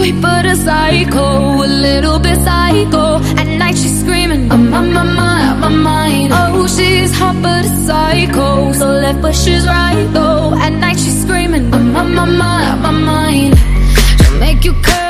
sweet but a psycho, a little bit psycho. At night she's screaming, I'm on my mind, my mind. Oh, she's hot but a psycho, so left but she's right though. At night she's screaming, I'm on my mind, my mind. She'll make you curse,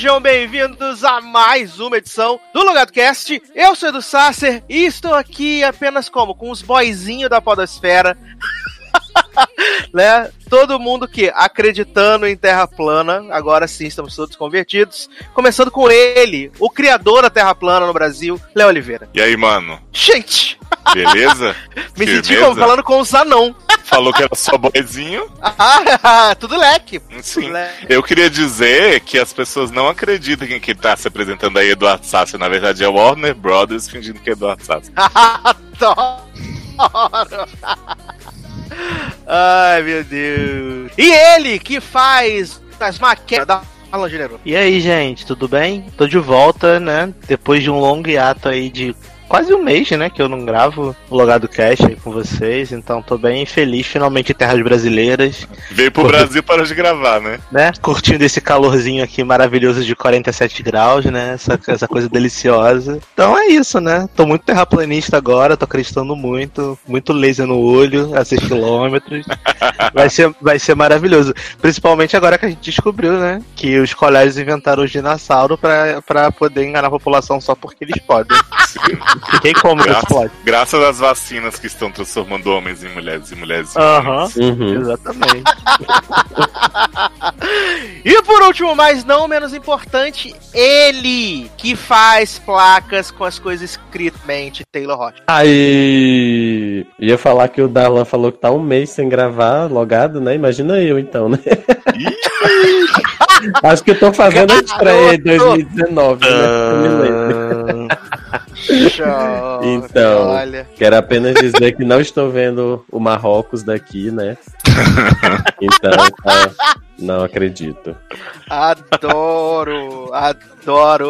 Sejam bem-vindos a mais uma edição do Logado Cast. Eu sou Edu Sasser e estou aqui apenas como? Com os boizinhos da Podosfera. né? Todo mundo que acreditando em Terra plana, agora sim estamos todos convertidos. Começando com ele, o criador da Terra plana no Brasil, Léo Oliveira. E aí, mano? Gente, Beleza? me senti Firmeza? como falando com os anão. Falou que era só boizinho? Ah, tudo leque. Sim. Tudo leque. Eu queria dizer que as pessoas não acreditam que quem tá se apresentando aí é Eduardo Sassi. Na verdade é Warner Brothers fingindo que é Eduardo Sassi. Adoro! Ai, meu Deus. E ele que faz as maquetas da Generou. E aí, gente, tudo bem? Tô de volta, né? Depois de um longo hiato aí de quase um mês, né? Que eu não gravo o Logado Cast aí com vocês. Então tô bem feliz, finalmente em terras brasileiras, Veio pro Brasil para de gravar, né? né? Curtindo esse calorzinho aqui maravilhoso de 47 graus, né? Essa, essa coisa deliciosa. Então é isso, né? Tô muito terraplanista agora, tô acreditando muito. Muito laser no olho, a 6 quilômetros. Vai ser, vai ser maravilhoso. Principalmente agora que a gente descobriu, né? Que os colégios inventaram os dinossauros pra, pra poder enganar a população só porque eles podem. Fiquei como isso pode. Graças, graças às vacinas que estão transformando homens em mulheres e mulheres em Aham, homens. Uhum. exatamente. E por último, mas não menos importante, ele que faz placas com as coisas escritamente Taylor Rocha. Aí. Ia falar que o Darlan falou que tá um mês sem gravar, logado, né? Imagina eu então, né? Acho que eu tô fazendo a estreia em 2019, né? Show. Então. Olha. Quero apenas dizer que não estou vendo o Marrocos daqui, né? Então, tá, não acredito. Adoro, adoro.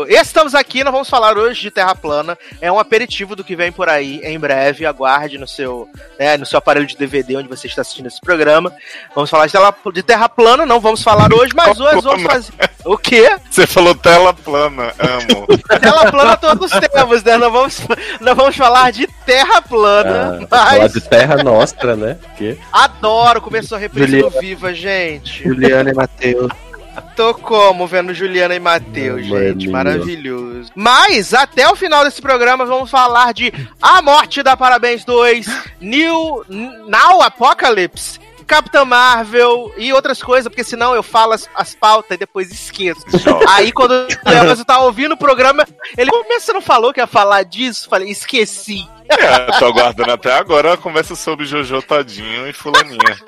Estamos aqui, nós vamos falar hoje de Terra Plana. É um aperitivo do que vem por aí em breve. Aguarde no seu, né, no seu aparelho de DVD onde você está assistindo esse programa. Vamos falar de Terra, de terra Plana, não vamos falar hoje, mas hoje vamos fazer. O quê? Você falou tela plana, amo. Terra Plana todos temos, né? Nós vamos, nós vamos falar de Terra Plana, Ah, falar mas de Terra Nostra, né? Porque adoro. Começou a reprise Juliana. do Viva, gente. Juliana e Matheus. Tô como vendo Juliana e Matheus, gente. Maravilhoso. Mas, até o final desse programa, vamos falar de A Morte da Parabéns 2, New Now Apocalypse, Capitã Marvel e outras coisas, porque senão eu falo as, as pautas e depois esqueço. Aí quando o Emerson tá ouvindo o programa, ele, você não falou que ia falar disso? Falei, esqueci. É, tô aguardando até agora a conversa sobre Jojo Todinho e Fulaninha.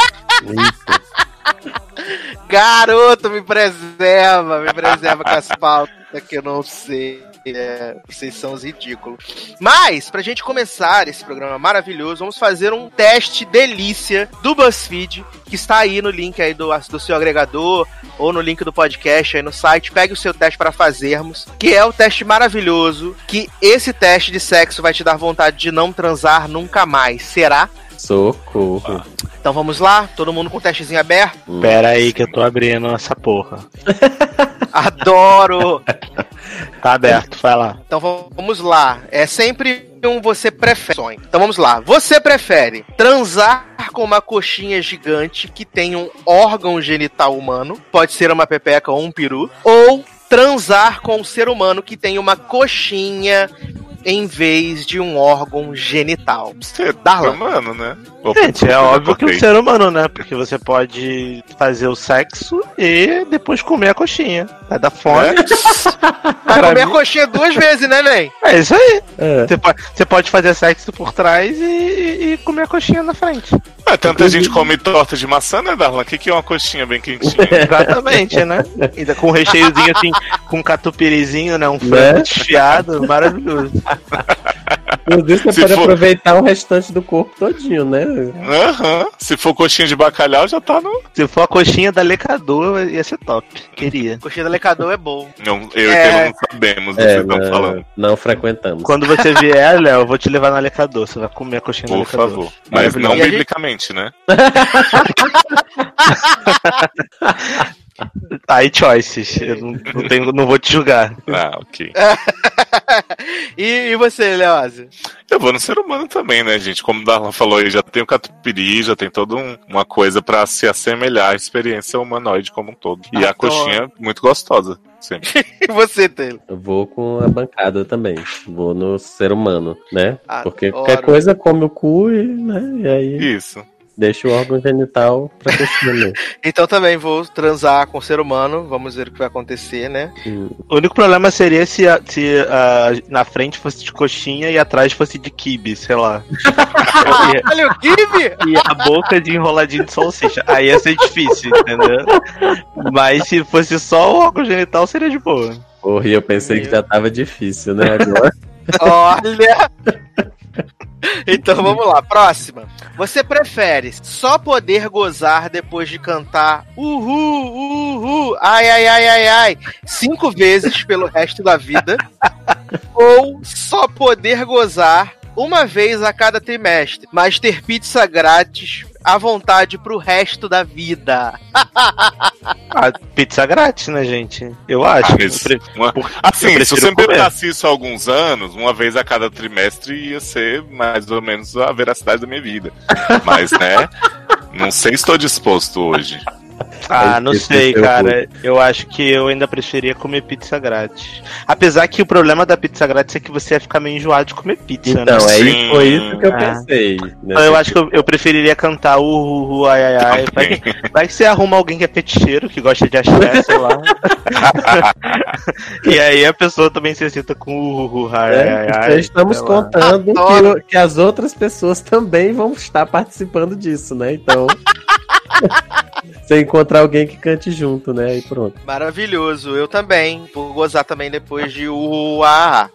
Garoto, me preserva, me preserva com as pautas que eu não sei. É, vocês são os ridículos. Mas, pra gente começar esse programa maravilhoso, vamos fazer um teste delícia do BuzzFeed, que está aí no link aí do, do seu agregador, ou no link do podcast aí no site. Pegue o seu teste para fazermos, que é o teste maravilhoso, que esse teste de sexo vai te dar vontade de não transar nunca mais. Será? Socorro. Então vamos lá, todo mundo com o testezinho aberto. Pera aí que eu tô abrindo essa porra. Adoro! Tá aberto, vai lá. Então vamos lá. É sempre um você prefere. Então vamos lá. Você prefere transar com uma coxinha gigante que tem um órgão genital humano, pode ser uma pepeca ou um peru, ou transar com um ser humano que tem uma coxinha em vez de um órgão genital? Ser humano, né? Gente, é pessoa óbvio que o ok. ser humano, né? Porque você pode fazer o sexo e depois comer a coxinha. Vai dar fome. É? Vai comer a coxinha duas vezes, né, Nen? É, isso aí. É. Você pode, você pode fazer sexo por trás e, e- e comer a coxinha na frente. É, tanta gente come torta de maçã, né, Darlan? O que, que é uma coxinha bem quentinha? Exatamente, né? Ainda com um recheiozinho assim, com um catupirizinho, né? Um frango Né? desfiado, maravilhoso. Inclusive, você Se pode for- aproveitar o restante do corpo todinho, né? Aham. Se for coxinha de bacalhau, já tá no. Se for a coxinha da Lecador, ia ser top. Queria. Coxinha da lecador é bom. Não, eu É. e não sabemos do que É, vocês estão falando. não, frequentamos. Quando você vier, Léo, eu vou te levar na Lecador. Você vai comer a coxinha da Por Lecador. favor. Mas não gente- biblicamente, né? Aí, choices. Eu não, não, tenho, não vou te julgar. Ah, ok. e, e você, Leose? Eu vou no ser humano também, né, gente? Como o Darlan falou aí, já tem o catupiry, já tem toda um- uma coisa pra se assemelhar à experiência humanoide como um todo. E Ah, a coxinha muito gostosa, sempre. E você, Taylor? Eu vou com a bancada também. Vou no ser humano, né? Adoro. Porque qualquer coisa come o cu e, né? e aí Isso. Deixa o órgão genital pra mesmo. Então também vou transar com o ser humano. Vamos ver o que vai acontecer, né? Hum. O único problema seria se, a- se a- na frente fosse de coxinha e atrás fosse de kibe, sei lá. Olha o Kibe! e a boca de enroladinho de salsicha. Aí ia ser difícil, entendeu? Mas se fosse só o órgão genital, seria de boa. Porra, e eu pensei que já tava difícil, né? Agora. Olha! Então vamos lá, próxima. Você prefere só poder gozar depois de cantar uhul, uhul, ai, ai, ai, ai, ai, cinco vezes pelo resto da vida? ou só poder gozar uma vez a cada trimestre, mas ter pizza grátis à vontade pro resto da vida? Ah, pizza grátis, né, gente? Eu acho. Ah, mas Eu uma- eu Assim, se prefiro você comer. pensasse isso há alguns anos, uma vez a cada trimestre ia ser mais ou menos a veracidade da minha vida. Mas, né? Não sei se estou disposto hoje. Ah, não Esse sei, cara. Eu acho que eu ainda preferia comer pizza grátis. Apesar que o problema da pizza grátis é que você ia ficar meio enjoado de comer pizza, né? Então, é Sim. foi isso que eu Ah. pensei. né? Então, eu acho que eu, eu preferiria cantar o hu, hu, ai, ai, ai. Vai que, vai que você arruma alguém que é feticheiro, que gosta de axé, sei lá. e aí a pessoa também se excita com o hu, hu, ai, É, ai, ai. estamos sei lá. contando que, que as outras pessoas também vão estar participando disso, né? Então. Você encontrar alguém que cante junto, né? E pronto. Maravilhoso, eu também. Vou gozar também depois de uá.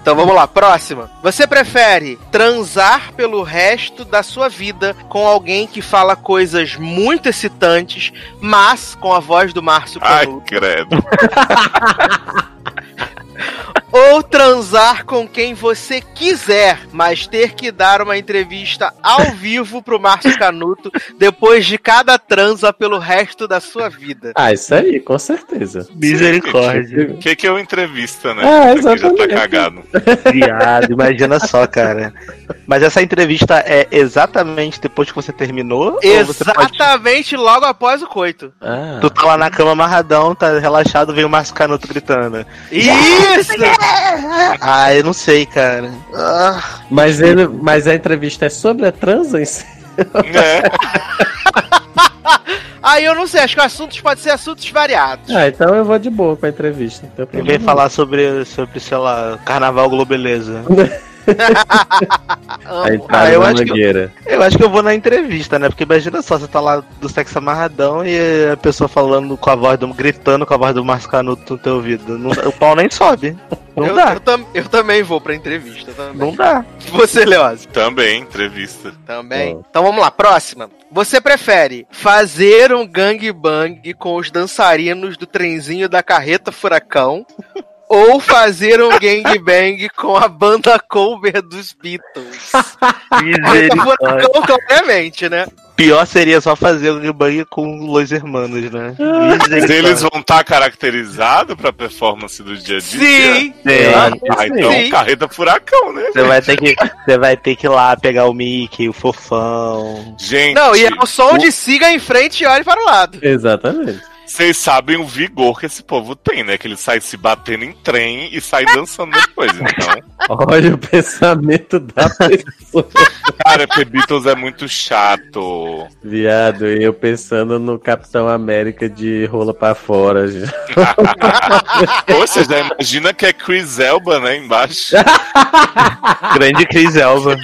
Então vamos lá, próxima. Você prefere transar pelo resto da sua vida com alguém que fala coisas muito excitantes, mas com a voz do Márcio Ai, Canuto? credo. Ou transar com quem você quiser, mas ter que dar uma entrevista ao vivo pro Márcio Canuto depois de cada transa pelo resto da sua vida? Ah, isso aí, com certeza. Misericórdia. O que, que é uma entrevista, né? Ah, Isso aqui já tá exatamente. cagado. Viado, imagina só, cara. Mas essa entrevista é exatamente depois que você terminou? Ou você pode... Exatamente logo após o coito. Ah, Tu tá lá na cama amarradão, tá relaxado, vem o Márcio Canuto gritando. Isso! Ah, eu não sei, cara. Ah, mas, ele, mas a entrevista é sobre a transa em si? É. Aí eu não sei, acho que assuntos podem ser assuntos variados. Ah, então eu vou de boa pra entrevista. Não tem ele vem falar sobre, sobre, sei lá, Carnaval Globeleza. A Amo. entrada Ah, eu na acho que- mangueira. Eu acho que eu vou na entrevista, né? Porque imagina só, você tá lá do sexo amarradão e a pessoa falando com a voz do. gritando com a voz do Márcio Canuto no teu ouvido. Não- o pau nem sobe. Não eu, dá. eu tam- eu também vou pra entrevista também. Não dá. Você, Leose? Também, entrevista. Também. Então vamos lá, próxima. Você prefere fazer um gangbang com os dançarinos do trenzinho da carreta furacão ou fazer um gangbang com a banda cover dos Beatles? Misericórdia. claramente, né? Pior seria só fazer o gangbang com Los Hermanos, né? Mas eles vão estar caracterizados pra performance do dia a dia? Sim! Sim. Ah, então Sim. carreta furacão, né? Você vai, ter que, você vai ter que ir lá pegar o Mickey, o fofão. Gente, Não, e é o som de siga em frente e olhe para o lado. Exatamente. Vocês sabem o vigor que esse povo tem, né? Que ele sai se batendo em trem e sai dançando depois. Então, Olha o pensamento da pessoa. cara, porque Beatles é muito chato. Viado, e eu pensando no Capitão América de rola pra fora. já. Poxa, já imagina que é Chris Elba, né? Embaixo. Grande Chris Elba.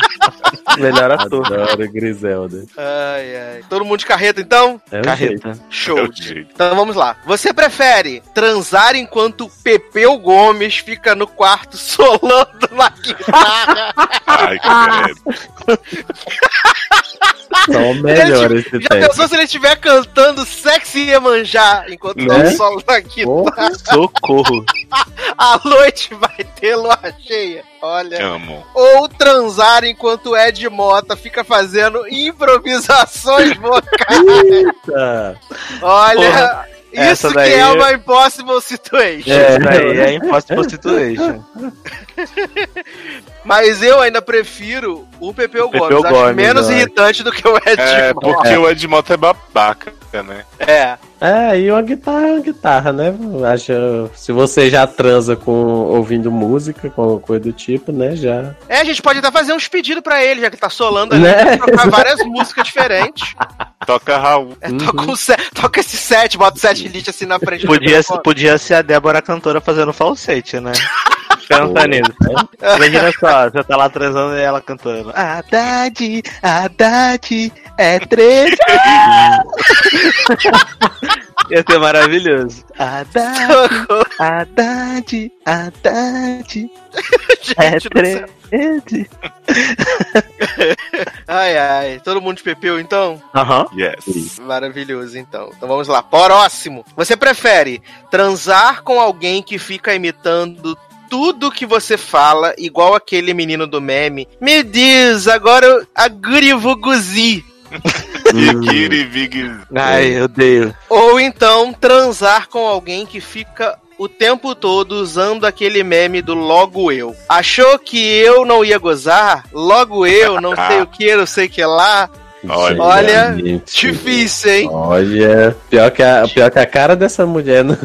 Melhor ator. Adoro Griselda. Ai, ai. Todo mundo de carreta, então? É o jeito. Carreta. Show. É. Então vamos lá. Você prefere transar enquanto Pepeu Gomes fica no quarto solando na guitarra? Ai, que. Só o melhor esse Já teste. pensou se ele estiver cantando Sexy Iemanjá enquanto Né? dá um solo na guitarra? Porra, Socorro. A noite vai ter lua cheia. Olha. Amo. Ou transar enquanto Ed Mota fica fazendo improvisações vocais. Olha, Porra, isso essa que daí- é uma impossible situation. É. Isso daí é Impossible Situation. Mas eu ainda prefiro o Pepeu Pepeu Gomes. Acho Gomes, menos acho. irritante do que o Ed É, Mota. porque o Ed Mota é babaca, né? É. É, e uma guitarra é uma guitarra, né? Acho, se você já transa com ouvindo música, com alguma coisa do tipo, né? Já. É, a gente pode até fazer uns pedidos pra ele, já que tá solando ali, Né? tocar várias músicas diferentes. Toca Raul. É, toca, um set, toca esse set, bota o set list assim na frente. Podia, podia ser a Débora cantora fazendo falsete, né? Pensa nisso. Imagina só, você tá lá transando e ela cantando. Haddad, Haddad, é três. Ia ser maravilhoso. Haddad, Haddad, Haddad, é três. Ai, ai. Todo mundo de Pepeu, então? Aham. Yes. Maravilhoso, então. Então vamos lá. Próximo. Você prefere transar com alguém que fica imitando tudo que você fala, igual aquele menino do meme? Me diz, agora eu Vig. Ai, eu odeio. Ou então transar com alguém que fica o tempo todo usando aquele meme do logo eu. Achou que eu não ia gozar? Logo eu, não sei o que, não sei o que lá. Olha. Olha. Difícil, hein? Olha, pior que a, pior que a cara dessa mulher não-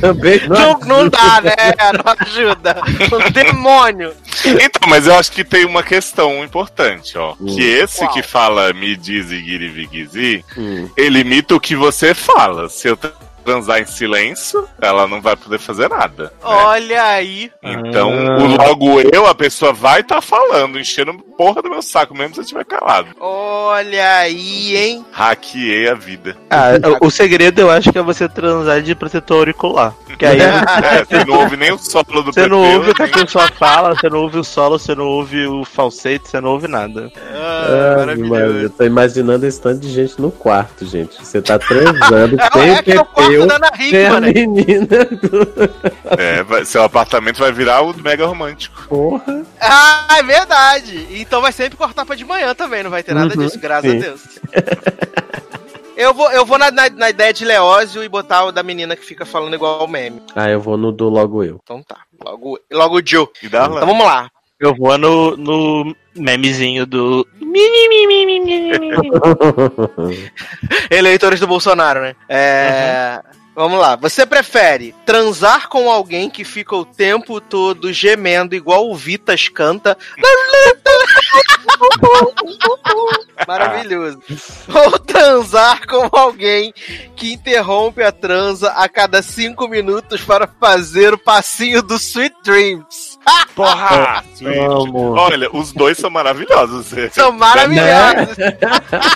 também Não, não dá, né? Não ajuda. Um demônio. Então, mas eu acho que tem uma questão importante, ó. Hum. Que esse Qual? que fala me diz Igiri Vigizi, Hum. ele imita o que você fala. Se eu transar em silêncio, ela não vai poder fazer nada. né? Olha aí. Então, Ah. o logo eu, a pessoa vai estar falando, enchendo porra do meu saco, mesmo se eu estiver calado. Olha aí, hein? Hackeei a vida. Ah, o segredo eu acho que é você transar de protetor auricular. Que aí É, você não ouve nem o solo do você não ouve o que a pessoa fala, você não ouve o solo, você não ouve o falsete, você não ouve nada. Ah, Ah, mano, eu maravilhoso. tô imaginando esse tanto de gente no quarto, gente. Você tá transando, É, tem é que é o quarto Pepeu, da Ana Hickman, né? menina do... É, vai- seu apartamento vai virar o mega romântico. Porra. Ah, é verdade. Então vai sempre cortar pra de manhã também, não vai ter nada Uhum, disso, graças sim. a Deus. Eu vou, eu vou na, na, na ideia de Leózio e botar o da menina que fica falando igual o meme. Ah, eu vou no do logo eu. Então tá. Logo, logo o Joe. E Então vamos lá. Eu vou no, no memezinho do. Eleitores do Bolsonaro, né? É. Vamos lá. Você prefere transar com alguém que fica o tempo todo gemendo igual o Vitas canta? Maravilhoso. Ou transar com alguém que interrompe a transa a cada cinco minutos para fazer o passinho do Sweet Dreams. Porra! Amo. Olha, os dois são maravilhosos. São maravilhosos.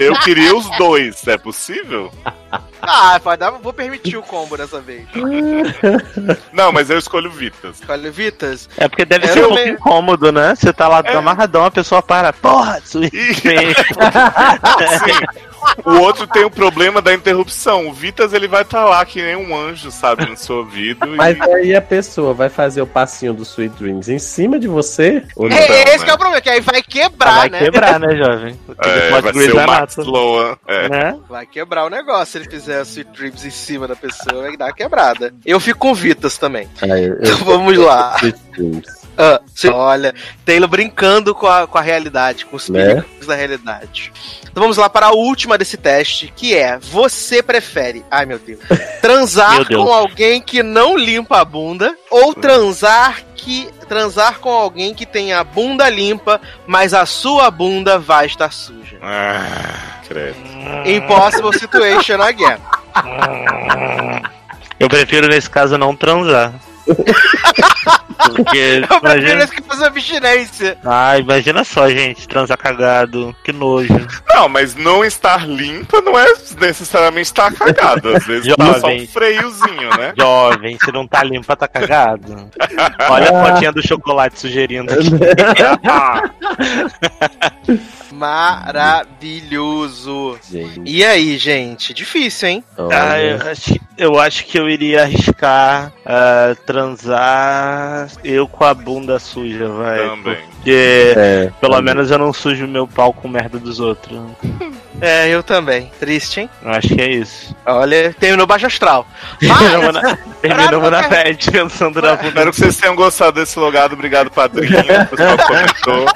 Eu queria os dois, é possível? Ah, vai dar, vou permitir o combo dessa vez. Não, mas eu escolho Vitas. Escolhe o Vitas. É porque deve Eu ser um pouco também. incômodo, né? Você tá lá É. amarradão, a pessoa para. Porra, E-. Sim. O outro tem o problema da interrupção. O Vitas ele vai estar lá que nem um anjo, sabe, no seu ouvido. e- Mas aí a pessoa vai fazer o passinho do Sweet Dreams em cima de você? Ou não? É, Então, esse né? que é o problema, que aí vai quebrar, vai né? quebrar, né, jovem? É, Pode vai ser o Max Lohan. É. né? Vai quebrar o negócio se ele fizer Sweet Dreams em cima da pessoa, vai dar uma quebrada. Eu fico com Vitas também. Ah, eu, eu Então vamos lá. Sweet Dreams. Ah. Olha, Taylor brincando com a, com a realidade, com os Né? perigos da realidade. Então vamos lá para a última desse teste, que é: você prefere, ai meu Deus, transar Meu Deus. com alguém que não limpa a bunda ou transar que transar com alguém que tem a bunda limpa, mas a sua bunda vai estar suja? Ah, credo. Impossible situation again. Eu prefiro, nesse caso, não transar. Porque, Eu prefiro imagina... que faz abstinência. Ah, imagina só, gente, transar cagado. Que nojo. Não, mas não estar limpa não é necessariamente estar cagado. Às vezes dá só um Jovem. freiozinho, né? Jovem, se não tá limpa, tá cagado. Olha a fotinha do chocolate sugerindo aqui. Maravilhoso. Gente, E aí, gente? Difícil, hein? Ah, eu, acho, eu acho que eu iria arriscar ah, transar eu com a bunda suja, vai. Também. Porque É, pelo também. menos eu não sujo meu pau com merda dos outros. É, eu também. Triste, hein? Eu acho que é isso. Olha, terminou baixo astral. Terminamos na, terminamos na pet pensando na bunda. Espero que vocês tenham gostado desse logado. Obrigado, padrinho. O pessoal comentou.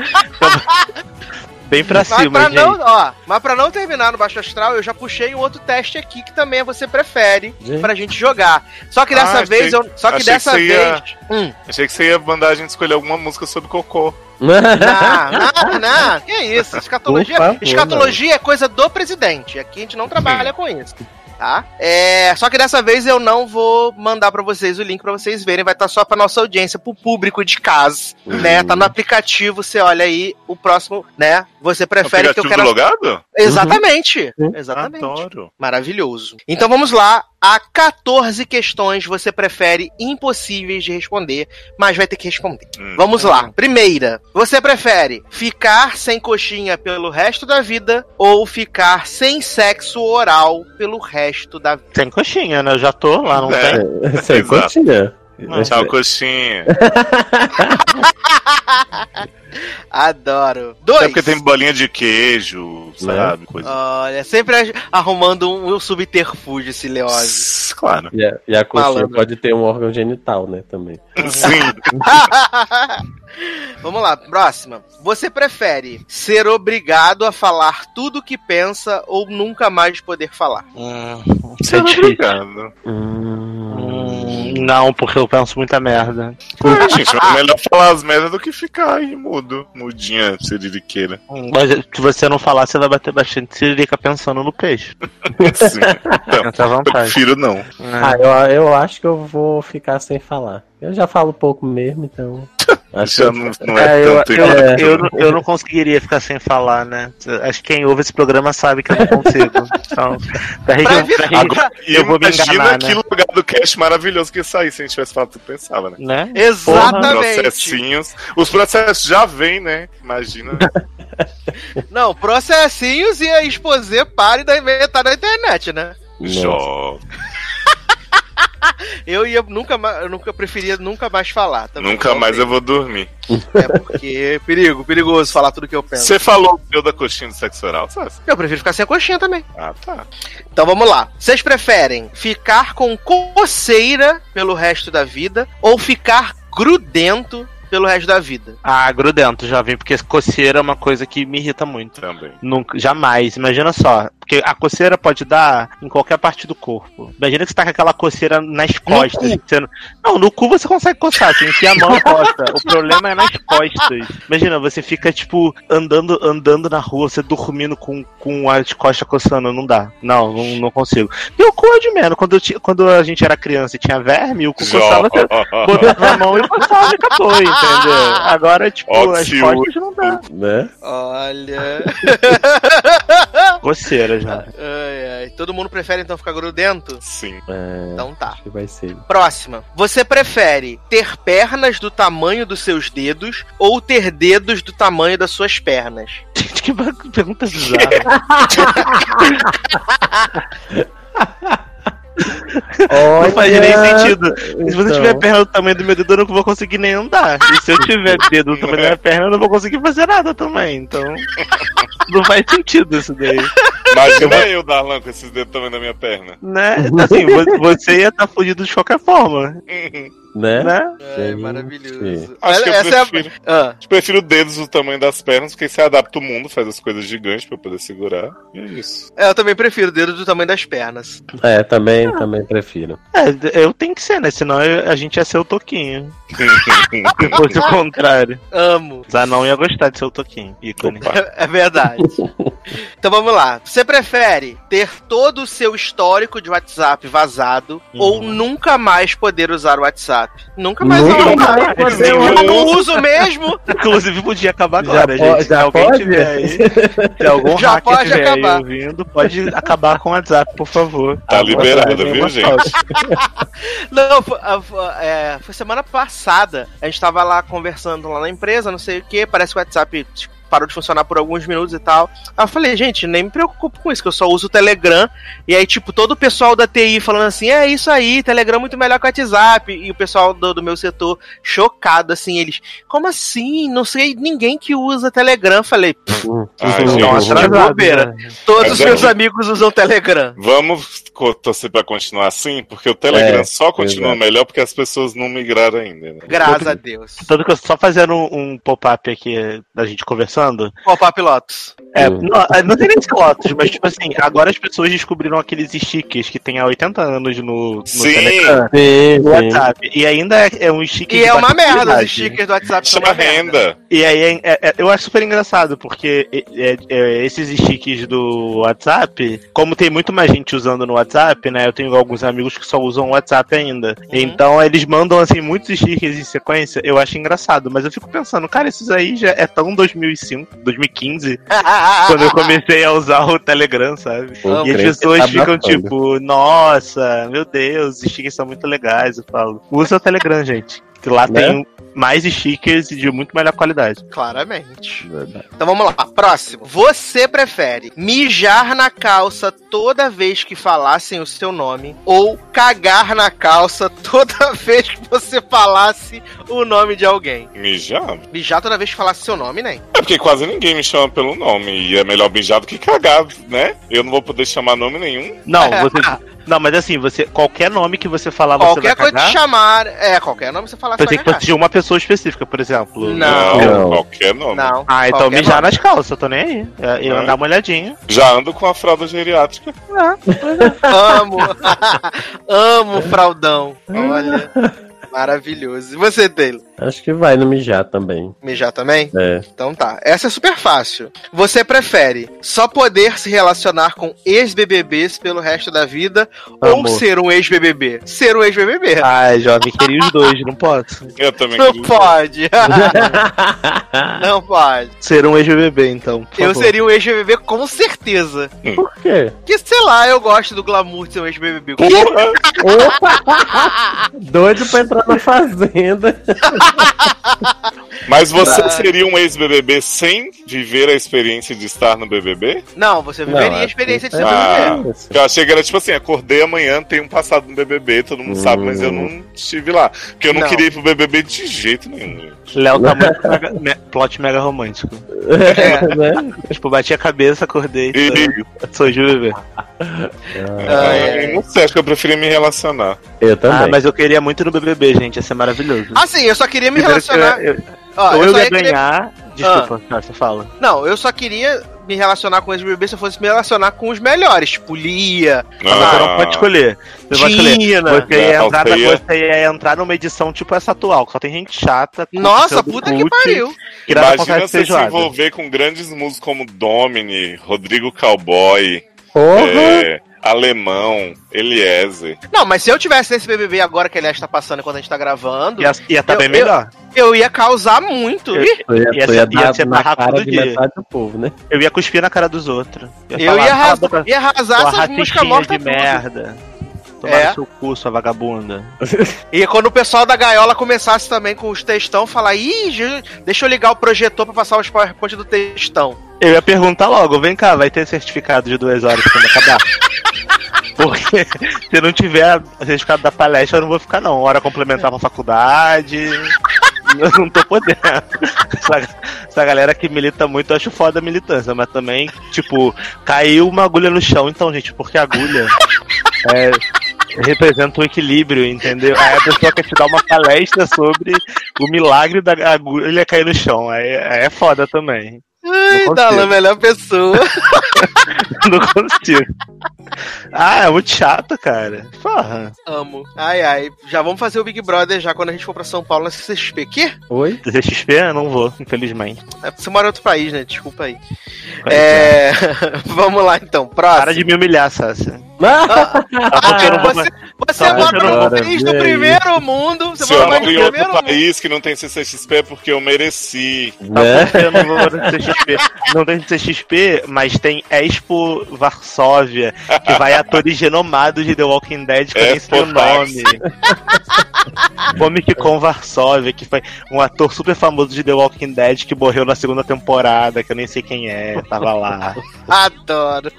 Bem pra mas cima, pra gente. não, ó, mas pra não terminar no baixo astral, eu já puxei um outro teste aqui que também é você prefere Gente. pra gente jogar. Só que dessa Ah, achei- vez eu, só que achei que dessa você ia- vez, hum, Achei que você ia mandar a gente escolher alguma música sobre cocô. não, não, não, que isso? Escatologia, favor, escatologia é coisa do presidente. Aqui a gente não trabalha com isso. Tá? É, só que dessa vez eu não vou mandar pra vocês o link pra vocês verem, vai estar só pra nossa audiência, pro público de casa, né? Tá no aplicativo, você olha aí o próximo, né? Você prefere que eu quero do logado? Exatamente. Uhum. Exatamente. Adoro. Maravilhoso. Então vamos lá. Há 14 questões você prefere impossíveis de responder, mas vai ter que responder. Hum. Vamos lá. Primeira, você prefere ficar sem coxinha pelo resto da vida ou ficar sem sexo oral pelo resto da vida? Tem coxinha, né? Eu já tô lá, não É. tem? Sem Exato. coxinha. Tchau, coxinha. Adoro. É Dois. porque tem bolinha de queijo, sabe? Coisa. Olha, sempre arrumando um, subterfúgio esse Leose. Claro. E a, e a coxinha Malandro. pode ter um órgão genital, né, também. Sim. Vamos lá, próxima. Você prefere ser obrigado a falar tudo o que pensa ou nunca mais poder falar? Hum, é difícil. Obrigado. Hum, não, porque eu penso muita merda. Ah, gente, é melhor falar as merdas do que ficar aí mudo. Mudinha, siririqueira. Mas se você não falar, você vai bater bastante siririca pensando no peixe. Sim. Então, eu prefiro não. É. Ah, eu, eu acho que eu vou ficar sem falar. Eu já falo pouco mesmo, então. Acho Já que não, não é, É, eu, tanto eu, eu, né? não- eu não conseguiria ficar sem falar, né? Acho que quem ouve esse programa sabe que eu não consigo. Então, pra rir, Agora, eu vou me imagina enganar, que né? lugar do cast maravilhoso que ia sair se a gente tivesse falado o que pensava, né? né? Exatamente. Processinhos. Os processos já vêm, né? Imagina. Não, processinhos e a exposé pare da inventar na internet, né? Jó. Eu ia nunca mais, eu nunca preferia nunca mais falar. também. Nunca mais eu vou dormir. É porque é perigo, perigoso falar tudo que eu penso. Você falou o da coxinha do sexo oral, sabe? Eu prefiro ficar sem a coxinha também. Ah, tá. Então vamos lá. Vocês preferem ficar com coceira pelo resto da vida ou ficar grudento pelo resto da vida? Ah, grudento, jovem, porque coceira é uma coisa que me irrita muito. Também. Nunca, jamais. Imagina só. Porque a coceira pode dar em qualquer parte do corpo. Imagina que você tá com aquela coceira nas costas. cu. Você não... não, no cu você consegue coçar, você enfia a mão e coça. O problema é nas costas. Imagina, você fica, tipo, andando andando na rua, você dormindo com, com as costas coçando. Não dá. Não, não, não consigo. E o cu é de menos. Quando, eu quando a gente era criança e tinha verme, o cu coçava, você botava a mão e coçava e acabou, entendeu? Agora, tipo, as costas não dá. Né? Olha. Coceira já. ai, ai. Todo mundo prefere então ficar grudento? Sim. É, Então tá. acho que vai ser. Próxima. Você prefere ter pernas do tamanho dos seus dedos ou ter dedos do tamanho das suas pernas? Gente, que pergunta bizarra. Não faz nem sentido. Se você Então. tiver perna do tamanho do meu dedo, eu não vou conseguir nem andar. E se eu tiver dedo do tamanho da minha perna, eu não vou conseguir fazer nada também. Então. Não faz sentido isso daí. Imagina eu, Darlan, com esses dedos também na minha perna. Né? Assim, vo- você ia estar fugido de qualquer forma. Né? Né? É, Gente. maravilhoso. Acho que eu Essa é a- prefiro. Ah, Eu prefiro dedos do tamanho das pernas, porque você adapta o mundo, faz as coisas gigantes pra poder segurar. E é isso. é, eu também prefiro dedo do tamanho das pernas. É, também, também prefiro. É, eu tenho que ser, né? Senão eu- a gente ia ser o Toquinho. Se fosse o contrário. Amo. Zanon ia gostar de ser o Toquinho. Ícone. É verdade. então vamos lá. Você prefere ter todo o seu histórico de WhatsApp vazado Uhum. ou nunca mais poder usar o WhatsApp? Nunca mais Nunca não. mais Eu não uso mesmo. Inclusive podia acabar agora, Já gente. já se alguém pode? tiver aí, se algum Já hacker pode tiver acabar. aí ouvindo, pode acabar com o WhatsApp, por favor. Tá Agora liberado, tem viu, gente? Não, foi, foi- é, foi semana passada. A gente tava lá conversando lá na empresa, não sei o que. Parece que o WhatsApp tipo, parou de funcionar por alguns minutos e tal. Aí eu falei, gente, nem me preocupo com isso, que eu só uso o Telegram. E aí, tipo, todo o pessoal da TI falando assim: é isso aí, Telegram é muito melhor que o WhatsApp. E o pessoal do, do meu setor chocado, assim, eles, como assim? Não sei ninguém que usa Telegram. Eu Falei, "Pff, Ai, Então, gente. atrasado, bobeira. né? todos os é meus amigos usam Telegram. Vamos torcer pra continuar assim, porque o Telegram É, só continua exato. melhor porque as pessoas não migraram ainda. Né? Graças a Deus. Tanto que eu só fazendo um, um pop-up aqui da gente conversando. Pop-up Lotus. É, não, não tem nem esse Lotus, mas tipo assim, agora as pessoas descobriram aqueles stickers que tem há 80 anos no, no Sim, Telegram. Sim, no sim. WhatsApp. E ainda é, é um sticker E de é uma merda, os stickers do WhatsApp são chama uma merda. renda. E aí é- é- é- eu acho super engraçado, porque é- é- é, esses stickers do WhatsApp, como tem muito mais gente usando no WhatsApp, né? Eu tenho alguns amigos que só usam o WhatsApp ainda. Então eles mandam assim muitos stickers em sequência, eu acho engraçado, mas eu fico pensando, cara, esses aí já é tão 2005, 2015, quando eu comecei a usar o Telegram, sabe? E as pessoas tá ficam tipo, nossa, meu Deus, os stickers são muito legais. Eu falo, usa o Telegram, gente. Que lá Né? tem mais stickers e de muito melhor qualidade. Claramente. Verdade. Então vamos lá. Próximo. Você prefere mijar na calça toda vez que falassem o seu nome ou cagar na calça toda vez que você falasse o nome de alguém? Mijar? Mijar toda vez que falasse seu nome, né? É porque quase ninguém me chama pelo nome. E é melhor mijar do que cagar, né? Eu não vou poder chamar nome nenhum. Não, você. Não, mas assim, você. Qualquer nome que você falar, você Qualquer vai coisa cagar. de chamar. É, qualquer nome você falar, você vai que de uma pessoa específica, por exemplo. Não. Não. qualquer nome. Não. Ah, então qualquer mijar nome. nas calças, eu tô nem aí. É, Eu É. andar uma olhadinha. Já ando com a fralda geriátrica. Amo. Amo fraldão. Olha. Maravilhoso. E você, Taylor? Acho que vai no mijar também. Mijar também? É. Então tá. Essa é super fácil. Você prefere só poder se relacionar com ex-BBBs pelo resto da vida ou Amor. ser um ex-BBB? Ser um ex-BBB. Ai, jovem, queria os dois, não posso. Eu também Não queria- pode. Não pode. Ser um ex-BBB, então. por Eu favor. seria um ex-BBB com certeza. Por quê? Que sei lá, eu gosto do glamour de ser um ex-BBB. Porra! Doido pra entrar na fazenda. Mas você Ah. seria um ex-BBB sem viver a experiência de estar no BBB? Não, você viveria Não, a experiência de ser que- BBB. Ah, Eu achei que era tipo assim, acordei amanhã, tem um passado no BBB, todo mundo sabe, mas eu não estive lá. Porque eu não, Não. queria ir pro BBB de jeito nenhum. Léo tá muito mega, me- plot mega romântico. É. né? Tipo, bati a cabeça, acordei. E, Sou ai. eu não sei, acho que eu preferia me relacionar. Eu também. Ah, mas eu queria muito no BBB, gente. Ia ser maravilhoso. Assim, eu só queria me Primeiro que relacionar. Eu, eu, Ó, ou eu eu só ia ia querer- ganhar. Desculpa, tá, você fala. Não, eu só queria me relacionar com ex-BBB se eu fosse me relacionar com os melhores, tipo Lia, Mas você não pode escolher. Você vai escolher. Tina. Você ia, Não, entrar, você ia- você ia entrar numa edição tipo essa atual, que só tem gente chata. Nossa, puta que pariu. Que Imagina você se feijoada. envolver com grandes músicos como Domini, Rodrigo Cowboy, Porra! é, Alemão, Eliezer. Não, mas se eu tivesse nesse BBB agora que ele está passando enquanto a gente tá gravando, Ia, ia tá Eu- bem eu- melhor. eu ia causar muito. Eu- Tu ia, ser- ia ia dar ser na barraco cara todo de dia. metade do povo, né? Eu ia cuspir na cara dos outros. Ia Eu falar, ia "Cala a arrasar, boca, ia arrasar essas músicas mortas de tudo. merda. Tomar É. seu cu, sua vagabunda. E quando o pessoal da gaiola começasse também com os textão, falar, ih, deixa eu ligar o projetor pra passar os PowerPoint do textão. Eu ia perguntar logo, vem cá, vai ter certificado de duas horas quando acabar? Porque se não tiver certificado da palestra, eu não vou ficar não. Hora complementar pra faculdade. Eu não tô podendo. Essa, essa galera que milita muito, eu acho foda a militância, mas também, tipo, caiu uma agulha no chão, então, gente, porque a agulha é, representa o equilíbrio, entendeu? Aí a pessoa quer te dar uma palestra sobre o milagre da agulha cair no chão. Aí, aí é foda também. Ai, consigo. Dala, melhor pessoa. Não consigo. Ah, é muito chato, cara. Porra. Amo. Ai, ai. Já vamos fazer o Big Brother já quando a gente for pra São Paulo na CXP. Quê? Oi? CXP eu não vou, infelizmente. É, Você mora em outro país, né? Desculpa aí. É... vamos lá então. Próximo. Para de me humilhar, Sácia. Ah, eu não você você Tá, mora você num país do primeiro mundo. Você Se eu mora no em outro primeiro mundo. país que não tem CCXP é porque eu mereci. né? Eu não vou no CXP. Não tem CXP, mas tem Expo Varsóvia, que vai atores renomados de The Walking Dead, que eu nem sei o nome. Comic Con Varsóvia, que foi um ator super famoso de The Walking Dead que morreu na segunda temporada, que eu nem sei quem é, tava lá. Adoro.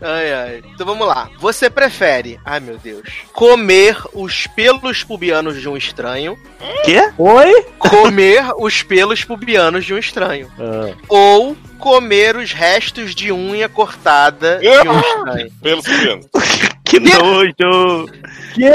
Ai, ai. Então vamos lá. Você prefere, ai meu Deus, comer os pelos pubianos de um estranho, Quê? Oi? comer os pelos pubianos de um estranho, Ah, ou comer os restos de unha cortada de um estranho. Pelos crianças. Que nojo! que?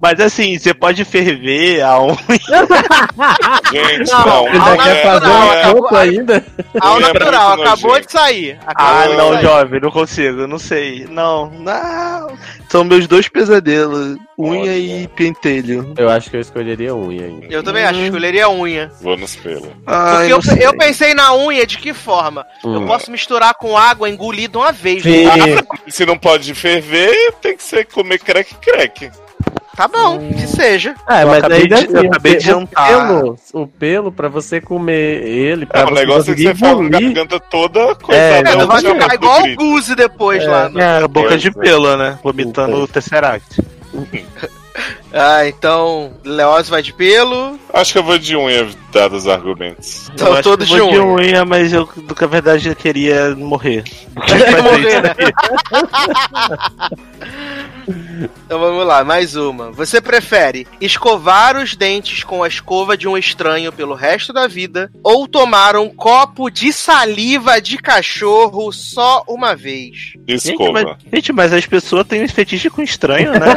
Mas assim, você pode ferver a unha. Gente, Não, não. Ainda quer fazer natural, um acabou- ainda? Ao Unha natural, acabou de sair. Acabou Ah, de não, sair. jovem, não consigo, não sei. Não, não. São meus dois pesadelos: unha e pentelho. Eu acho que eu escolheria unha ainda. Eu também acho, escolheria unha. Vou nos pelos. Ai, Porque eu, eu pensei na unha de que forma? Eu Hum. posso misturar com água, engolir de uma vez. Sim. né? Se não pode ferver, tem que ser comer crack-crack. Tá bom, que seja. Eu mas acabei ainda de- eu o acabei de pe- o jantar. pelo, o pelo pra você comer ele, pra É, o você negócio é que conseguir você faz a engolir. garganta toda É, coisada. É, não vai ficar igual o Guzi depois lá. no- É, boca Pois de é. pelo, né? Vomitando o Tesseract. Ah, então, Leoz vai de pelo. Acho que eu vou de unha, dados os argumentos. Estão Eu acho todos que de eu vou de unha. unha, mas eu, na verdade, eu queria morrer. Morrer, né? Então vamos lá, mais uma. Você prefere escovar os dentes com a escova de um estranho pelo resto da vida ou tomar um copo de saliva de cachorro só uma vez? Gente Escova. mas, gente, mas as pessoas têm um fetiche com estranho, né?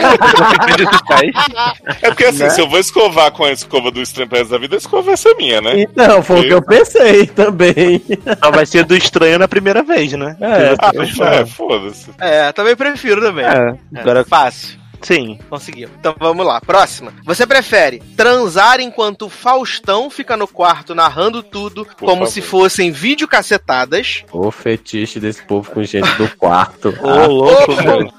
É porque assim, Né? se eu vou escovar com a escova do estranho pro resto da vida, a escova vai ser minha, né? Então, foi o que eu pensei também. Só vai ser do estranho na primeira vez, né? É, Ah, é, foda-se. É, também prefiro também. É, É, agora fácil. sim. Conseguiu. Então vamos lá. Próxima. Você prefere transar enquanto o Faustão fica no quarto narrando tudo como favor. se fossem videocacetadas? O fetiche desse povo com gente do quarto. Ô, Ah, louco.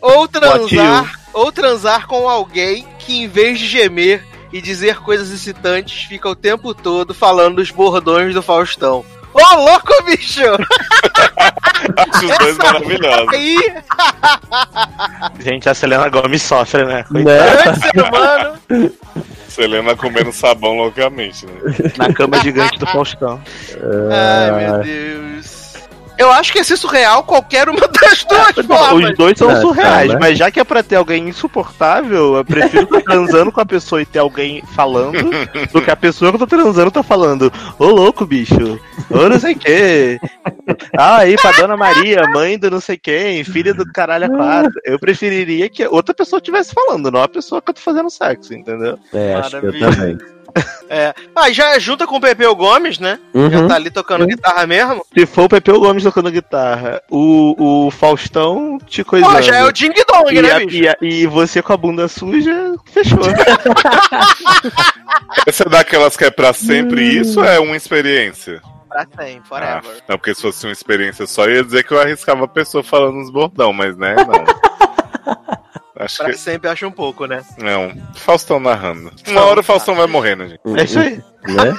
Ou transar, ou transar com alguém que em vez de gemer e dizer coisas excitantes, fica o tempo todo falando os bordões do Faustão. Ô, louco, bicho! Acho os dois maravilhosos. Aí, Gente, a Selena Gomes sofre, né? né? grande ser humano. Selena comendo sabão loucamente, né? Na cama gigante do Faustão. Ai, meu Deus. Eu acho que ia ser surreal qualquer uma das duas formas. Os dois são É, surreais, tá, né? mas já que é pra ter alguém insuportável, eu prefiro estar transando com a pessoa e ter alguém falando do que a pessoa que eu tô transando tá falando, ô louco, bicho, ô não sei o quê. Ah, aí pra Dona Maria, mãe do não sei quem, filha do caralho a quatro. Eu preferiria que outra pessoa estivesse falando, não a pessoa que eu tô fazendo sexo, entendeu? É, acho que eu também. É. Ah, já junta com o Pepeu Gomes, né? Já Uhum. tá ali tocando guitarra mesmo. Se for o Pepeu Gomes tocando guitarra, o, o Faustão te coisando. Pô, já é o Ding Dong, e, né, a- bicho? e a- e você com a bunda suja, fechou. Essa é daquelas que é pra sempre isso ou é uma experiência? Pra sempre, Ah, forever. não, porque se fosse uma experiência só, ia dizer que eu arriscava a pessoa falando uns bordão, mas né, não. Acho Pra que. sempre acho um pouco, né? Não. Faustão narrando. Uma hora o Faustão vai morrer, né, gente? É isso aí. Né?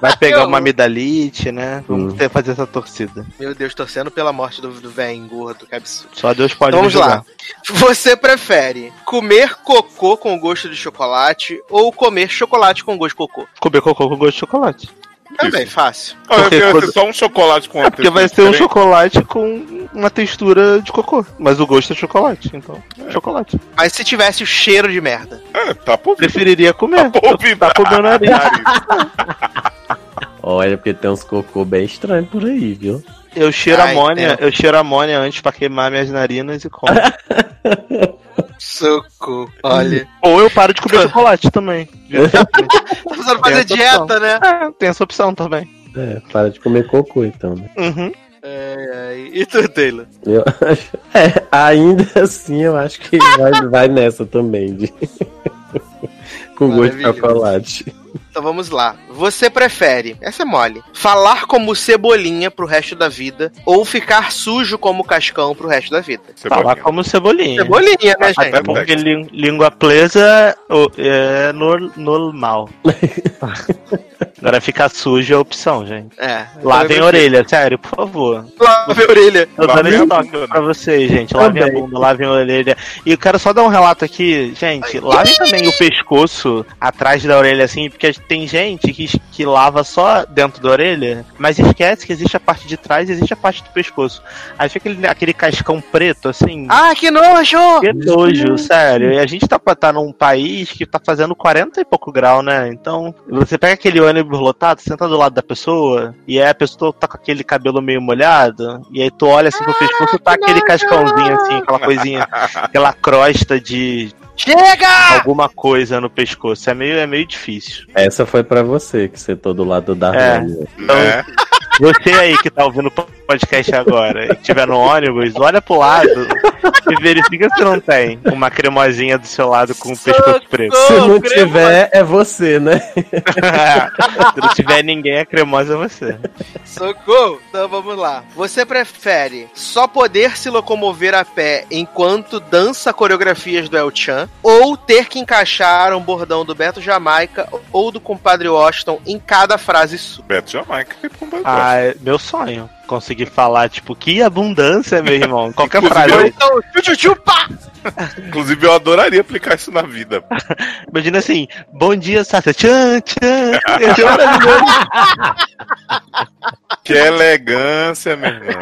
Vai pegar Eu- uma amidalite, né? Vamos Hum. ter, fazer essa torcida. Meu Deus, torcendo pela morte do, do velho gordo, que absurdo. Só Deus pode Então me vamos lá. Você prefere comer cocô com gosto de chocolate ou comer chocolate com gosto de cocô? Comer cocô com gosto de chocolate. Também, fácil. Eu Porque queria quando- ser só um chocolate com É porque vai ser textura um diferente. chocolate com uma textura de cocô. Mas o gosto é chocolate, então. Chocolate. Mas se tivesse o cheiro de merda. É, tá por vir. Preferiria comer. Tá por vir. Tá com meu nariz. Olha, porque tem uns cocô bem estranhos por aí, viu? Eu cheiro Ai, amônia, tem. eu cheiro amônia antes pra queimar minhas narinas e como. Socorro. Olha. Ou eu paro de comer chocolate também. Tá precisando fazer dieta, né? É, tem essa opção também. É, para de comer cocô então, né? Uhum. Ai, ai. E tu, Taylor? Eu acho. É, ainda assim eu acho que vai, vai nessa também. De... Com gosto de chocolate. Então vamos lá. Você prefere, essa é mole, falar como cebolinha pro resto da vida ou ficar sujo como cascão pro resto da vida? Falar Cebolinha. como cebolinha. Cebolinha, né, Até gente? porque lí- língua presa é nor- normal. Agora ficar sujo é opção, gente. É. Lavem a orelha, sério, por favor. Lavem a orelha. Tô dando estoque né? pra vocês, gente. Lavem a bunda, lavem a orelha. E eu quero só dar um relato aqui, gente. Lavem também o pescoço atrás da orelha, assim, porque tem gente que, que lava só dentro da orelha, mas esquece que existe a parte de trás e existe a parte do pescoço. Aí fica aquele, aquele cascão preto, assim. Ah, que nojo! Que nojo, sério. E a gente tá, tá num país que tá fazendo 40 e pouco grau, né? Então, você pega aquele ônibus lotado, senta do lado da pessoa, e aí a pessoa tá com aquele cabelo meio molhado, e aí tu olha assim pro pescoço, tá que aquele nojo! cascãozinho assim, aquela coisinha, aquela crosta de Chega! alguma coisa no pescoço. É meio, é meio difícil. Essa foi pra você, que sentou do lado da É. Rani. Né? Você aí que tá ouvindo o podcast agora e estiver no ônibus, olha pro lado e verifica se não tem uma cremosinha do seu lado com o pescoço preto. Se não tiver, é você, né? Se não tiver ninguém, a cremosa é você. Socorro! Então vamos lá. Você prefere só poder se locomover a pé enquanto dança coreografias do El Chan ou ter que encaixar um bordão do Beto Jamaica ou do compadre Washington em cada frase sua? Beto Jamaica que com Ah, é meu sonho. Conseguir falar, tipo, que abundância, meu irmão. Qualquer frase. eu- Então! Inclusive, eu adoraria aplicar isso na vida. Imagina assim, bom dia, Sasha. Tchan, tchan. Que elegância, meu irmão.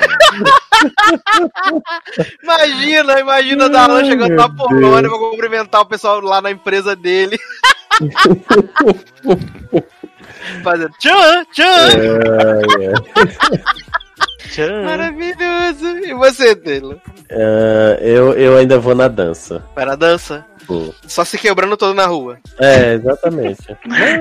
Imagina, imagina da Alan chegando na Polônia pra cumprimentar o pessoal lá na empresa dele. Fazendo tchan, tchan. Tchan. Maravilhoso. E você, Taylor? Ah, eu, eu ainda vou na dança. Para a dança? Pô. Só se quebrando todo na rua. É, exatamente.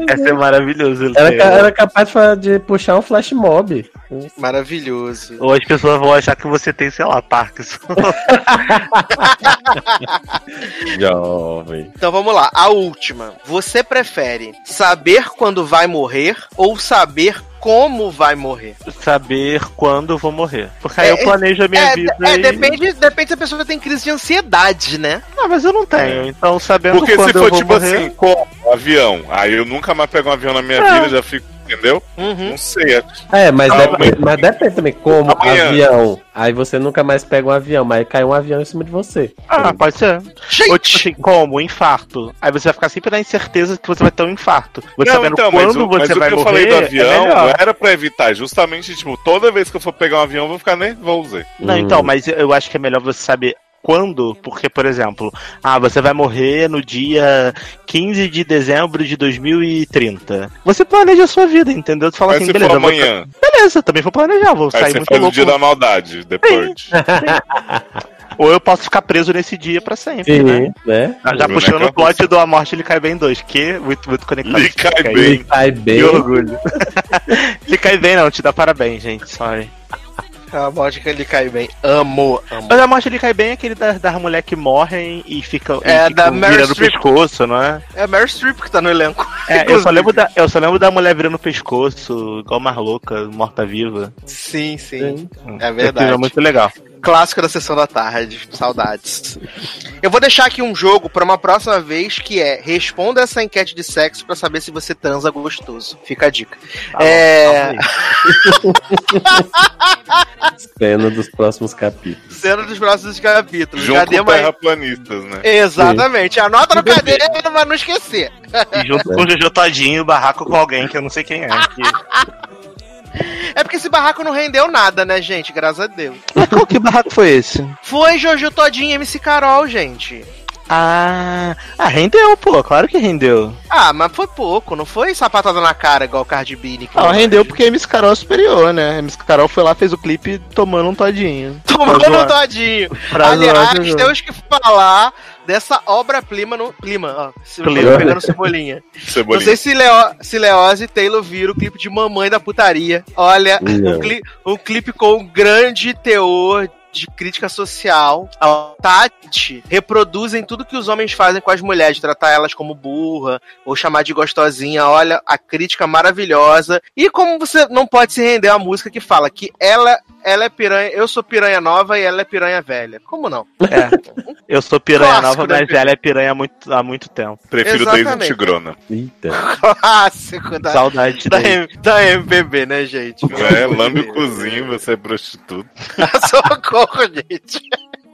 Essa é maravilhoso. Era, ca- era capaz de puxar um flash mob. Maravilhoso. Ou as pessoas vão achar que você tem, sei lá, Parkinson. Jovem. Então vamos lá, a última. Você prefere saber quando vai morrer ou saber como vai morrer? Saber quando eu vou morrer. Porque aí É, eu planejo a minha É, vida. é e- depende, depende se a pessoa tem crise de ansiedade, né? Ah, mas eu não tenho. Então, sabendo Porque quando se eu for vou tipo morrer... assim, como? Avião. Aí eu nunca mais pego um avião na minha É. vida, já fico, entendeu? Uhum. Não sei. É, mas, Calma depende, mas depende também como Amanhã. avião. Aí você nunca mais pega um avião, mas cai um avião em cima de você. Ah, pode ser. Ou tipo assim, como? Infarto. Aí você vai ficar sempre na incerteza que você vai ter um infarto. Você Não, sabendo então, mas quando o, mas você o vai que eu morrer, falei do é avião melhor. não era pra evitar, justamente, tipo, toda vez que eu for pegar um avião, eu vou ficar nervoso. Não, Hum. então, mas eu acho que é melhor você saber quando, porque, por exemplo, ah, você vai morrer no dia 15 de dezembro de 2030. Você planeja a sua vida, entendeu? Tu fala Aí assim, se beleza, for vou- amanhã, beleza, também vou planejar, vou aí sair você muito faz o louco. dia da maldade, depois. Ou eu posso ficar preso nesse dia pra sempre, né? Sim, né? Já Boneca puxando o plot do A Morte Ele Cai Bem 2, que muito, muito conectado. Lhe cai aí. bem. Ele cai bem. Que orgulho. Ele cai bem, não, te dá parabéns, gente. Sorry. A morte que ele cai bem. Amo, amo. Mas a morte ele cai bem é aquele das, das mulheres que morrem e ficam É, e ficam da Meryl virando o pescoço, não é? É a Meryl Streep que tá no elenco. É, eu só, lembro da, eu só lembro da mulher virando o pescoço, igual mais louca, morta-viva. Sim, sim. Sim. É Esse verdade. É muito legal. Clássico da sessão da tarde. Saudades. Eu vou deixar aqui um jogo pra uma próxima vez que é responda essa enquete de sexo pra saber se você transa gostoso. Fica a dica. Tá É. bom, aí. Cena dos próximos capítulos. Cena dos próximos capítulos. Junto Cadê com mais? terraplanistas, né? Exatamente. Anota no caderno pra não esquecer. E junto com o Jojo Todinho, barraco com alguém que eu não sei quem é. que- É porque esse barraco não rendeu nada, né, gente? Graças a Deus. Mas qual que barraco foi esse? Foi Jojo Todinho e MC Carol, gente. Ah, ah, rendeu, pô, claro que rendeu. Ah, mas foi pouco, não foi sapatada na cara igual o Cardi B. Não, rendeu porque a MC Carol é superior, né? A MC Carol foi lá, fez o clipe tomando um todinho. Tomando um todinho. Aliás, temos que falar dessa obra-prima no. Clima, ó. Se pegando cebolinha. Não Cebolinha. sei se, Leo, se Leoz e Taylor viram o clipe de Mamãe da Putaria. Olha, Não. um, cli- um clipe com um grande teor de crítica social. A Tati reproduzem tudo que os homens fazem com as mulheres, tratar elas como burra ou chamar de gostosinha. Olha, a crítica maravilhosa. E como você não pode se render à música que fala que ela, ela é piranha, eu sou piranha nova e ela é piranha velha. Como não? É. Eu sou piranha Clássico, nova, né, mas ela é piranha há muito, há muito tempo. Prefiro Daisy Exatamente. Tigrona. Eita. Clássico da, Saudade da. M- da MPB, né, gente? É, lambe o cozinho, você é prostituta. Socorro, gente.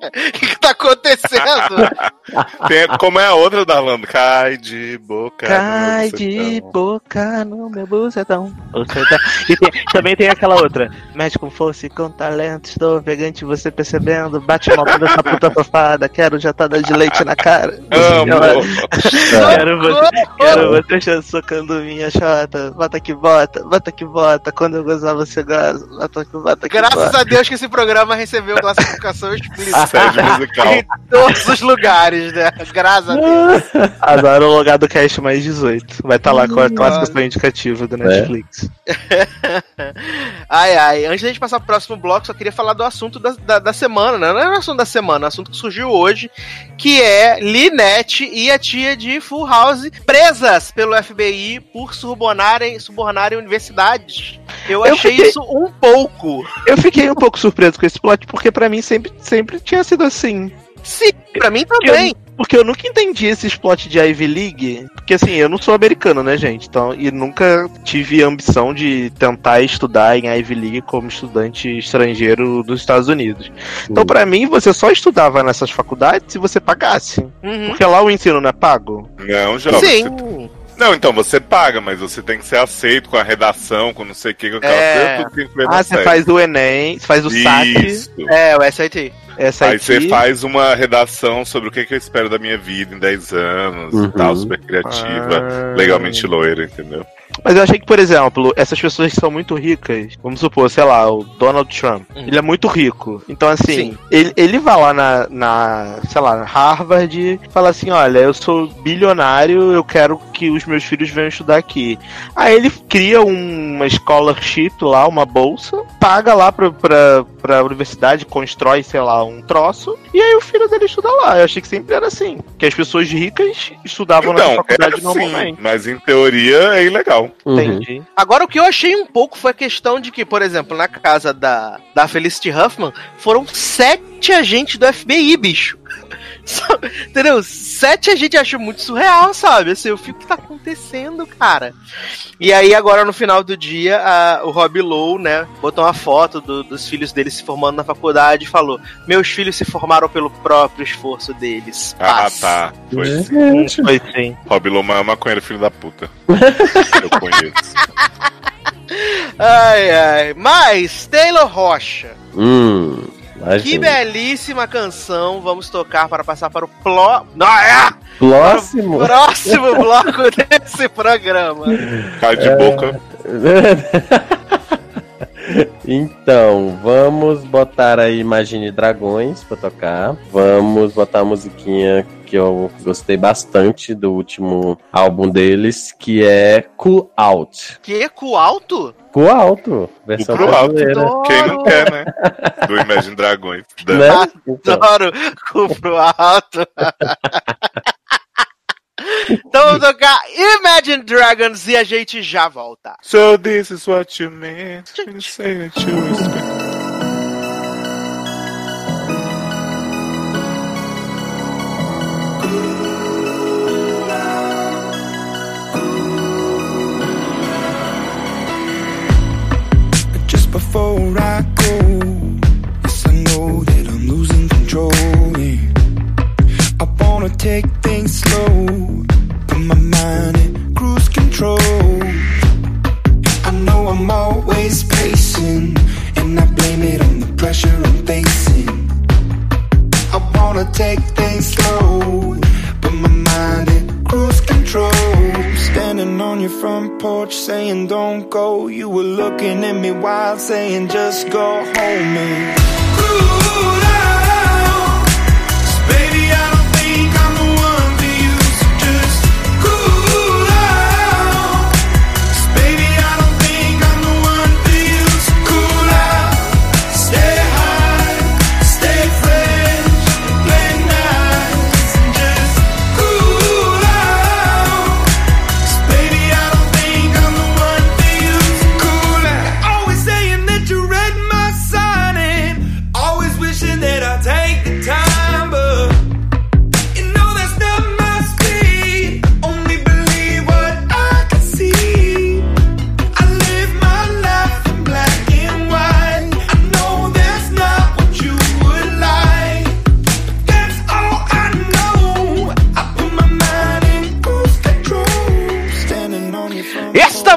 O que, que tá acontecendo? Tem- como é a outra da Lando? Cai de boca. Cai no de boca no meu bucetão. bucetão. E tem- também tem aquela outra. Mexe com força e com talento, estou ofegante, você percebendo. Bate uma mão dessa puta safada, quero jatada de leite na cara. Amo. Quero você, quero você socando minha chota. Bota que bota, bota que bota. Quando eu gozar, você goza. Bota que bota que Graças bota. a Deus que esse programa recebeu classificação explícita Sede musical. em todos os lugares, né? Graças a Deus. Agora o lugar do cast mais 18. Vai estar lá com a classificação indicativa do Netflix. Ai, ai. Antes da gente passar pro próximo bloco, só queria falar do assunto da, da, da semana, né? Não é o assunto da semana, é o assunto que surgiu hoje, que é Linette e a tia de Full House presas pelo FBI por subornarem, subornarem universidades. Eu Eu achei fiquei- isso um pouco. Eu fiquei um pouco surpreso com esse plot, porque pra mim sempre, sempre tinha sido assim. Sim, pra mim também. Porque eu nunca entendi esse plot de Ivy League. Porque assim, eu não sou americano, né, gente? Então, e nunca tive a ambição de tentar estudar em Ivy League como estudante estrangeiro dos Estados Unidos. Então, pra mim, você só estudava nessas faculdades se você pagasse. Uhum. Porque lá o ensino não é pago. Não, jovem. Sim. você- Não, então você paga, mas você tem que ser aceito com a redação, com não sei o que, com aquela É. coisa, tudo que Ah, você faz o Enem, você faz o SAT. É, o SAT. Essa Aí aqui. você faz uma redação sobre o que, que eu espero da minha vida em 10 anos Uhum. e tal, super criativa, Ah. legalmente loira, entendeu? Mas eu achei que, por exemplo, essas pessoas que são muito ricas, vamos supor, sei lá, o Donald Trump, Uhum. ele é muito rico. Então, assim, Sim. ele, ele vai lá na, na, sei lá, na Harvard e fala assim: olha, eu sou bilionário, eu quero que os meus filhos venham estudar aqui. Aí ele cria uma scholarship lá, uma bolsa, paga lá pra, pra, pra universidade, constrói, sei lá, um troço, e aí o filho dele estuda lá. Eu achei que sempre era assim. Que as pessoas ricas estudavam Então, faculdade é assim, normalmente. mas em teoria é ilegal. Uhum. Entendi. Agora, o que eu achei um pouco foi a questão de que, por exemplo, na casa da, da Felicity Huffman, foram sete agentes do FBI, bicho. Entendeu? Sete agentes eu acho muito surreal, sabe? Assim, eu fico, o que tá acontecendo, cara? E aí, agora no final do dia, a- o Rob Lowe, né, botou uma foto do- dos filhos dele se formando na faculdade e falou: Meus filhos se formaram pelo próprio esforço deles. Ah, Paz." tá. Foi É. sim. Gente. Foi sim. Rob Loma é maconheiro, filho da puta. eu conheço. Ai, ai. Mas, Taylor Rocha. Hum. Que belíssima canção vamos tocar para passar para o plo... Não, é! Próximo. próximo bloco desse programa. Cai de boca. Então, vamos botar aí Imagine Dragões pra tocar. Vamos botar a musiquinha que eu gostei bastante do último álbum deles, que é Cool Out. Que cu alto? Cool Alto, versão Pro alto. brasileira. Quem não quer, né? Do Imagine Dragões. Né? Então, Adoro cu pro alto. então vamos tocar Imagine Dragons e a gente já volta. So this is what you meant when you say that you respect. Before I go. Yes, I know that I'm losing control. yeah. I wanna take things slow, put my mind in cruise control. I know I'm always pacing, and I blame it on the pressure I'm facing. I wanna take things slow, lose control. Standing on your front porch saying don't go. You were looking at me wild saying just go home and.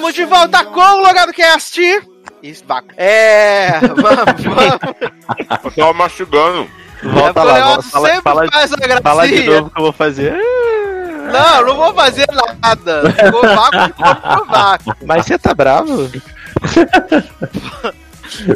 Estamos de volta com o Logado Cast. Isso. É. Vamos, vamos. Eu tava mastigando. Volta É, o lá, volta, fala, sempre fala, faz a gracinha. fala de novo que eu vou fazer. Não, não vou fazer nada. Ficou vácuo, ficou. Mas você tá bravo?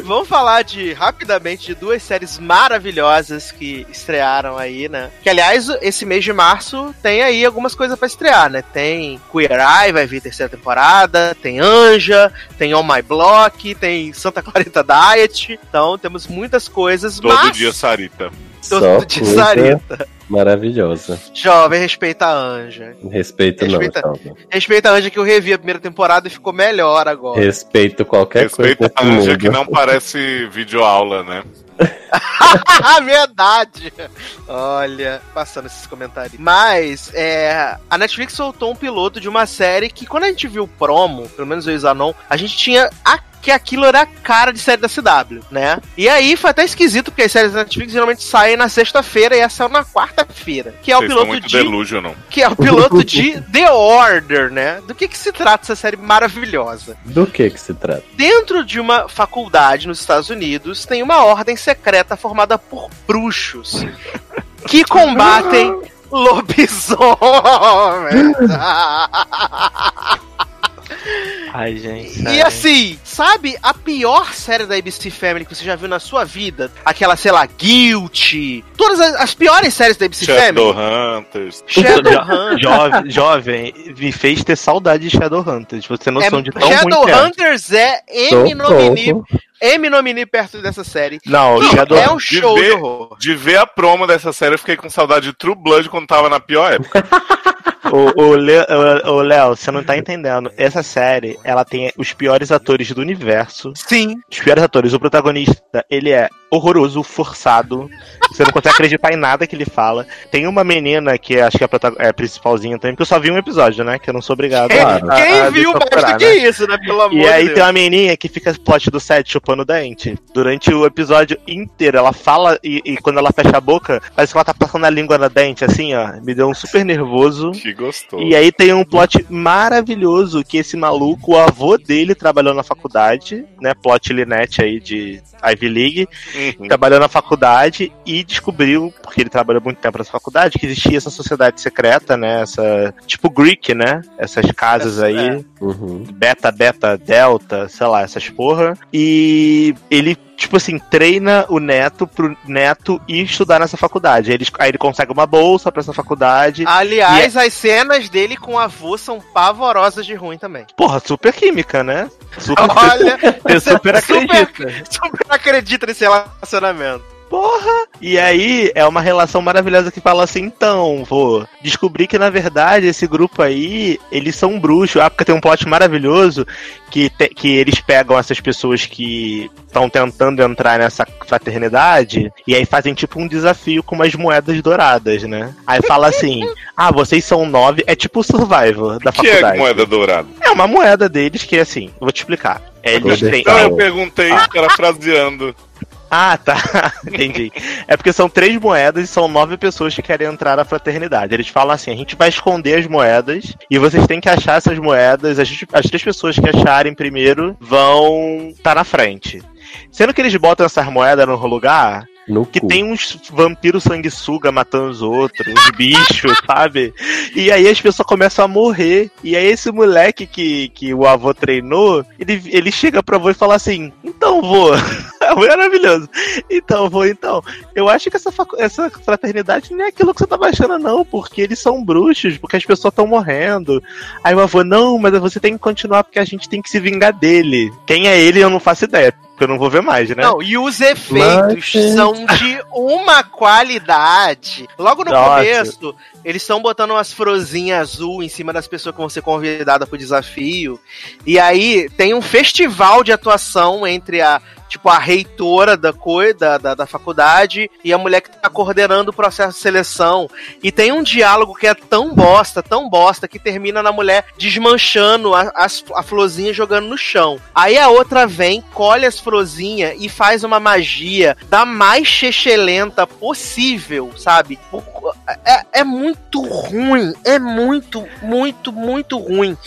Vamos falar de rapidamente de duas séries maravilhosas que estrearam aí, né? Que aliás, esse mês de março tem aí algumas coisas pra estrear, né? Tem Queer Eye, vai vir terceira temporada, tem Anja, tem On My Block, tem Santa Clarita Diet. Então temos muitas coisas, Todo mas dia Sarita. todo Só dia coisa Sarita. Maravilhosa. Jovem, respeita a Anja. Respeito Respeita- não, jovem. Respeita a Anja que eu revi a primeira temporada e ficou melhor agora. Respeito qualquer Respeita coisa a nesse Anja mundo. que não parece videoaula, né? Verdade! Olha, passando esses comentários. Mas, é, a Netflix soltou um piloto de uma série que, quando a gente viu o promo, pelo menos eu e o Zanon, a gente tinha a, que aquilo era a cara de série da CW, né? E aí foi até esquisito, porque as séries da Netflix geralmente saem na sexta-feira e essa saiu na quarta-feira. Que é o Vocês são piloto muito de. delusional. Que é o piloto de The Order, né? Do que, que se trata essa série maravilhosa? Do que que se trata? Dentro de uma faculdade nos Estados Unidos, tem uma ordem secreta formada por bruxos que combatem lobisomens. Ai, gente. e assim, sabe a pior série da ABC Family que você já viu na sua vida? Aquela, sei lá, Guilty. Todas as, as piores séries da ABC Family. Shadowhunters. Shadowhunters. Jovem, jovem, me fez ter saudade de Shadowhunters. Você tem noção de tão é. Shadowhunters é M nomini, Socorro. M nomini perto dessa série. Não, Que Shadow... é um show de ver- horror. De ver a promo dessa série, eu fiquei com saudade de True Blood quando tava na pior época. O, o, Le- o- o Léo, você não tá entendendo. Essa série, ela tem os piores atores do universo. Sim. Os piores atores. O protagonista, ele é horroroso, forçado. Você não consegue acreditar em nada que ele fala. Tem uma menina que acho que é a, é a principalzinha também, porque eu só vi um episódio, né? Que eu não sou obrigado Quem, a, quem a viu mais do que né? isso, né? Pelo amor E aí tem uma menininha que fica plot do set chupando dente. Durante o episódio inteiro, ela fala e, e quando ela fecha a boca, parece que ela tá passando a língua na dente, assim, ó. Me deu um super nervoso. Que gostoso. E aí tem um plot maravilhoso que esse maluco, o avô dele trabalhou na faculdade, né? Plot Linette aí de Ivy League, Uhum. trabalhou na faculdade e descobriu, porque ele trabalhou muito tempo nessa faculdade, que existia essa sociedade secreta, né? Essa. Tipo Greek, né? Essas casas Essa- aí. é. Uhum. Beta, beta, delta, sei lá, essas porra. E ele, tipo assim, treina o neto pro neto ir estudar nessa faculdade. Aí ele, aí ele consegue uma bolsa pra essa faculdade. Aliás, as cenas dele com o avô são pavorosas de ruim também. Porra, super química, né? Super, Olha, eu super super- acredita. super acredita nesse relacionamento. Porra! E aí é uma relação maravilhosa que fala assim, então, vou descobrir que na verdade esse grupo aí, eles são bruxos. Ah, porque tem um plot maravilhoso que, te- que eles pegam essas pessoas que estão tentando entrar nessa fraternidade e aí fazem tipo um desafio com umas moedas douradas, né? Aí fala assim, ah, vocês são nove, é tipo o Survivor da que é faculdade. moeda dourada? É uma moeda deles que é assim, vou te explicar. Eles Vou têm, Então eu perguntei, parafraseando. Ah, tá. Entendi. É porque são três moedas e são nove pessoas que querem entrar na fraternidade. Eles falam assim: a gente vai esconder as moedas e vocês têm que achar essas moedas. As, as três pessoas que acharem primeiro vão estar na frente. Sendo que eles botam essas moedas no lugar No Que cu. tem uns vampiros sanguessuga matando os outros, os bichos, sabe? E aí as pessoas começam a morrer. E aí esse moleque que, que o avô treinou, ele, ele chega pro avô e fala assim: Então, vô, é maravilhoso. Então, vô, então, eu acho que essa, essa fraternidade não é aquilo que você tava achando, não, porque eles são bruxos, porque as pessoas estão morrendo. Aí o avô, não, mas você tem que continuar porque a gente tem que se vingar dele. Quem é ele, eu não faço ideia, porque eu não vou ver mais, né? Não, e os efeitos Mas, são de uma qualidade. Logo no Nossa. começo, eles estão botando umas frozinhas azul em cima das pessoas que vão ser convidadas pro desafio. E aí tem um festival de atuação entre a. Tipo, a reitora da, coi- da, da, da faculdade e a mulher que tá coordenando o processo de seleção. E tem um diálogo que é tão bosta, tão bosta, que termina na mulher desmanchando a, as, a florzinha jogando no chão. Aí a outra vem, colhe as florzinhas e faz uma magia da mais chechelenta possível, sabe? É, é muito ruim. É muito, muito, muito ruim.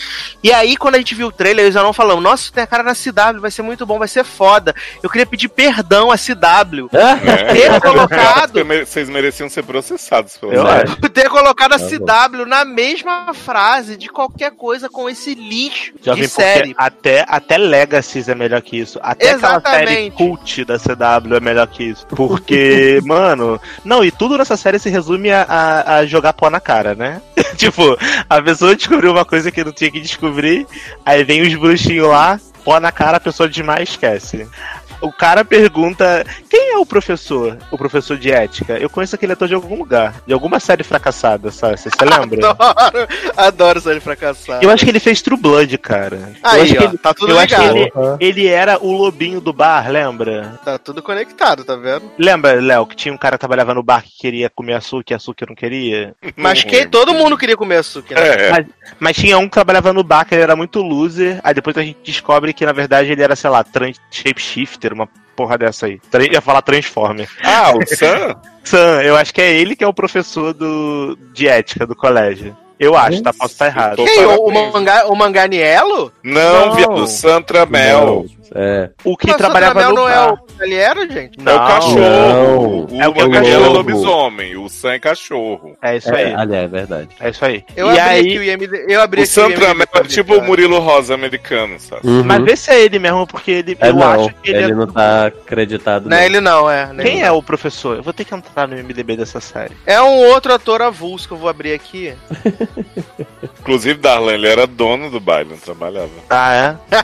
E aí, quando a gente viu o trailer, eles já não falando, nossa, tem a cara da CW, vai ser muito bom, vai ser foda. Eu queria pedir perdão à CW É, ter eu colocado- Vocês mereciam ser processados pelo menos. ter colocado a Tá CW na mesma frase de qualquer coisa com esse lixo Jovem, de série. Até, até Legacies é melhor que isso. Até aquela série Exatamente. cult da CW é melhor que isso. Porque, mano. Não, e tudo nessa série se resume a, a, jogar pó na cara, né? tipo, a pessoa descobriu uma coisa que não tinha que descobrir, aí vem os bruxinhos lá, pó na cara, a pessoa demais esquece. O cara pergunta: quem é o professor? O professor de ética? Eu conheço aquele ator de algum lugar, de alguma série fracassada, sabe? Você lembra? Adoro, adoro série fracassada. Eu acho que ele fez True Blood, cara. eu Aí, acho que ó, ele, tá tudo eu acho que ligado. ele, ele era o lobinho do bar, lembra? Tá tudo conectado, tá vendo? Lembra, Léo, que tinha um cara que trabalhava no bar que queria comer açúcar e açúcar não queria? Mas lembro. todo mundo queria comer açúcar. né? É, Mas, mas tinha um que trabalhava no bar que ele era muito loser, aí depois a gente descobre que na verdade ele era, sei lá, trans, shapeshifter, uma porra dessa aí. Tra- ia falar Transformer. Ah, o Sam? Sam, eu acho que é ele que é o professor do, de ética do colégio. Eu acho, tá? Posso estar errado. Quem? O, o, manga, o Manganiello? Não, Não. viado, Santra Mel. É. O que Mas o trabalhava Sandra no não bar. é o Italiano, gente? É o Não. cachorro. Não. O É o é o Manganiello é cachorro. lobisomem. O Sam é cachorro. É isso É, aí. aliás, é verdade. É isso aí. Eu e abri aí, aqui o IMD. Eu abri O IMDb pra é tipo o cara. Murilo Rosa americano, sabe? Uhum. Mas vê se é ele mesmo, porque ele, É eu não, acho que ele, ele é... não tá acreditado. Não é ele não, é. Não Quem ele é não. o professor? Eu vou ter que entrar no MDB dessa série. É um outro ator avulso que eu vou abrir aqui. Inclusive, Darlan, ele era dono do baile, não trabalhava. Ah, é?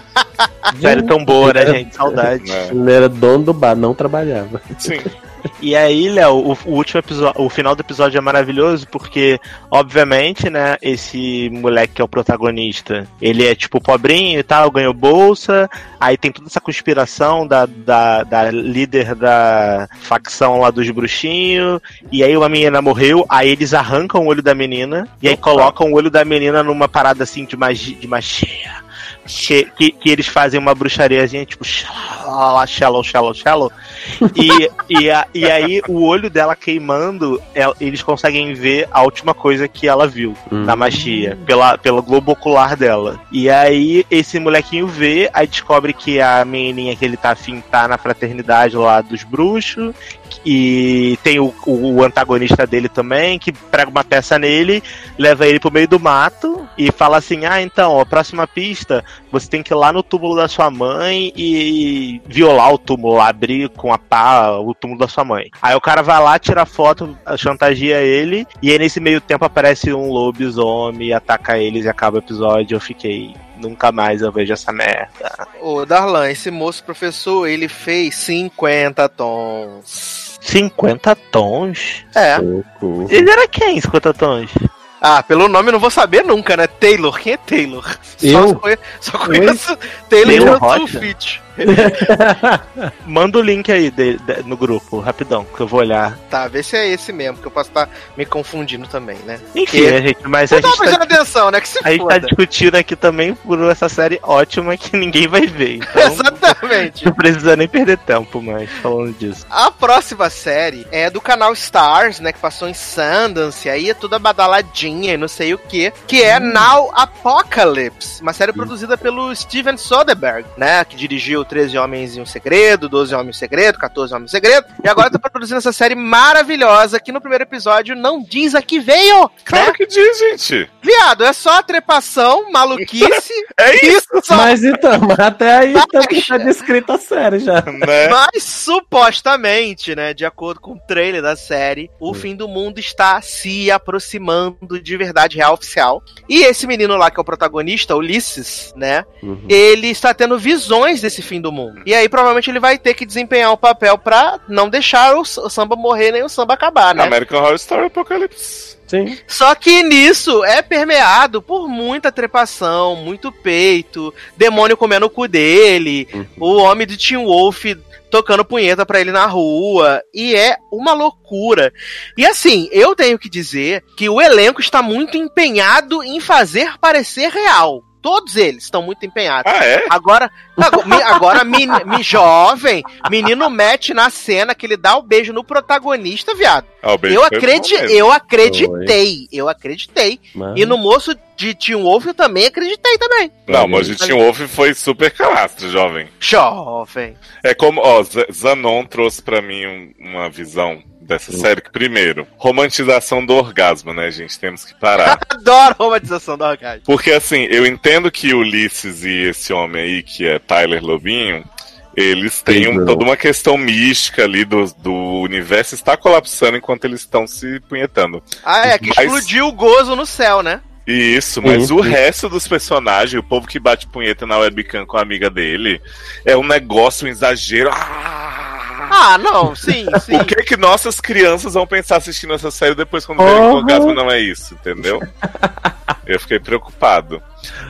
série tão boa, né, gente? Saudade. Né? Ele era dono do bar, não trabalhava. Sim. E aí, Léo, o, o último episódio, o final do episódio é maravilhoso porque, obviamente, né, esse moleque que é o protagonista, ele é tipo pobrinho e tal, ganhou bolsa, aí tem toda essa conspiração da, da, da líder da facção lá dos bruxinhos, e aí uma menina morreu, aí eles arrancam o olho da menina, e aí colocam o olho da menina numa parada assim de magia, de magia. Que, que, eles fazem uma bruxariazinha, tipo, shallow, shallow, shallow. E, e, a- e aí o olho dela queimando, el- eles conseguem ver a última coisa que ela viu Hum. na magia, pela, pelo globo ocular dela. E aí esse molequinho vê, aí descobre que a menininha que ele tá afim tá na fraternidade lá dos bruxos. E tem o, o antagonista dele também, que prega uma peça nele, leva ele pro meio do mato e fala assim: Ah, então, a próxima pista, você tem que ir lá no túmulo da sua mãe e violar o túmulo, abrir com a pá o túmulo da sua mãe. Aí o cara vai lá, tira foto, chantageia ele, e aí nesse meio tempo aparece um lobisomem, ataca eles e acaba o episódio. Eu fiquei. Nunca mais eu vejo essa merda. Ô, Darlan, esse moço professor, ele fez 50 tons. 50 tons? É. Socorro. Ele era quem, 50 tons? Ah, pelo nome eu não vou saber nunca, né? Taylor. Quem é Taylor? Eu? Só, conhe- só conheço Taylor, Taylor Taylor Rocha? Sulfite. Manda o link aí de- de- no grupo, rapidão, que eu vou olhar. Tá, vê se é esse mesmo, que eu posso estar me confundindo também, né? Enfim, Que- né, gente, mas a Não tava gente, tá, prestando atenção, né? Que se a gente tá foda. discutindo aqui também por essa série ótima que ninguém vai ver. Então, Exatamente. não precisa nem perder tempo mais falando disso. A próxima série é do canal Stars, né? Que passou em Sundance, aí é toda badaladinha e não sei o que. Que é Now Apocalypse, uma série produzida pelo Steven Soderbergh, né? Que dirigiu 13 Homens e um Segredo, 12 Homens e um Segredo, 14 Homens e um Segredo. E agora tá produzindo essa série maravilhosa que no primeiro episódio não diz a que veio. Claro né? que diz, gente. Viado, é só trepação, maluquice. É isso, só. Mas então, mas até aí Mas- tá, descrita a série já. né? Mas supostamente, né, de acordo com o trailer da série, o fim do mundo está se aproximando de verdade real oficial. E esse menino lá que é o protagonista, Ulisses, né, Uhum. ele está tendo visões desse fim do mundo. E aí provavelmente ele vai ter que desempenhar um papel pra não deixar o, o samba morrer nem o samba acabar, né? American Horror Story Apocalypse. Sim. Só que nisso é permeado por muita trepação, muito peito, demônio comendo o cu dele, Uhum. o homem do Tim Wolf tocando punheta pra ele na rua, e é uma loucura. E assim, eu tenho que dizer que o elenco está muito empenhado em fazer parecer real. Todos eles estão muito empenhados. Ah, é? Agora, agora, me- agora me, me jovem, menino mete na cena que ele dá o beijo no protagonista, viado. Ah, o beijo Eu, acredi eu acreditei, eu acreditei. Mas... E no moço de Teen Wolf eu também acreditei também. Não, mas o Tim Wolf foi super calastro, jovem. Jovem. É como, ó, Zanon trouxe pra mim um- uma visão dessa série que, primeiro, romantização do orgasmo, né, gente? Temos que parar. Adoro romantização da orgasmo. Porque, assim, eu entendo que Ulisses e esse homem aí, que é Tyler Lobinho, eles têm um- toda uma questão mística ali do, do universo está colapsando enquanto eles estão se punhetando. Ah, é, que Mas- explodiu o gozo no céu, né? Isso, mas Sim, o resto dos personagens, o povo que bate punheta na webcam com a amiga dele, é um negócio, um exagero. Ah! Ah, não, sim, sim. O que que nossas crianças vão pensar assistindo essa série depois quando verem que o orgasmo não é isso, entendeu? Eu fiquei preocupado.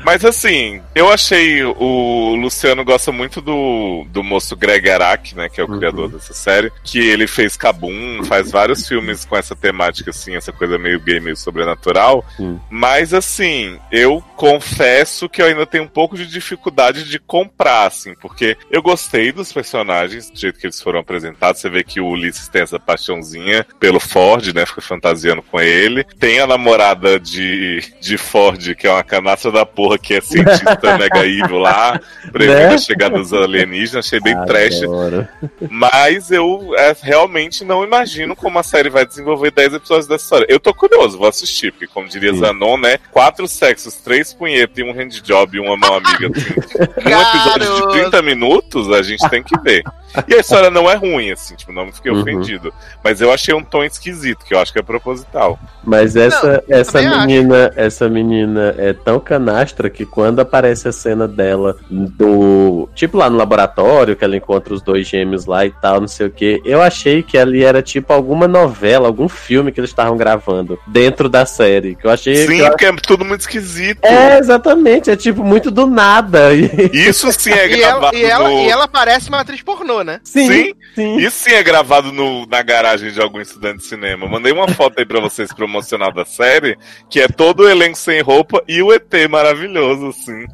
Mas assim, eu achei. O Luciano gosta muito do, do moço Greg Araki, né? Que é o Uhum. criador dessa série. Que ele fez Kabum, faz vários filmes com essa temática, assim, essa coisa meio gay, meio sobrenatural. Sim. Mas assim, eu confesso que eu ainda tenho um pouco de dificuldade de comprar, assim, porque eu gostei dos personagens, do jeito que eles foram apresentados. Você vê que o Ulisses tem essa paixãozinha pelo Ford, né? Fica fantasiando com ele. Tem a namorada de, de Ford, que é uma canastra da porra, que é cientista mega evil lá, prevendo Né? a chegada dos alienígenas. Achei bem trash. Adoro. Mas eu é, realmente não imagino como a série vai desenvolver 10 episódios dessa história. Eu tô curioso, vou assistir, porque como diria Sim. Zanon, né? Quatro sexos, três punhetas e um handjob e uma mão amiga. Assim, um episódio de Garoto. 30 minutos, a gente tem que ver. E a história não é ruim, assim, tipo, não fiquei Uhum. ofendido. Mas eu achei um tom esquisito, que eu acho que é proposital. Mas essa, essa também acho. menina, essa menina é tão canastra que quando aparece a cena dela do. Tipo lá no laboratório, que ela encontra os dois gêmeos lá e tal, não sei o que. Eu achei que ali era tipo alguma novela, algum filme que eles estavam gravando dentro da série. Que eu achei. Sim, que eu- porque é tudo muito esquisito. É, exatamente, é tipo muito do nada. Isso sim é E ela, gravado e, ela, no... e ela parece uma atriz pornô, né? Sim. sim. Isso sim é gravado no- na garagem de algum estudante de cinema. Mandei uma foto aí pra vocês promocional da série, que é todo o elenco sem roupa e o ET maravilhoso, assim.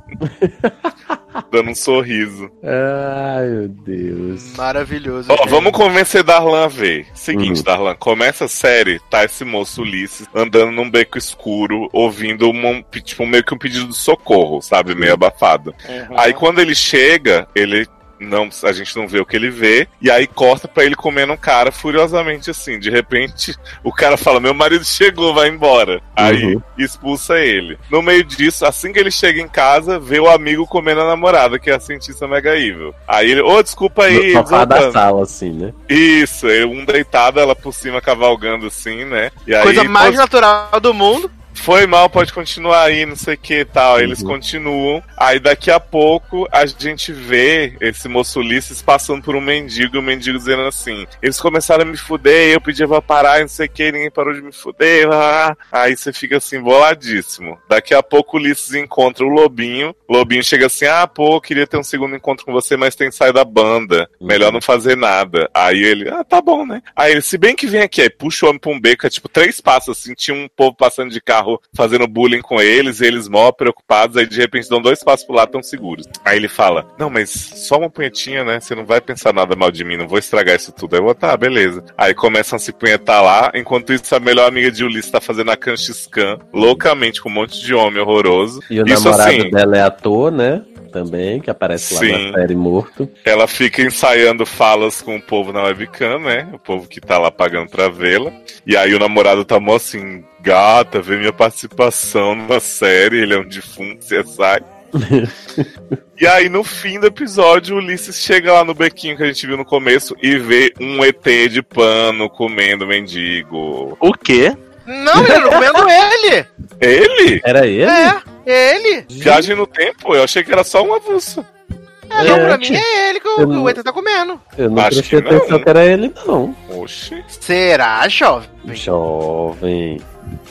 Dando um sorriso. Ai, meu Deus. Maravilhoso. Ó, gente. vamos convencer Darlan a ver. Seguinte, Uhum. Darlan, começa a série, tá esse moço Ulisses andando num beco escuro, ouvindo um, tipo, meio que um pedido de socorro, sabe? Meio abafado. Uhum. Aí quando ele chega, ele não, a gente não vê o que ele vê, e aí corta pra ele comendo um cara furiosamente assim. De repente, o cara fala: Meu marido chegou, vai embora. Aí Uhum. expulsa ele. No meio disso, assim que ele chega em casa, vê o amigo comendo a namorada, que é a cientista mega evil. Aí ele, ô, desculpa aí, No sofá da sala, assim, né? Isso, um deitado, ela por cima cavalgando assim, né? E aí, Coisa mais pô, natural do mundo. Foi mal, pode continuar aí, não sei o que e tal. Aí Eles Uhum. continuam. Aí daqui a pouco a gente vê esse moço Ulisses passando por um mendigo e o mendigo dizendo assim: Eles começaram a me fuder, eu pedia pra parar, não sei o que, ninguém parou de me fuder. ah. Aí você fica assim, boladíssimo. Daqui a pouco o Ulisses encontra o Lobinho. O Lobinho chega assim: Ah, pô, queria ter um segundo encontro com você, mas tem que sair da banda. Melhor não fazer nada. Aí ele, ah, tá bom, né? Aí ele, se bem que vem aqui, aí puxa o homem pra um beco, é tipo três passos assim, tinha um povo passando de carro fazendo bullying com eles, e eles mó preocupados, aí de repente dão dois passos pro lado, tão seguros. Aí ele fala, não, mas só uma punhetinha, né? Você não vai pensar nada mal de mim, não vou estragar isso tudo. Aí eu vou, tá, beleza. Aí começam a se punhetar lá, enquanto isso a melhor amiga de Ulisses tá fazendo a Kanchscan, loucamente, com um monte de homem horroroso. E o Isso namorado assim- dela é ator, né? Também, que aparece lá Sim. na série Morto. Ela fica ensaiando falas com o povo na webcam, né? O povo que tá lá pagando pra vê-la. E aí o namorado tá mó assim, gata, vê minha participação na série, ele é um defunto, você sai. e aí, no fim do episódio, o Ulisses chega lá no bequinho que a gente viu no começo e vê um ET de pano comendo mendigo. O quê? Não, menino, comendo ele! Ele? Era ele? É, é ele! Viagem no tempo? Eu achei que era só um avulso. É, não, pra mim é ele que o, não- o ET tá comendo. Eu não Acho prestei atenção que era ele, não. Oxi. Será, jovem? Jovem.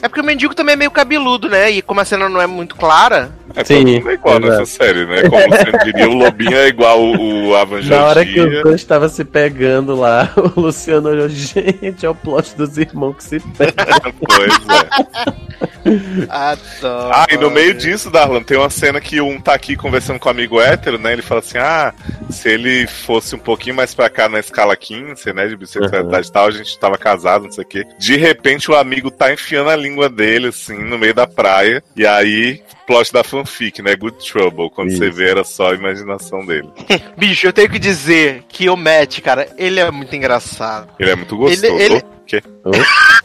É porque o mendigo também é meio cabeludo, né? E como a cena não é muito clara. É Sim, todo mundo é igual exato. nessa série, né? Como você diria, o Lobinho é igual o, o Na hora que Jordia. dois estavam se pegando lá, o Luciano olhou, gente, é o plot dos irmãos que se pegam. Pois é. Adoro. Ah, e no meio disso, Darlan, tem uma cena que um tá aqui conversando com um amigo hétero, né? Ele fala assim: ah, se ele fosse um pouquinho mais pra cá na escala 15, né? De bissexualidade e tal, a gente tava casado, não sei o quê. De repente o amigo tá enfiando a língua dele, assim, no meio da praia. E aí, plot da fanfic, né? Good Trouble. Quando Isso. você vê, era só a imaginação dele. Bicho, eu tenho que dizer que o Matt, cara, ele é muito engraçado. Ele é muito gostoso. Ele- ele- O quê?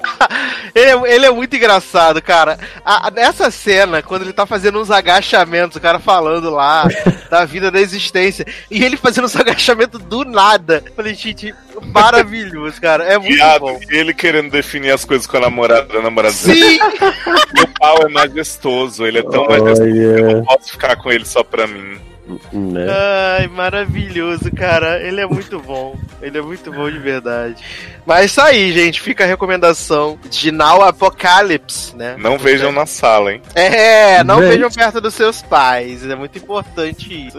Ele é, ele é muito engraçado, cara. A- a- nessa cena, quando ele tá fazendo uns agachamentos, o cara falando lá da vida, da existência, e ele fazendo uns agachamentos do nada. Eu Falei, gente, maravilhoso, cara. É muito Viado, bom. e ele querendo definir as coisas com a namorada, a namorada Sim! meu pau é majestoso, ele é tão majestoso, eu Olha, não posso ficar com ele só pra mim. Né? Ai, maravilhoso, cara. Ele é muito bom. Ele é muito bom de verdade. Mas isso aí, gente. Fica a recomendação de Now Apocalypse, né? Não vejam na sala, hein? É, não Gente. vejam perto dos seus pais. É muito importante isso.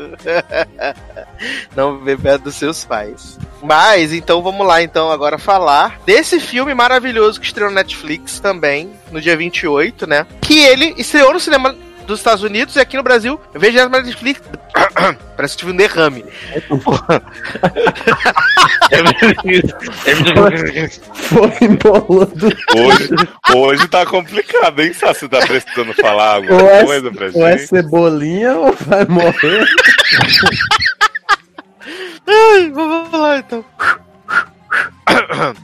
não ver perto dos seus pais. Mas, então vamos lá, então, agora falar desse filme maravilhoso que estreou no Netflix também, no dia 28, né? Que ele estreou no cinema dos Estados Unidos e aqui no Brasil. Eu vejo na Netflix. Parece que tive um derrame. Foi embolando. Hoje, hoje tá complicado, hein, Sá? Você tá precisando falar Ou alguma é, coisa pra ou é gente? cebolinha ou vai morrer. Ai, vamos lá então.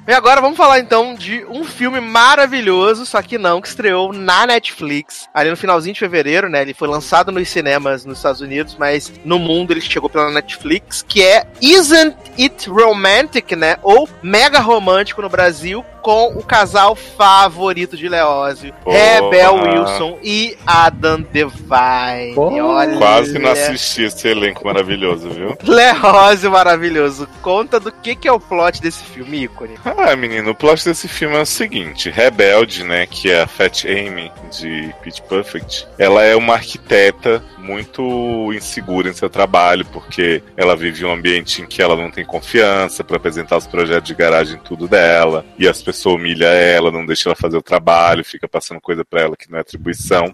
E agora vamos falar então de um filme maravilhoso, só que não, que estreou na Netflix, ali no finalzinho de fevereiro, né? Ele foi lançado nos cinemas nos Estados Unidos, mas no mundo ele chegou pela Netflix, que é Isn't It Romantic, né? Ou Mega Romântico no Brasil, com o casal favorito de Leózio, Porra. Rebel Wilson e Adam Devine. Porra. Olha. Quase não assisti esse elenco maravilhoso, viu? Leózio maravilhoso. Conta do que, que é o plot desse filme, ícone. Ah, menino, o plot desse filme é o seguinte: Rebelde, né, que é a Fat Amy de Pitch Perfect, ela é uma arquiteta muito insegura em seu trabalho, porque ela vive um ambiente em que ela não tem confiança para apresentar os projetos de garagem tudo dela, e as pessoas humilham ela, não deixam ela fazer o trabalho, fica passando coisa para ela que não é atribuição.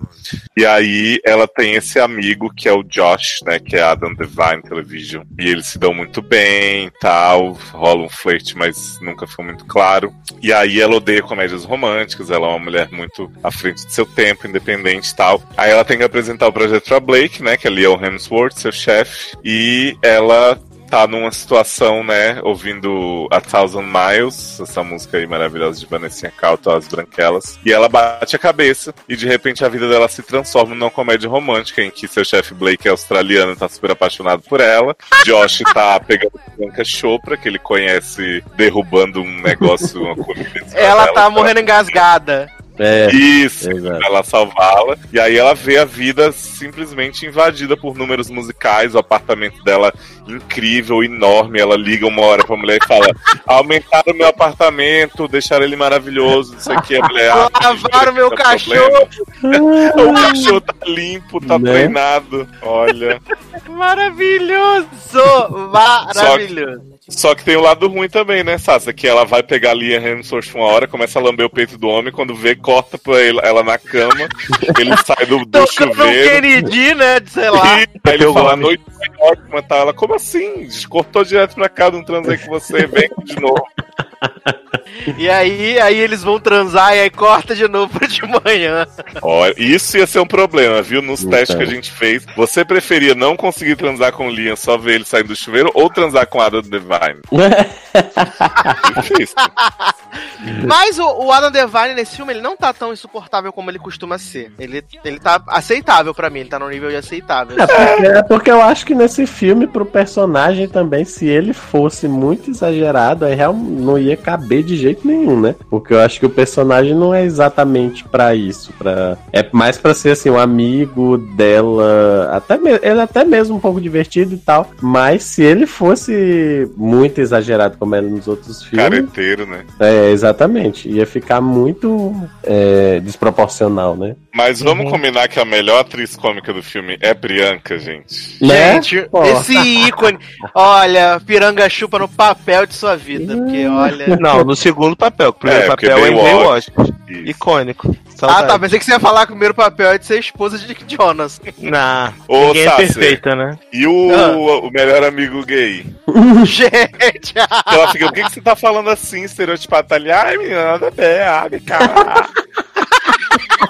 E aí ela tem esse amigo que é o Josh, né, que é Adam Devine Television, e eles se dão muito bem, tal, rola um flerte, mas nunca foi muito claro. E aí ela odeia comédias românticas, ela é uma mulher muito à frente de seu tempo, independente e tal. Aí ela tem que apresentar o projeto pra Blake, né, que é o Hemsworth, seu chefe, e ela tá numa situação, né, ouvindo A Thousand Miles, essa música aí maravilhosa de Vanessa Calto, As Branquelas, e ela bate a cabeça e de repente a vida dela se transforma numa comédia romântica em que seu chefe Blake é australiano e tá super apaixonado por ela. Josh tá pegando Bianca Chopra, que ele conhece derrubando um negócio, uma comida em cima Ela tá morrendo engasgada. É, isso, Exato. pra ela salvá-la. E aí ela vê a vida simplesmente invadida por números musicais, o apartamento dela incrível, enorme. Ela liga uma hora pra mulher e fala: aumentaram meu apartamento, deixaram ele maravilhoso, isso aqui. A mulher, ah, Lavaram meu cachorro. O cachorro tá limpo, tá Né? treinado. Olha. Maravilhoso! Maravilhoso. Só que tem o lado ruim também, né, Sassa? Que ela vai pegar a Lia Hemsworth uma hora, começa a lamber o peito do homem, quando vê, corta pra ele- ela na cama, ele sai do, do Tocando um chuveiro. Kennedy, né? de Sei lá. E aí ele fala, a noite foi ótima, tá? Ela, como assim? Cortou direto pra cá, não transei com você, vem de novo. E aí, aí eles vão transar e aí corta de novo pra de manhã. Olha, isso ia ser um problema, viu? Nos Então. testes que a gente fez. Você preferia não conseguir transar com o Liam, só ver ele saindo do chuveiro, ou transar com Adam Devine? Difícil. Mas o, o Adam Devine nesse filme, ele não tá tão insuportável como ele costuma ser. Ele, ele tá aceitável pra mim, ele tá no nível de aceitável. É porque, é porque eu acho que nesse filme, pro personagem também, se ele fosse muito exagerado, aí real, não ia caber de jeito nenhum, né? Porque eu acho que o personagem não é exatamente pra isso. Pra... É mais pra ser assim, um amigo dela. Até me... Ele é até mesmo um pouco divertido e tal. Mas se ele fosse muito exagerado como era nos outros filmes. Careteiro, né? É, exatamente. Ia ficar muito é, desproporcional, né? Mas vamos combinar que a melhor atriz cômica do filme é Priyanka, gente. Né? Gente, Pô. esse ícone. Olha, piranga chupa no papel de sua vida. Porque, olha. Não, no segundo papel. O primeiro É, papel é em Baywatch. Icônico. Ah, Saudade. tá. Pensei que você ia falar que o primeiro papel é de ser esposa de Dick Jonas. Não, Ô, ninguém é perfeita, né? E o, Ah. o melhor amigo gay? Gente, ela fica, o que, que você tá falando assim, estereotipado? Tá ali, ai, menina, nada bem, abre, cara.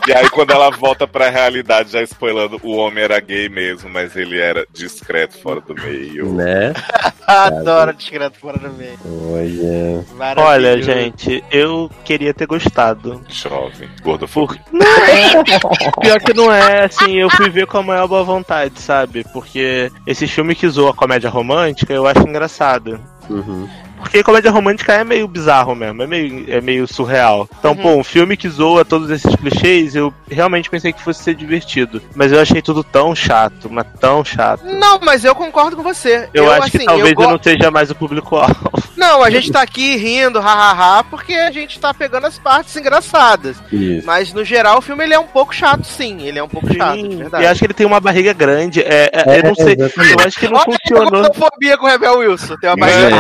E aí, quando ela volta pra realidade, já spoilando, o homem era gay mesmo, mas ele era discreto fora do meio. Né? adoro discreto fora do meio. Olha. Olha, gente, eu queria ter gostado. Jovem, gordofobia. Pior que não é, assim, eu fui ver com a maior boa vontade, sabe? Porque esse filme que zoa a comédia romântica, eu acho engraçado. Uhum. Porque comédia romântica é meio bizarro mesmo, é meio, é meio surreal. Então, Uhum. pô, um filme que zoa todos esses clichês, eu realmente pensei que fosse ser divertido. Mas eu achei tudo tão chato, mas tão chato. Não, mas eu concordo com você. Eu, acho assim, que talvez eu, go- não seja mais o público-alvo. Não, a gente tá aqui rindo, hahaha, porque a gente tá pegando as partes engraçadas. Isso. Mas no geral o filme ele é um pouco chato, sim. Ele é um pouco chato, de Sim, verdade. E acho que ele tem uma barriga grande. É, é, É, eu não sei. exatamente. Eu acho que não Olha funcionou. gordofobia com o Rebel Wilson. Tem uma barriga.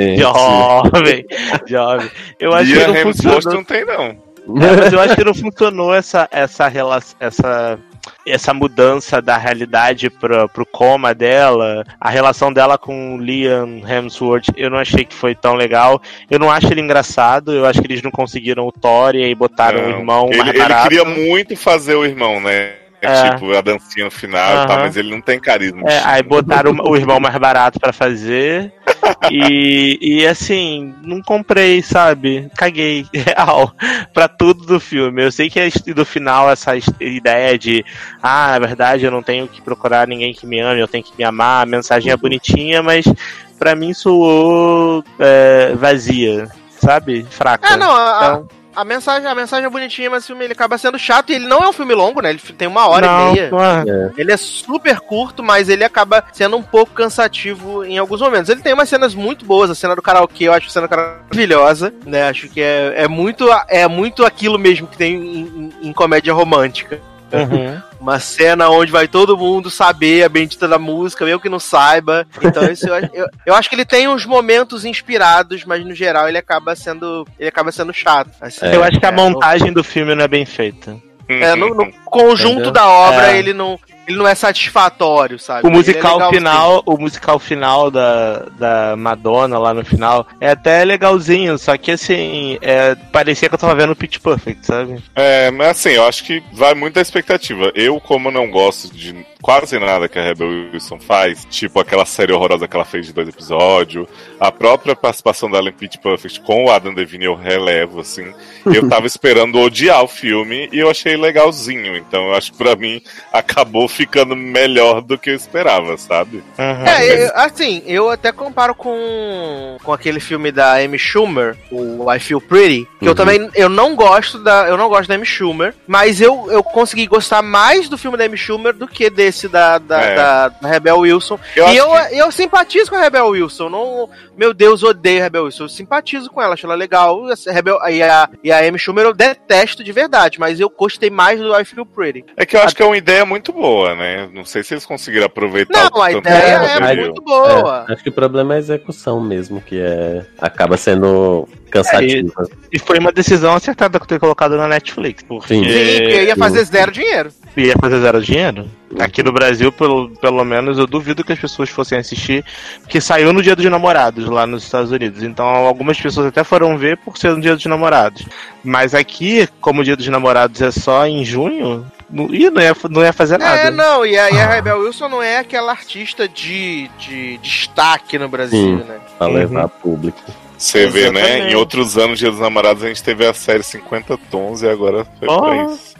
Gente. Jovem, jovem. Eu acho que não funcionou. não tem, não. É, mas eu acho que não funcionou essa essa relação, essa essa mudança da realidade pro, pro coma dela, a relação dela com o Liam Hemsworth, eu não achei que foi tão legal. Eu não acho ele engraçado, eu acho que eles não conseguiram o Thor e aí botaram o Não. irmão ele, mais ele queria muito fazer o irmão, né? É. Tipo, a dancinha no final e tal, Aham. mas ele não tem carisma. É, aí botaram o irmão mais barato pra fazer. E, e assim, não comprei, sabe? Caguei, real, pra tudo do filme. Eu sei que é do final essa ideia de, ah, na verdade eu não tenho que procurar ninguém que me ame, eu tenho que me amar, a mensagem é bonitinha, mas pra mim soou é, vazia, sabe? Fraca. É, não, a, Então, a mensagem, a mensagem é bonitinha, mas o filme ele acaba sendo chato e ele não é um filme longo, né? Ele tem uma hora não, e meia. não é. Ele é super curto, mas ele acaba sendo um pouco cansativo em alguns momentos. Ele tem umas cenas muito boas, a cena do karaokê, eu acho a cena do karaokê maravilhosa, né? Acho que é, é, muito, é muito aquilo mesmo que tem em, em- em comédia romântica. Uhum. Uma cena onde vai todo mundo saber a bendita da música, mesmo que não saiba. Então, isso eu, acho- eu, eu acho que ele tem uns momentos inspirados, mas no geral ele acaba sendo. Ele acaba sendo chato. assim. Eu acho que a É, montagem do filme não é bem feita. É, no, no conjunto Entendeu? da obra, É. ele não, ele não é satisfatório, sabe? O é musical legalzinho. final, o musical final da, da Madonna lá no final é até legalzinho, só que assim, é, parecia que eu tava vendo o Pitch Perfect, sabe? É, mas assim, eu acho que vai muito da expectativa. Eu, como não gosto de quase nada que a Rebel Wilson faz, tipo aquela série horrorosa que ela fez de dois episódios, a própria participação dela em Pitch Perfect com o Adam Devine eu relevo, assim. Eu tava esperando odiar o filme e eu achei legalzinho. Então eu acho que pra mim acabou ficando melhor do que eu esperava, sabe? Uhum. É, eu- assim, eu até comparo com, com aquele filme da Amy Schumer, o I Feel Pretty, que eu Uhum. também eu não gosto da eu não gosto da Amy Schumer, mas eu, eu consegui gostar mais do filme da Amy Schumer do que desse da, da, É. da- da Rebel Wilson. Eu e eu, que- eu simpatizo com a Rebel Wilson, não, meu Deus, odeio a Rebel Wilson, eu simpatizo com ela, acho ela legal. E a, Rebel, e a, e a Amy Schumer eu detesto de verdade, mas eu gostei mais do I Feel Pretty. É que eu acho que é uma ideia muito boa, né? Não sei se eles conseguiram aproveitar Não, a ideia é poderiam. muito boa. É, acho que o problema é a execução mesmo, que é acaba sendo cansativa. E foi uma decisão acertada ter colocado na Netflix, porque Sim. Sim, porque ia fazer zero dinheiro. ia fazer zero dinheiro. Aqui no Brasil, pelo, pelo menos, eu duvido que as pessoas fossem assistir, porque saiu no Dia dos Namorados lá nos Estados Unidos. Então, algumas pessoas até foram ver por ser no Dia dos Namorados. Mas aqui, como o Dia dos Namorados é só em junho, não, ih, não, ia, não ia fazer nada. É, não, e a, e a Rebel Wilson não é aquela artista de, de destaque no Brasil, Sim. né? Pra Uhum. levar público. Você vê, né? Em outros anos, Dia dos Namorados, a gente teve a série 50 Tons e agora foi Oh. pra isso.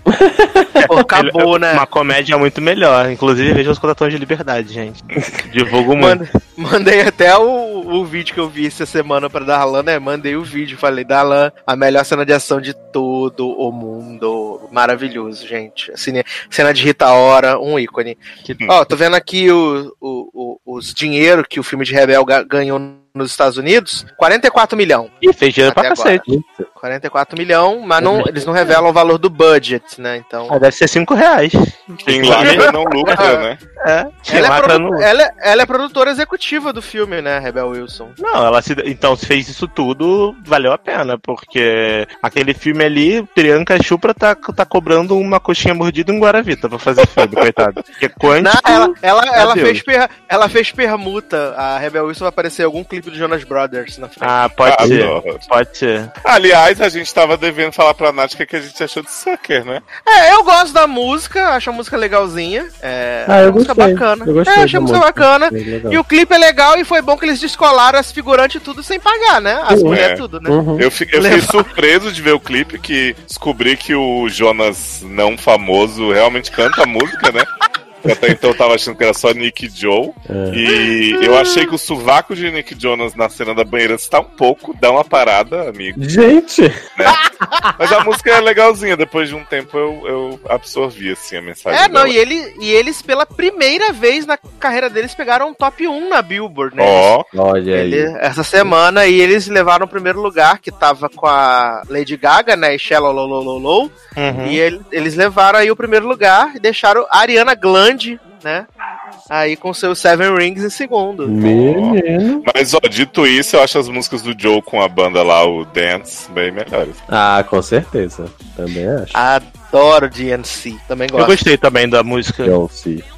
Pô, acabou, né? Uma comédia muito melhor. Inclusive, veja os contatões de liberdade, gente. Divulgo muito. Mandei até o, o vídeo que eu vi essa semana pra Darlan, né? Mandei o vídeo, falei, Darlan, a melhor cena de ação de todo o mundo. Maravilhoso, gente. Cine, cena de Rita Ora, um ícone. Ó, tô vendo aqui o, o- o- os dinheiro que o filme de Rebel ga- ganhou nos Estados Unidos. 44 milhão. Ih, fez dinheiro pra agora. cacete. 44 milhão, mas não, eles não revelam o valor do budget, né? Então. Ah, deve ser 5 reais. Quem lacra não lucra, né? É, Ela é, produ- não- ela, é- ela é produtora executiva do filme, né, Rebel Wilson? Não, ela se. Então, se fez isso tudo, valeu a pena, porque aquele filme ali, Priyanka Chupra tá, tá cobrando uma coxinha mordida em Guaravita pra fazer filme, coitado. Porque quanto. Não, ela, ela, ela, fez per- ela fez permuta. A Rebel Wilson vai aparecer em algum clipe do Jonas Brothers na frente. Ah, pode ser. Adoro. Pode ser. Aliás, a gente tava devendo falar pra Nath o que que a gente achou de Sucker, né? É, eu gosto da música, acho a música legalzinha. É, Ah, eu a música gostei. bacana. Eu gostei é, achei a música música. bacana. Legal. E o clipe é legal e foi bom que eles descolaram as figurantes tudo sem pagar, né? As Uhum. mulheres É. tudo, né? Uhum. Eu, fi- eu fiquei surpreso de ver o clipe que descobri que o Jonas não famoso realmente canta a música, né? Eu Até então eu tava achando que era só Nick Joe. É. E eu achei que o sovaco de Nick Jonas na cena da banheira está um pouco, dá uma parada, amigo. Gente! Mas a música é legalzinha, depois de um tempo eu, eu absorvi assim a mensagem. É, não, dela. e, ele, e eles, pela primeira vez na carreira deles, pegaram um top 1 na Billboard, né? Ó, Olha aí. Ele- essa semana e eles levaram o primeiro lugar, que tava com a Lady Gaga, né? E Shallow Low Low Low Low. Uhum. E ele- eles levaram aí o primeiro lugar e deixaram a Ariana Grande, né? Aí com seus Seven Rings em segundo. Menino. mas ó, dito isso, eu acho as músicas do Joe com a banda lá, o Dance, bem melhores. Ah, com certeza. Também acho. Adoro DNC, também Eu gosto. gostei também da música. Eu.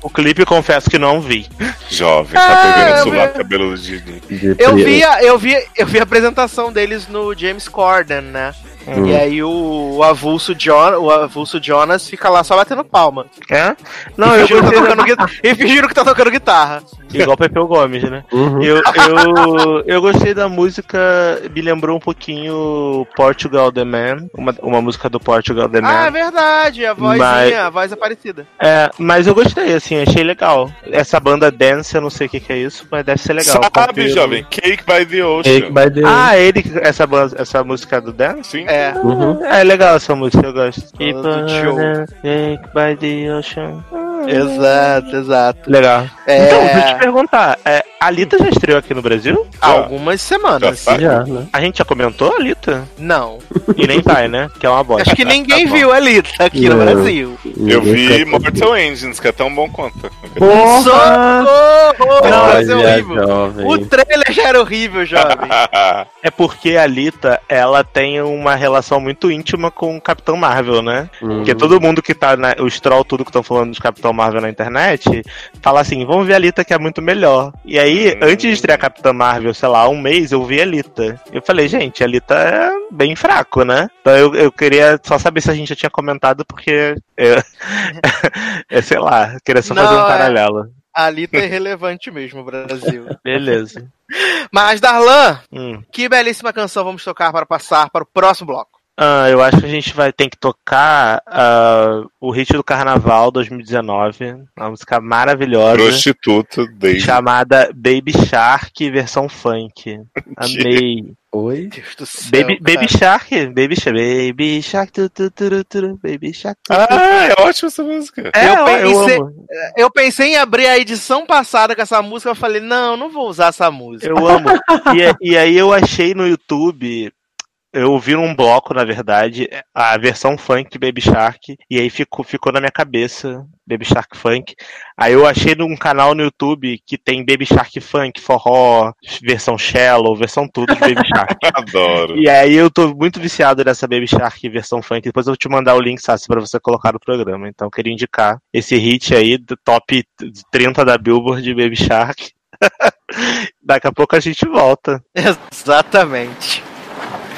O clipe, confesso que não vi. Jovem, tá Ah, pegando eu o cabelo de. De Eu vi, a, eu, vi, eu vi a apresentação deles no James Corden, né? Hum. E aí o, o avulso John, o avulso Jonas fica lá só batendo palma. É? Não, eu e, fingindo que gostei. tá tocando, guitarra- e fingindo que tá tocando guitarra. Igual Pepeu Gomes, né? Uhum. Eu, eu, eu gostei da música, me lembrou um pouquinho Portugal The Man, uma, uma música do Portugal The Ah, é Man. Verdade, a vozinha, Mas- a voz é parecida. É, mas eu gostei, assim, achei legal. Essa banda Dance, eu não sei o que, que é isso, mas deve ser legal. Sabe, Cabelo. jovem? Cake by the Ocean. Cake by the Ah, ele, essa, banda, essa música do Dance? Sim. É. Uhum. É legal essa música, eu gosto. Cake by the Ocean. Exato, exato. Legal. É, Então, deixa eu te perguntar, é, a Alita já estreou aqui no Brasil? algumas semanas. Já tá. Já, né? A gente já comentou a Alita? Não. E nem vai, né? Que é uma bosta. Acho que ninguém tá viu ali, tá aqui no Não. Brasil. Eu vi Mortal Engines, que é tão bom quanto. Socorro! Vai ser Olha, horrível. jovem. O trailer já era horrível, jovem. É porque a Alita, ela tem uma relação muito íntima com o Capitão Marvel, né? Uhum. Porque todo mundo que tá, na, os troll, tudo que estão falando de Capitão Marvel na internet, fala assim, vamos ver a Alita que é muito melhor. E aí, Hum. antes de estrear Capitão Marvel, sei lá, um mês, eu vi a Alita. Eu falei, gente, a Alita é bem fraco, né? Então eu, eu queria só saber se a gente já tinha comentado, porque, é, é, sei lá, queria só fazer Não, um é. paralelo. Ali tá irrelevante mesmo, Brasil. Beleza. Mas, Darlan, Hum. que belíssima canção vamos tocar para passar para o próximo bloco. Ah, eu acho que a gente vai ter que tocar ah, o hit do Carnaval 2019, uma música maravilhosa, Prostituto desde. chamada Baby Shark versão funk. Amei. Oi? Deus do céu. Baby, cara. Baby Shark, Baby Shark, Baby Shark, tu, tu, tu, tu, Baby Shark. tu, tu. Ah, é ótima essa música. É, eu eu, eu pensei- amo. Eu pensei em abrir a edição passada com essa música, eu falei, não, não vou usar essa música. Eu amo. E, e aí eu achei no YouTube eu ouvi num bloco, na verdade, a versão funk de Baby Shark, e aí ficou, ficou na minha cabeça Baby Shark Funk. Aí eu achei num canal no YouTube que tem Baby Shark Funk, forró, versão shallow, versão tudo de Baby Shark. Adoro. E aí eu tô muito viciado nessa Baby Shark versão funk. Depois eu vou te mandar o link, Sassi, pra você colocar no programa. Então eu queria indicar esse hit aí do top 30 da Billboard de Baby Shark. Daqui a pouco a gente volta. Exatamente.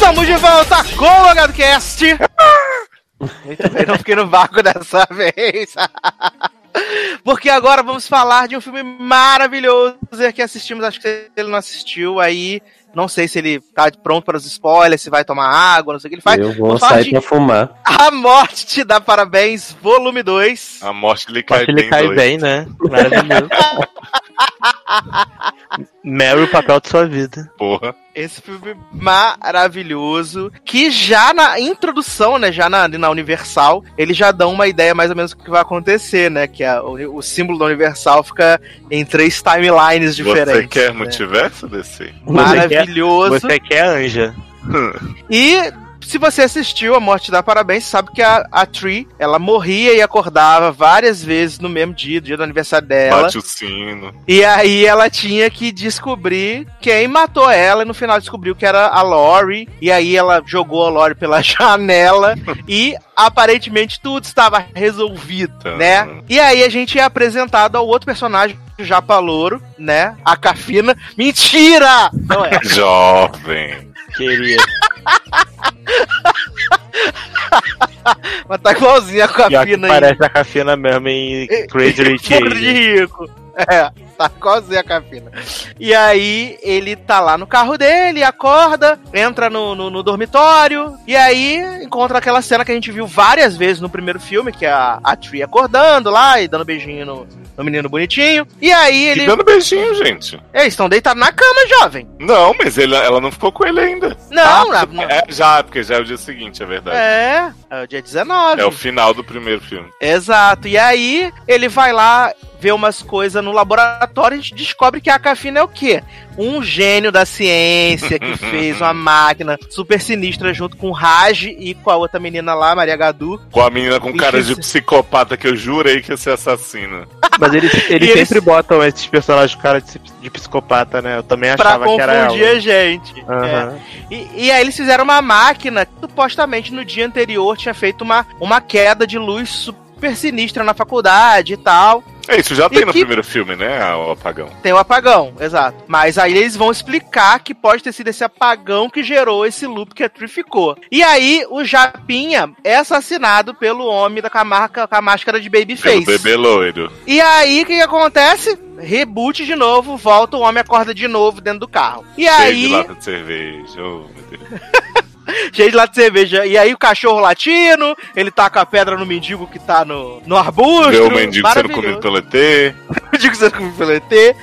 Estamos de volta com o HDcast. Muito bem, não fiquei no vácuo dessa vez. Porque agora vamos falar de um filme maravilhoso que assistimos. Acho que ele não assistiu aí. Não sei se ele tá pronto para os spoilers, se vai tomar água, não sei o que ele faz. Eu vou Vamos sair pra fumar. A Morte te dá parabéns, volume 2. A morte lhe cai Acho que ele bem. cai doido. bem, né? Maravilhoso. Mary, o papel de sua vida. Porra. Esse filme maravilhoso, que já na introdução, né, já na, na Universal, eles já dão uma ideia mais ou menos do que vai acontecer, né, que a- o, o símbolo da Universal fica em três timelines diferentes. Você quer né? multiverso desse? Maravilhoso. Você quer a anja. E se você assistiu A Morte dá Parabéns, sabe que a, a Tree, ela morria e acordava várias vezes no mesmo dia, dia do aniversário dela. Bate o sino. E aí ela tinha que descobrir quem matou ela, e no final descobriu que era a Lori. E aí ela jogou a Lori pela janela e aparentemente tudo estava resolvido, Tá. né? E aí a gente é apresentado ao outro personagem, Japa Louro, né? A Cafina. Mentira! Não é. Jovem. Queria. Mas tá igualzinho a Cafina aí. parece a Cafina mesmo em Crazy Rich rico. É, tá quase a capina. E aí ele tá lá no carro dele, acorda, entra no, no, no dormitório, e aí encontra aquela cena que a gente viu várias vezes no primeiro filme, que é a, a Tree acordando lá e dando beijinho no, no menino bonitinho. E aí E ele. dando beijinho, gente. Eles estão deitados na cama, jovem. Não, mas ele- ela não ficou com ele ainda. Não, Ah, não. É, já, porque já é o dia seguinte, é verdade. É, é o dia 19. É o final do primeiro filme. Exato. E aí ele vai lá ver umas coisas no laboratório e a gente descobre que a Cafina é o quê? Um gênio da ciência que fez uma máquina super sinistra junto com o Raj e com a outra menina lá, Maria Gadu. Com a menina com cara de Isso. psicopata que eu jurei que ia ser assassina. Mas eles, eles E eles- sempre botam esses personagens cara de, de psicopata, né? Eu também Pra achava que era confundir ela. a gente. É. Aham. E, e aí eles fizeram uma máquina que supostamente no dia anterior tinha feito uma, uma queda de luz super sinistra na faculdade e tal. É isso, já tem no que- primeiro filme, né? O apagão. Tem o apagão, exato. Mas aí eles vão explicar que pode ter sido esse apagão que gerou esse loop que a Tree ficou. E aí o Japinha é assassinado pelo homem da, com, a marca, com a máscara de Pelo Babyface. bebê loiro. E aí o que, que acontece? Reboot de novo, volta, o homem acorda de novo dentro do carro. E Cheio aí, de lata de cerveja. Oh, meu Deus. cheio de lata de cerveja. E aí o cachorro latino, ele taca a pedra no mendigo que tá no, no arbusto. Vê o mendigo sendo comido pelo ET. mendigo sendo comido pelo ET.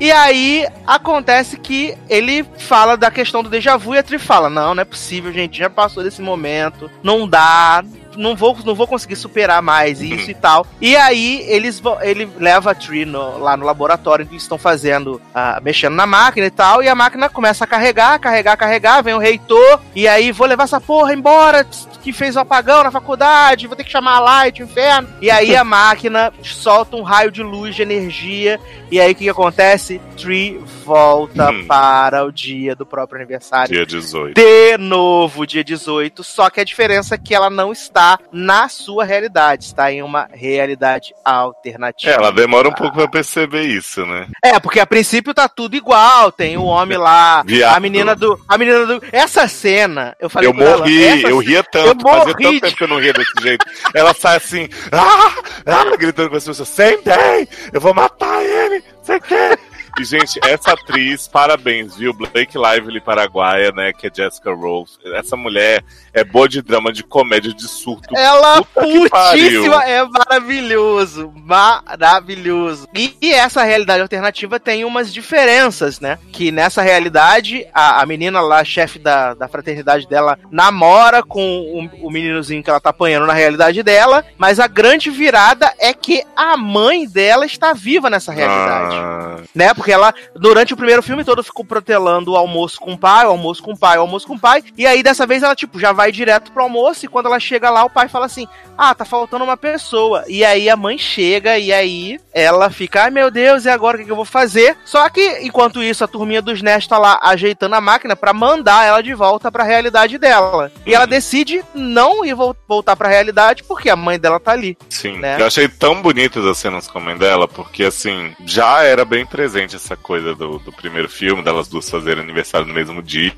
E aí acontece que ele fala da questão do déjà vu e a Tri fala: Não, não é possível, gente, já passou desse momento, não dá. Não vou, não vou conseguir superar mais isso e tal. E aí eles ele leva a Tree no- lá no laboratório que estão fazendo, ah, mexendo na máquina e tal, e a máquina começa a carregar, carregar, carregar, vem o reitor, e aí vou levar essa porra embora, que fez o apagão na faculdade, vou ter que chamar a Light, inferno. E aí a máquina solta um raio de luz, de energia, e aí o que, que acontece? Tree volta Hum. para o dia do próprio aniversário Dia 18. de novo, dia 18. Só que a diferença é que ela não está na sua realidade, está em uma realidade alternativa. É, ela demora um pouco pra perceber isso, né? É, porque a princípio tá tudo igual. Tem o homem lá, Viado. a menina do. A menina do. Essa cena, eu falei Eu ela, morri, essa eu ria tanto, eu fazia morri tanto tempo que eu não ria desse jeito. Ela sai assim, ah, ah, gritando com as pessoas, sentei, eu vou matar ele, sei que. E, gente, essa atriz, parabéns, viu? Blake Lively Paraguaia, né? Que é Jessica Rose. Essa mulher é boa de drama, de comédia, de surto. Ela Puta putíssima, é maravilhoso, maravilhoso. E, e essa realidade alternativa tem umas diferenças, né? Que nessa realidade, a, a menina lá, chefe da, da fraternidade dela, namora com o, o meninozinho que ela tá apanhando na realidade dela, mas a grande virada é que a mãe dela está viva nessa realidade Ah, né? Porque ela, durante o primeiro filme todo, ficou protelando o almoço com o pai, o almoço com o pai, o almoço com o pai. E aí, dessa vez, ela, tipo, já vai direto pro almoço. E quando ela chega lá, o pai fala assim: Ah, tá faltando uma pessoa. E aí a mãe chega, e aí ela fica: Ai meu Deus, e agora o que, que eu vou fazer? Só que, enquanto isso, a turminha dos nerds tá lá ajeitando a máquina pra mandar ela de volta pra realidade dela. E ela decide não ir vol- voltar pra realidade porque a mãe dela tá ali. sim. Né? Eu achei tão bonitas as cenas com a mãe dela, porque, assim, já era bem presente essa coisa do, do primeiro filme, delas duas fazerem aniversário no mesmo dia,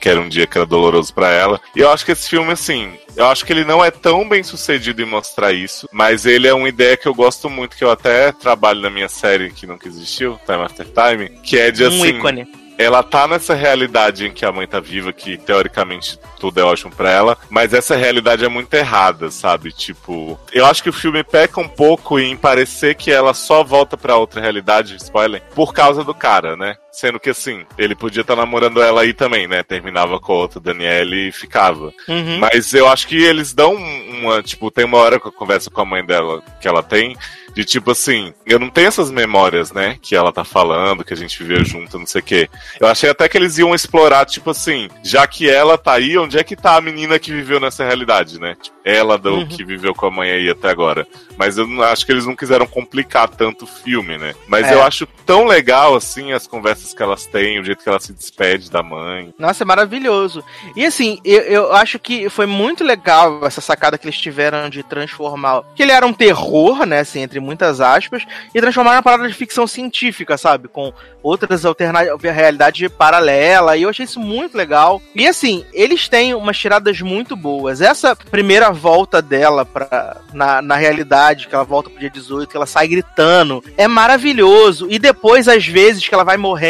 que era um dia que era doloroso pra ela. E eu acho que esse filme, assim, eu acho que ele não é tão bem sucedido em mostrar isso, mas ele é uma ideia que eu gosto muito, que eu até trabalho na minha série que nunca existiu, Time After Time, que é de um assim. ícone. Ela tá nessa realidade em que a mãe tá viva, que teoricamente tudo é ótimo pra ela, mas essa realidade é muito errada, sabe? Tipo, eu acho que o filme peca um pouco em parecer que ela só volta pra outra realidade, spoiler, por causa do cara, né? Sendo que assim, ele podia estar namorando ela aí também, né? Terminava com a outra Daniele e ficava. Uhum. Mas eu acho que eles dão uma. Tipo, tem uma hora que eu converso com a mãe dela que ela tem. De tipo assim, eu não tenho essas memórias, né? Que ela tá falando, que a gente viveu junto, não sei o quê. Eu achei até que eles iam explorar, tipo assim, já que ela tá aí, onde é que tá a menina que viveu nessa realidade, né? Tipo, ela do Uhum. que viveu com a mãe aí até agora. Mas eu não- acho que eles não quiseram complicar tanto o filme, né? Mas É. eu acho tão legal, assim, as conversas que elas têm, o jeito que ela se despede da mãe. Nossa, é maravilhoso. E assim, eu, eu acho que foi muito legal essa sacada que eles tiveram de transformar. Que ele era um terror, né? Assim, entre muitas aspas, e transformar uma parada de ficção científica, sabe? Com outras alternativas, realidade paralela. E eu achei isso muito legal. E assim, eles têm umas tiradas muito boas. Essa primeira volta dela pra, na, na realidade, que ela volta pro dia 18, que ela sai gritando, é maravilhoso. E depois, às vezes, que ela vai morrendo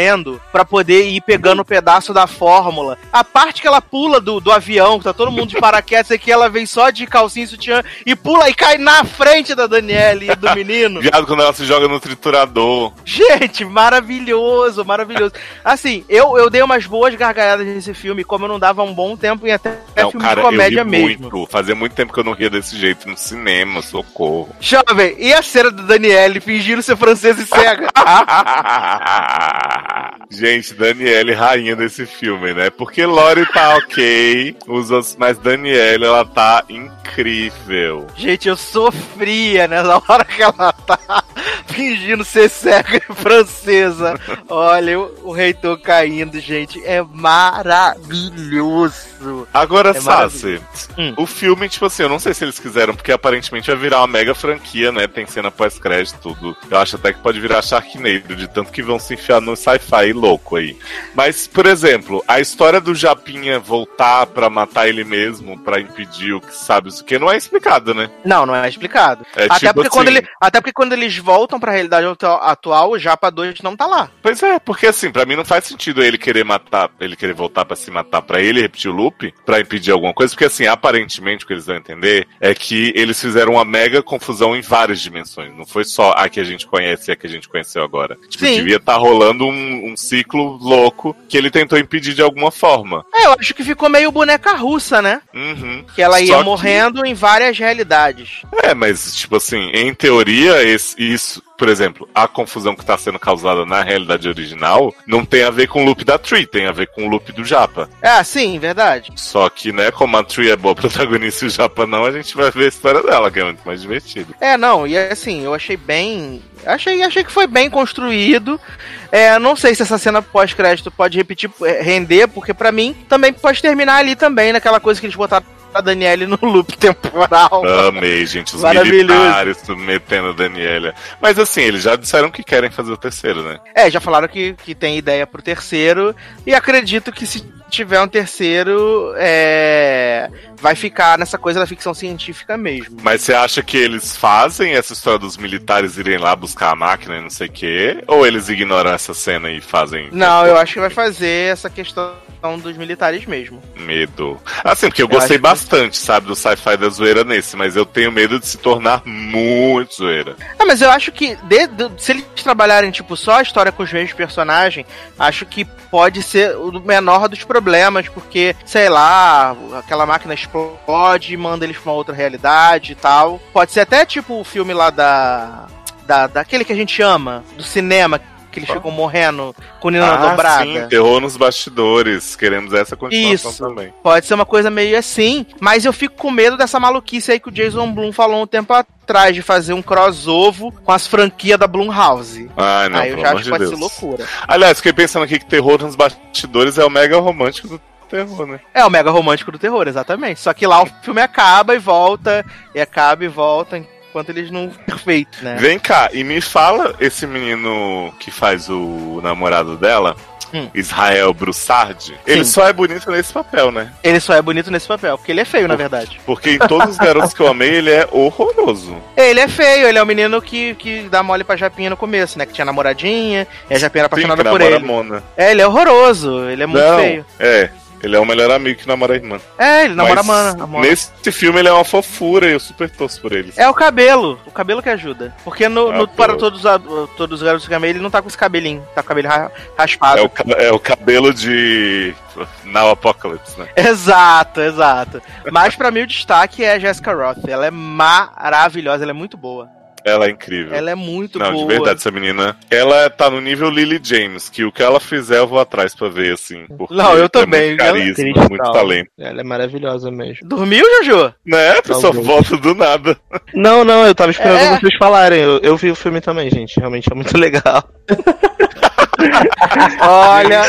pra poder ir pegando um pedaço da fórmula. A parte que ela pula do, do avião, que tá todo mundo de paraquedas, é que ela vem só de calcinha e sutiã e pula e cai na frente da Daniela e do menino. Viado quando ela se joga no triturador. Gente, maravilhoso, maravilhoso. Assim, eu, eu dei umas boas gargalhadas nesse filme, como eu não dava um bom tempo em até Não, filme cara, de comédia eu ri mesmo. muito. Fazia muito tempo que eu não ria desse jeito no cinema, socorro. Jovem, e a cena do Daniele fingindo ser francesa e cega? Gente, Daniele, rainha desse filme, né? Porque Lori tá ok, os outros, mas Daniele, ela tá incrível. Gente, eu sofria nessa hora que ela tá fingindo ser cega e francesa. Olha, o, o reitor caindo, gente, é maravilhoso. Agora, É Sassi, Hum. o filme, tipo assim, eu não sei se eles quiseram, porque aparentemente vai virar uma mega franquia, né? Tem cena pós-crédito, tudo. Eu acho até que pode virar Sharknado, de tanto que vão se enfiar no sci-fi louco aí. Mas, por exemplo, a história do Japinha voltar pra matar ele mesmo, pra impedir o que sabe isso que não é explicado, né? Não, não é explicado. É até, tipo porque quando assim- ele, até porque quando eles voltam pra realidade atu- atual, o Japa 2 não tá lá. Pois é, porque assim, pra mim não faz sentido ele querer matar, ele querer voltar pra se matar pra ele repetir o loop, pra impedir alguma coisa, porque assim, aparentemente o que eles vão entender é que eles fizeram uma mega confusão em várias dimensões. Não foi só a que a gente conhece e a que a gente conheceu agora. Tipo, Sim. devia estar rolando um, um ciclo louco que ele tentou impedir de alguma forma. É, eu acho que ficou meio boneca russa, né? Uhum. Que ela ia Só que- morrendo em várias realidades. É, mas, tipo assim, em teoria, esse- isso, por exemplo, a confusão que tá sendo causada na realidade original não tem a ver com o loop da Tree, tem a ver com o loop do Japa. É, sim, verdade. Só que, né, como a Tree é boa protagonista e o Japa não, a gente vai ver a história dela, que é muito mais divertido. É, não, e assim, eu achei bem. Achei, achei que foi bem construído. É, não sei se essa cena pós-crédito pode repetir, é, render, porque pra mim também pode terminar ali também, naquela coisa que eles botaram a Daniele no loop temporal. Amei, gente, os militares submetendo a Daniela. Mas assim, eles já disseram que querem fazer o terceiro, né? É, já falaram que, que tem ideia pro terceiro, e acredito que se tiver um terceiro, é, vai ficar nessa coisa da ficção científica mesmo. Mas você acha que eles fazem essa história dos militares irem lá buscar a máquina e não sei o quê? Ou eles ignoram essa cena e fazem Não, eu acho que vai fazer essa questão dos militares mesmo. medo? Assim, porque eu Eu gostei que- bastante, sabe, do sci-fi da zoeira nesse, mas eu tenho medo de se tornar muito zoeira. Ah, mas eu acho que de- de- se eles trabalharem, tipo, só a história com os mesmos personagens, acho que pode ser o menor dos problemas, porque, sei lá, aquela máquina explode e manda eles pra uma outra realidade e tal. Pode ser até tipo o filme lá da. da daquele que a gente ama, do cinema, que eles ficam morrendo com Nina ah, dobrada. sim, terror nos bastidores. Queremos essa continuação Isso. também. Pode ser uma coisa meio assim, mas eu fico com medo dessa maluquice aí que o Jason Blum falou um tempo atrás, de fazer um crossover com as franquias da Blumhouse. Ai, não, aí eu já acho de que pode Deus. ser loucura. Aliás, fiquei pensando aqui que terror nos bastidores é o mega romântico do terror, né? É o mega romântico do terror, exatamente. Só que lá o filme acaba e volta, e acaba e volta, enquanto eles não perfeito, né? Vem cá, e me fala esse menino que faz o namorado dela, Hum. Israel Broussard. Ele Sim. só é bonito nesse papel, né? Ele só é bonito nesse papel, porque ele é feio, na verdade. Porque em todos os garotos que eu amei, ele é horroroso. Ele é feio, ele é o menino que, que dá mole pra Japinha no começo, né? Que tinha namoradinha, e a Japinha era Sim, apaixonada que por ele. Mona. É, ele é horroroso, ele é muito Não, feio. É, ele é o melhor amigo que namora a irmã. É, ele namora a Mas Mana. a Mona. Nesse filme ele é uma fofura e eu super torço por ele. É o cabelo, o cabelo que ajuda. Porque no, Ah, no. Para Todos, os- todos os Garotos que eu amei, ele não tá com esse cabelinho, tá com o cabelo ra- raspado. É o, é o cabelo de Now Apocalypse, né? Exato, exato. Mas pra mim o destaque é a Jessica Roth. Ela é maravilhosa, ela é muito boa. Ela é incrível. Ela é muito Não, boa. de verdade, essa menina. Ela tá no nível Lily James, que o que ela fizer eu vou atrás pra ver, assim. Não, eu é também. Muito Ela- carisma, Cristal. muito talento. Ela é maravilhosa mesmo. Dormiu, Jojo? Né? A pessoa Talvez. volta do nada. Não, não, eu tava esperando É. vocês falarem. Eu, eu vi o filme também, gente. Realmente é muito legal. Olha.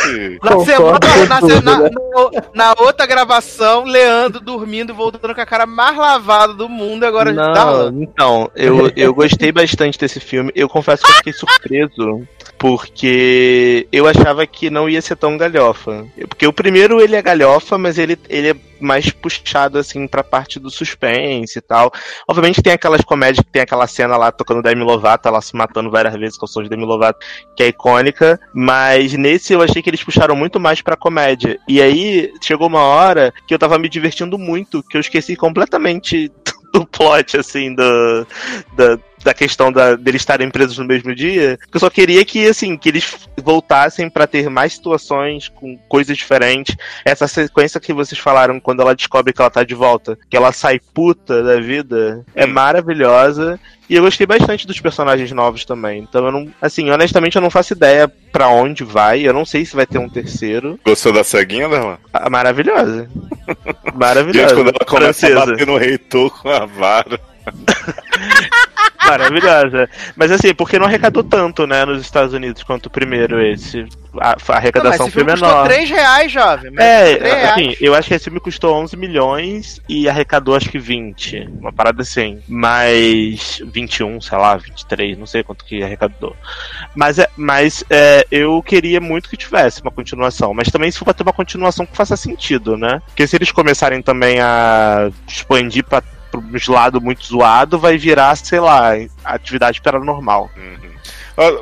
Na, semana, na, na- né? no- na outra gravação, Leandro dormindo voltando com a cara mais lavada do mundo. e Agora tá Não, rolando. então, eu, eu gostei bastante desse filme. Eu confesso que eu fiquei surpreso, porque eu achava que não ia ser tão galhofa. Porque o primeiro ele é galhofa, mas ele, ele é mais puxado assim pra parte do suspense e tal. Obviamente tem aquelas comédias que tem aquela cena lá tocando Demi Lovato, ela se matando várias vezes com o som de Demi Lovato, que é icônica, mas nesse eu achei que eles puxaram muito mais pra comédia. E aí chegou uma hora que eu tava me divertindo muito, que eu esqueci completamente do plot, assim, do, da, da questão da, deles estarem presos no mesmo dia. Eu só queria que, assim, que eles voltassem pra ter mais situações com coisas diferentes. Essa sequência que vocês falaram quando ela descobre que ela tá de volta, que ela sai puta da vida, é maravilhosa. E eu gostei bastante dos personagens novos também. Então eu não, assim, honestamente eu não faço ideia pra onde vai. Eu não sei se vai ter um terceiro. Gostou da ceguinha, Darlan? Ah, maravilhosa. Gente, Maravilhosa. quando ela começa a bater no reitor com a vara. Maravilhosa. Mas assim, porque não arrecadou tanto, né, nos Estados Unidos quanto o primeiro esse. A, a Não, mas arrecadação esse foi filme custou menor. 3 reais, jovem. mas É, assim, eu acho que esse filme custou 11 milhões e arrecadou acho que 20. Uma parada assim. Mais 21, sei lá, 23, não sei quanto que arrecadou. Mas, é, mas é, eu queria muito que tivesse uma continuação. Mas também se for pra ter uma continuação que faça sentido, né? Porque se eles começarem também a expandir pra uns lados muito zoado, vai virar, sei lá, atividade paranormal. Uhum.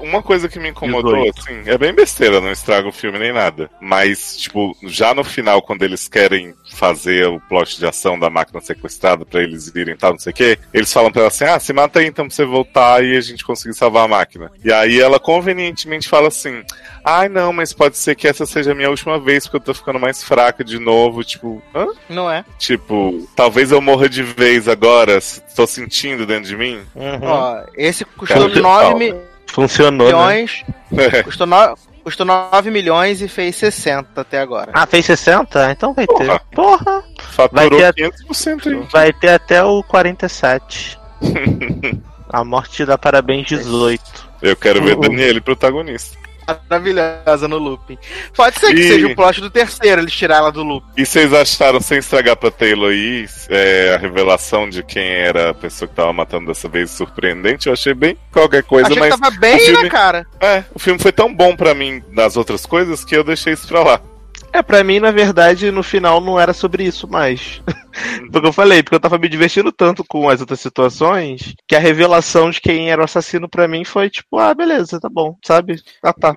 Uma coisa que me incomodou, 18. assim, é bem besteira, não estraga o filme nem nada. Mas, tipo, já no final, quando eles querem fazer o plot de ação da máquina sequestrada pra eles irem e tal, não sei o quê, eles falam pra ela assim: ah, se mata aí então pra você voltar e a gente conseguir salvar a máquina. E aí ela convenientemente fala assim: ai não, mas pode ser que essa seja a minha última vez porque eu tô ficando mais fraca de novo. Tipo, hã? Não é? Tipo, talvez eu morra de vez agora, tô sentindo dentro de mim. Ó, esse custou Cara, 9 calma. Funcionou, né? milhões. Custou, no... custou 9 milhões e fez 60 até agora. Ah, fez 60? Então vai ter. Porra. Porra! Faturou Vai ter- 500% aí. Vai ter até o 47. A morte dá parabéns 18. Eu quero ver Uh. Daniele protagonista. Maravilhosa no looping. Pode ser que E- seja o plot do terceiro, eles tirar ela do loop. E vocês acharam, sem estragar pra Taylor aí, é, a revelação de quem era a pessoa que tava matando dessa vez surpreendente? Eu achei bem qualquer coisa, Achei mas que tava bem filme- na cara. é, o filme foi tão bom pra mim nas outras coisas que eu deixei isso pra lá. É, pra mim, na verdade, no final não era sobre isso mais. porque eu falei, porque eu tava me divertindo tanto com as outras situações que a revelação de quem era o assassino pra mim foi tipo, ah, beleza, tá bom, sabe? Ah, tá.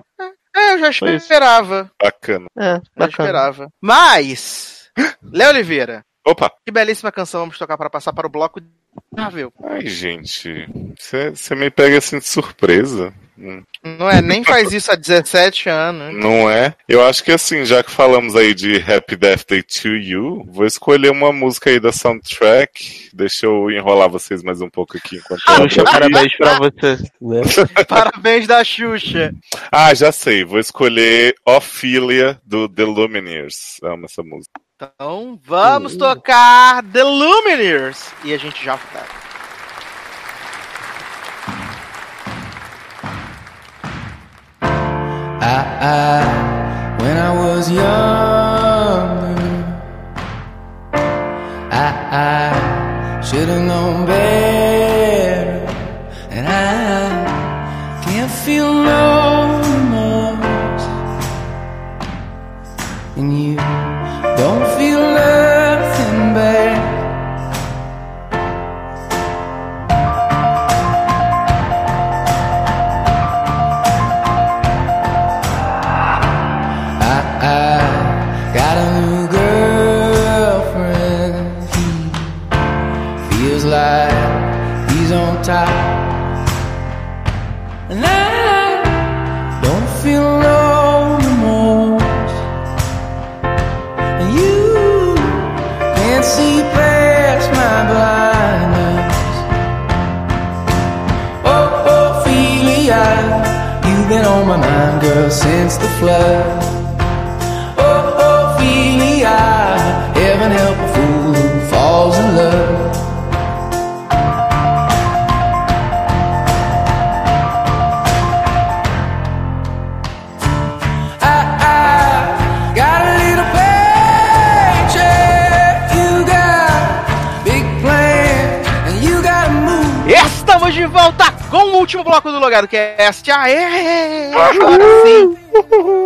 É, eu já esperava. Bacana. É, Já bacana. esperava. Mas, Léo Oliveira, Opa! que belíssima canção vamos tocar para passar para o bloco de Marvel. Ai, gente, você me pega assim de surpresa. Não é? Nem faz isso há 17 anos. Não é? Eu acho que assim, já que falamos aí de Happy Death Day to You, vou escolher uma música aí da soundtrack. Deixa eu enrolar vocês mais um pouco aqui enquanto eu Xuxa, parabéns pra você. Né? Parabéns da Xuxa. Ah, já sei. Vou escolher Ophelia do The Lumineers. Amo essa música. Então, vamos tocar The Lumineers. E a gente já tá. I, when I was younger, I, I should have known better, and I can't feel no remorse, and you And I don't feel no remorse. And you can't see past my blindness. Oh, Ophelia, you've been on my mind, girl, since the flood. Oh, Ophelia, heaven help a fool who falls in love. Com o último bloco do Logado Cast. Aê! Agora sim!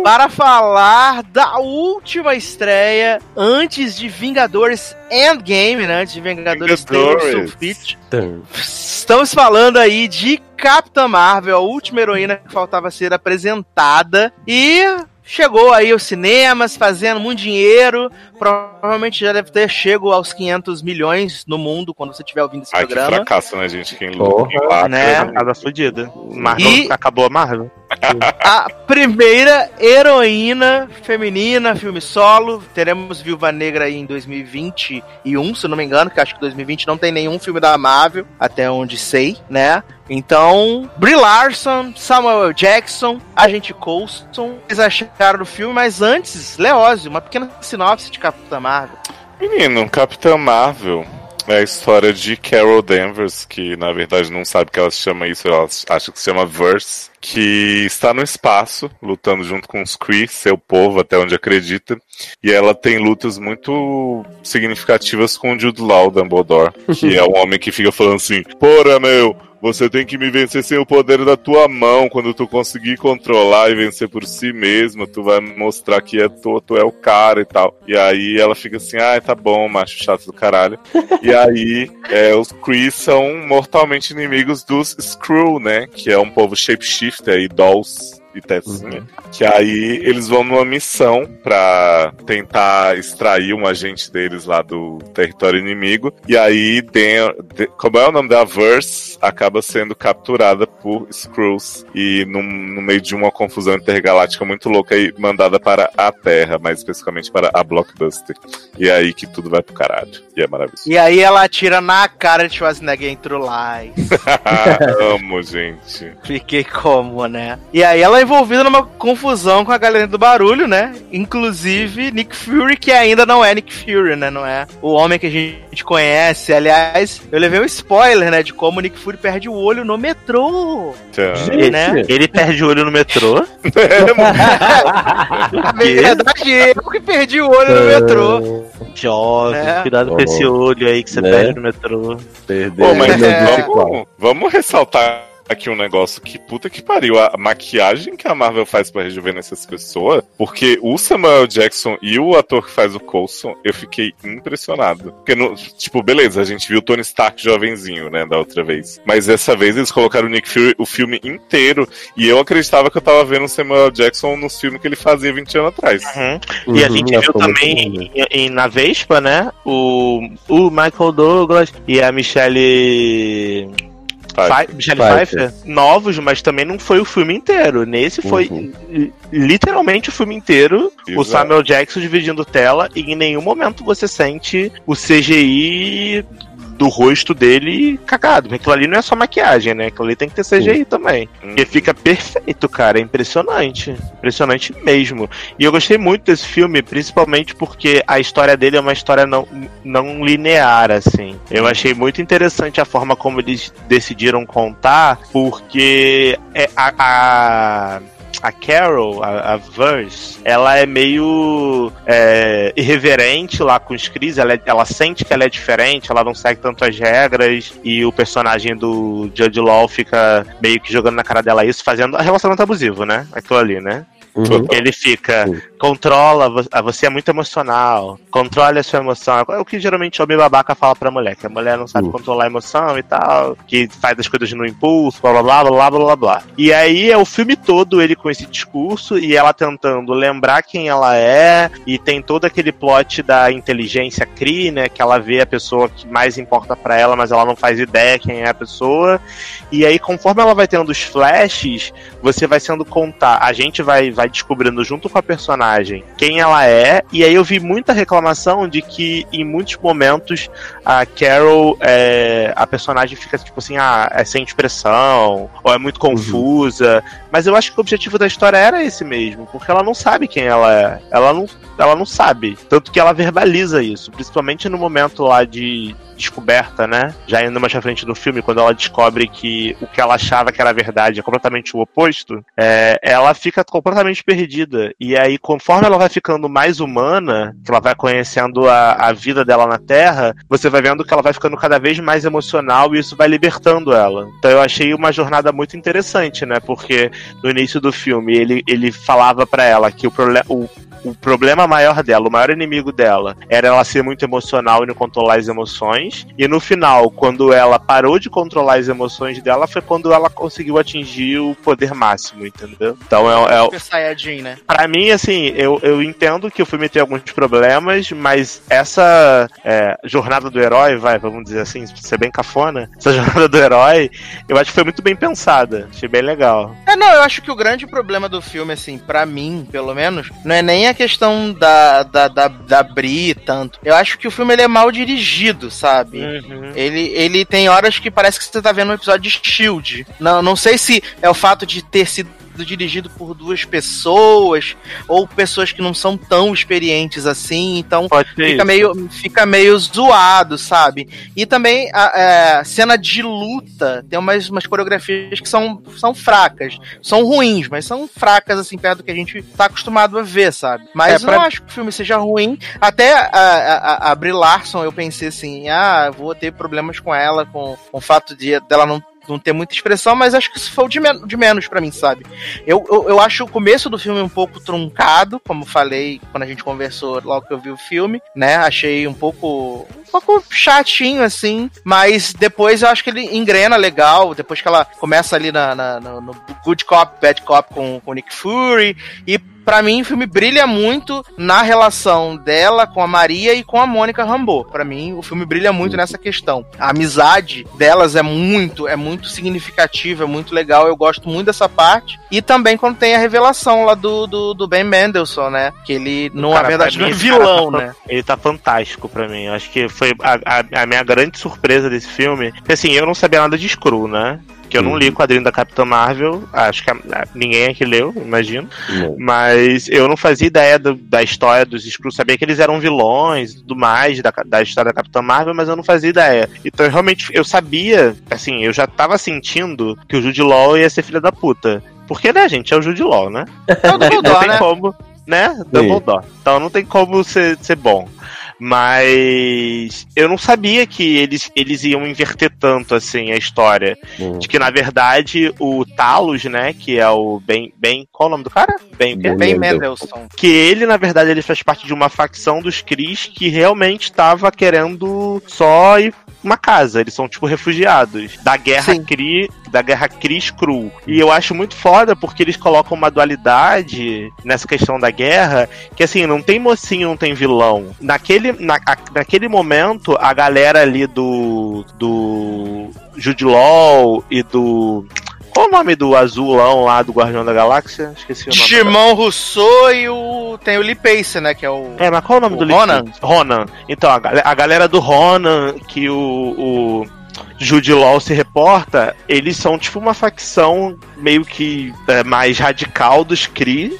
Para falar da última estreia antes de Vingadores Endgame, né? Antes de Vingadores Taylor Vingadores. Swift. Tum. Estamos falando aí de Capitã Marvel, a última heroína que faltava ser apresentada. E chegou aí aos cinemas, fazendo muito dinheiro. Provavelmente já deve ter chego aos 500 milhões no mundo quando você estiver ouvindo esse Ai, que programa. fracasso, né, gente? Quem quem lacra, né? Casa fodida. Marvel, E- Acabou a Marvel? A primeira heroína feminina, filme solo. Teremos Viúva Negra aí em 2021, se não me engano, que acho que 2020 não tem nenhum filme da Marvel, até onde sei, né? Então, Brie Larson, Samuel. Jackson, Agente Coulson, eles acharam do filme, mas antes, Leózio, uma pequena sinopse de Capitã Marvel. Menino, Capitã Marvel é a história de Carol Danvers, que na verdade não sabe que ela se chama isso, ela acha que se chama Verse, que está no espaço, lutando junto com os Kree, seu povo, até onde acredita. E ela tem lutas muito significativas com o Jude Law, Dumbledore, que é um homem que fica falando assim, porra, meu, você tem que me vencer sem o poder da tua mão. Quando tu conseguir controlar e vencer por si mesma, tu vai mostrar que é tu, tu é o cara e tal. E aí ela fica assim, ah, tá bom, macho chato do caralho. e aí é, os Kree são mortalmente inimigos dos Skrull, né? Que é um povo shapeshifter e dolls e Tessinha. Uhum. Que aí eles vão numa missão pra tentar extrair um agente deles lá do território inimigo. E aí, de, como é o nome da Verse, acaba sendo capturada por Skrulls. E no, no meio de uma confusão intergaláctica muito louca e mandada para a Terra, mais especificamente para a Blockbuster. E é aí que tudo vai pro caralho. E é maravilhoso. E aí ela atira na cara de Schwarzenegger o Lies. Amo, gente. Fiquei como, né? E aí ela envolvida numa confusão com a galera do barulho, né? Inclusive Nick Fury, que ainda não é Nick Fury, né? Não é o homem que a gente conhece. Aliás, eu levei um spoiler, né? De como o Nick Fury perde o olho no metrô. Gente, né? Ele perde o olho no metrô? Na verdade, eu que perdi o olho no metrô. Jovem, é. cuidado com esse olho aí que você né? perde no metrô. Perdeu. Pô, mas é. vamos, vamos ressaltar aqui um negócio que puta que pariu. A maquiagem que a Marvel faz para rejuvenescer essa pessoa, porque o Samuel Jackson e o ator que faz o Coulson, eu fiquei impressionado. Porque, no, tipo, beleza, a gente viu o Tony Stark jovenzinho, né, da outra vez. Mas dessa vez eles colocaram o Nick Fury o filme inteiro. E eu acreditava que eu tava vendo o Samuel Jackson nos filmes que ele fazia 20 anos atrás. Uhum. E a gente uhum, viu também em, em, na Vespa, né? O, o Michael Douglas e a Michelle. Pfeiffer. Michelle Pfeiffer. novos, mas também não foi o filme inteiro. Nesse foi uhum. literalmente o filme inteiro, Exato. o Samuel Jackson dividindo tela, e em nenhum momento você sente o CGI do rosto dele cagado. Aquilo ali não é só maquiagem, né? Aquilo ali tem que ter CGI também. Uhum. E fica perfeito, cara. É impressionante. Impressionante mesmo. E eu gostei muito desse filme, principalmente porque a história dele é uma história não, não linear, assim. Eu achei muito interessante a forma como eles decidiram contar, porque é a, a a Carol, a, a Verse, ela é meio é, irreverente lá com os Chris, ela, é, ela sente que ela é diferente, ela não segue tanto as regras, e o personagem do Judge Law fica meio que jogando na cara dela isso, fazendo relacionamento abusivo, né? Aquilo ali, né? Uhum. Ele fica, controla, você é muito emocional, controle a sua emoção. É o que geralmente o homem babaca fala pra mulher, que a mulher não sabe uhum. controlar a emoção e tal, que faz as coisas no impulso, blá blá blá blá blá blá blá. E aí é o filme todo ele com esse discurso e ela tentando lembrar quem ela é, e tem todo aquele plot da inteligência CRI, né? Que ela vê a pessoa que mais importa para ela, mas ela não faz ideia quem é a pessoa. E aí, conforme ela vai tendo os flashes, você vai sendo contar. A gente vai, vai descobrindo junto com a personagem quem ela é. E aí eu vi muita reclamação de que em muitos momentos a Carol, é, a personagem fica tipo assim, ah, é sem expressão, ou é muito confusa. Uhum. Mas eu acho que o objetivo da história era esse mesmo, porque ela não sabe quem ela é. Ela não, ela não sabe. Tanto que ela verbaliza isso, principalmente no momento lá de descoberta, né? Já indo mais pra frente do filme, quando ela descobre que o que ela achava que era verdade é completamente o oposto, é, ela fica completamente perdida. E aí, conforme ela vai ficando mais humana, que ela vai conhecendo a, a vida dela na Terra, você vai vendo que ela vai ficando cada vez mais emocional e isso vai libertando ela. Então eu achei uma jornada muito interessante, né? Porque no início do filme ele, ele falava para ela que o, o o problema maior dela, o maior inimigo dela, era ela ser muito emocional e não controlar as emoções. E no final, quando ela parou de controlar as emoções dela, foi quando ela conseguiu atingir o poder máximo, entendeu? Então é, é Super Saiyajin, né? Pra mim, assim, eu, eu entendo que o filme tem alguns problemas, mas essa é, jornada do herói, vai, vamos dizer assim, ser bem cafona, essa jornada do herói, eu acho que foi muito bem pensada. Achei bem legal. É, não, eu acho que o grande problema do filme, assim, para mim, pelo menos, não é nem a questão da, da, da, da Bri tanto. Eu acho que o filme ele é mal dirigido, sabe? Uhum. Ele, ele tem horas que parece que você tá vendo um episódio de Shield. Não, não sei se é o fato de ter sido dirigido por duas pessoas ou pessoas que não são tão experientes assim, então fica meio, fica meio zoado, sabe? E também a, a, é, cena de luta tem umas, umas coreografias que são, são fracas, são ruins, mas são fracas assim perto do que a gente tá acostumado a ver, sabe? Mas é, pra... eu não acho que o filme seja ruim. Até a, a, a Brie Larson eu pensei assim, ah, vou ter problemas com ela, com, com o fato de dela não não ter muita expressão, mas acho que isso foi o de, men de menos para mim, sabe? Eu, eu, eu, acho o começo do filme um pouco truncado, como falei quando a gente conversou logo que eu vi o filme, né? Achei um pouco pouco chatinho, assim, mas depois eu acho que ele engrena legal, depois que ela começa ali na, na no, no Good Cop, Bad Cop com, com o Nick Fury, e para mim o filme brilha muito na relação dela com a Maria e com a Mônica Rambeau. Para mim o filme brilha muito nessa questão. A amizade delas é muito, é muito significativa, é muito legal. Eu gosto muito dessa parte. E também quando tem a revelação lá do, do, do Ben Mendelssohn, né? Que ele não Cara, é verdade não é vilão, cara, né? Ele tá fantástico pra mim. Eu acho que foi a, a, a minha grande surpresa desse filme. Porque, assim, eu não sabia nada de Screw, né? Que eu não li o quadrinho da Capitã Marvel, acho que a- a- ninguém aqui leu, imagino. Não. Mas eu não fazia ideia do- da história dos Skrulls, sabia que eles eram vilões e tudo mais da, da história da Capitã Marvel, mas eu não fazia ideia. Então eu realmente eu sabia, assim, eu já tava sentindo que o Jude Law ia ser filho da puta. Porque, né, gente, é o Jude Law, né? É o não Dumbledore, tem né? como, né? Dumbledore. Então não tem como ser, ser bom. Mas eu não sabia que eles, eles iam inverter tanto assim a história. Hum. De que, na verdade, o Talos, né, que é o Ben. Ben qual é o nome do cara? Ben? Ben Ben Mendelssohn. Que ele, na verdade, ele faz parte de uma facção dos Cris que realmente estava querendo só ir uma casa. Eles são, tipo, refugiados da guerra Sim. Cri, da guerra Cris Cru. E eu acho muito foda porque eles colocam uma dualidade nessa questão da guerra que, assim, não tem mocinho, não tem vilão. Naquele, na, naquele momento, a galera ali do. do. Jude Law e do. Qual o nome do azulão lá do Guardião da Galáxia? Esqueci o nome. Digimon Rousseau e o. Tem o Lee Pace, né? Que é o. É, mas qual é o nome O do Ronan? livro? Ronan. Então, a, a galera do Ronan, que o, o Jude Law se reporta, eles são tipo uma facção meio que é, mais radical dos Kree.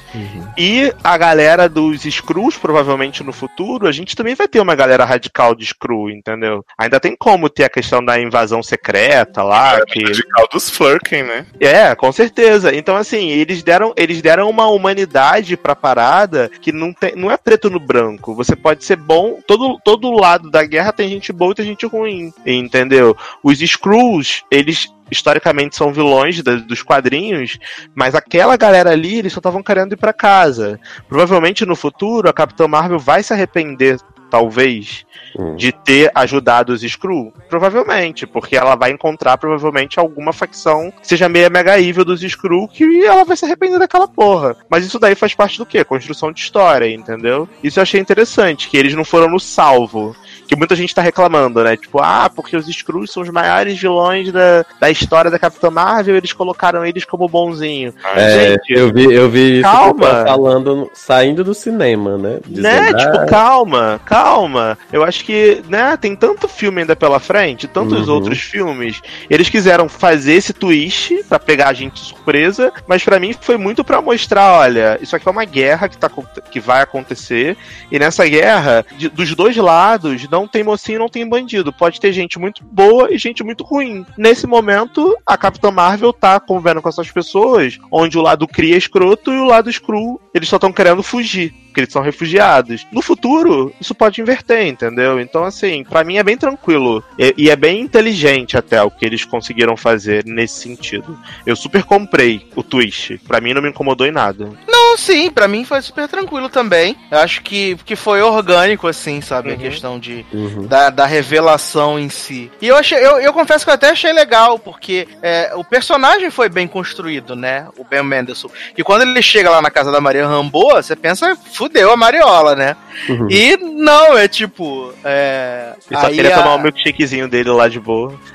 E a galera dos Skrulls, provavelmente no futuro, a gente também vai ter uma galera radical de Skrull, entendeu? Ainda tem como ter a questão da invasão secreta lá, que... Radical dos Flurken, né? É, com certeza. Então, assim, eles deram, eles deram uma humanidade pra parada que não, tem, não é preto no branco. Você pode ser bom. Todo, todo lado da guerra tem gente boa e tem gente ruim. Entendeu? Os Skrulls, eles historicamente são vilões da- dos quadrinhos, mas aquela galera ali, eles só estavam querendo ir pra casa. Provavelmente no futuro a Capitã Marvel vai se arrepender, talvez, Hum. de ter ajudado os Skrull? Provavelmente, porque ela vai encontrar provavelmente alguma facção que seja meio mega evil dos Skrull que ela vai se arrepender daquela porra. Mas isso daí faz parte do quê? Construção de história, entendeu? Isso eu achei interessante, que eles não foram no salvo. Que muita gente tá reclamando, né? Tipo, ah, porque os Skrulls são os maiores vilões da, da história da Capitã Marvel, eles colocaram eles como bonzinho. É, Gente, eu vi, eu vi isso calma. falando, saindo do cinema, né? né? Dizendo, Tipo, "Ah, calma, calma. Eu acho que, né, tem tanto filme ainda pela frente, tantos Uhum. outros filmes. Eles quiseram fazer esse twist pra pegar a gente de surpresa, mas pra mim foi muito pra mostrar, olha, isso aqui é uma guerra que, tá, que vai acontecer, e nessa guerra, de- dos dois lados, não tem mocinho, não tem bandido. Pode ter gente muito boa e gente muito ruim. Nesse momento, a Capitã Marvel tá convivendo com essas pessoas, onde o lado cria escroto e o lado screw, eles só estão querendo fugir porque eles são refugiados. No futuro, isso pode inverter, entendeu? Então, assim, pra mim é bem tranquilo. E, e é bem inteligente até o que eles conseguiram fazer nesse sentido. Eu super comprei o twist. Pra mim não me incomodou em nada. Não, sim, pra mim foi super tranquilo também. Eu acho que, que foi orgânico, assim, sabe? A Uhum. questão de, Uhum. da, da revelação em si. E eu achei, eu, eu confesso que eu até achei legal, porque é, o personagem foi bem construído, né? O Ben Mendelssohn. E quando ele chega lá na casa da Maria Ramboa, você pensa, fudeu a Mariola, né? Uhum. E não, é tipo. É, E só aí queria a- tomar o milkshakezinho dele lá de boa.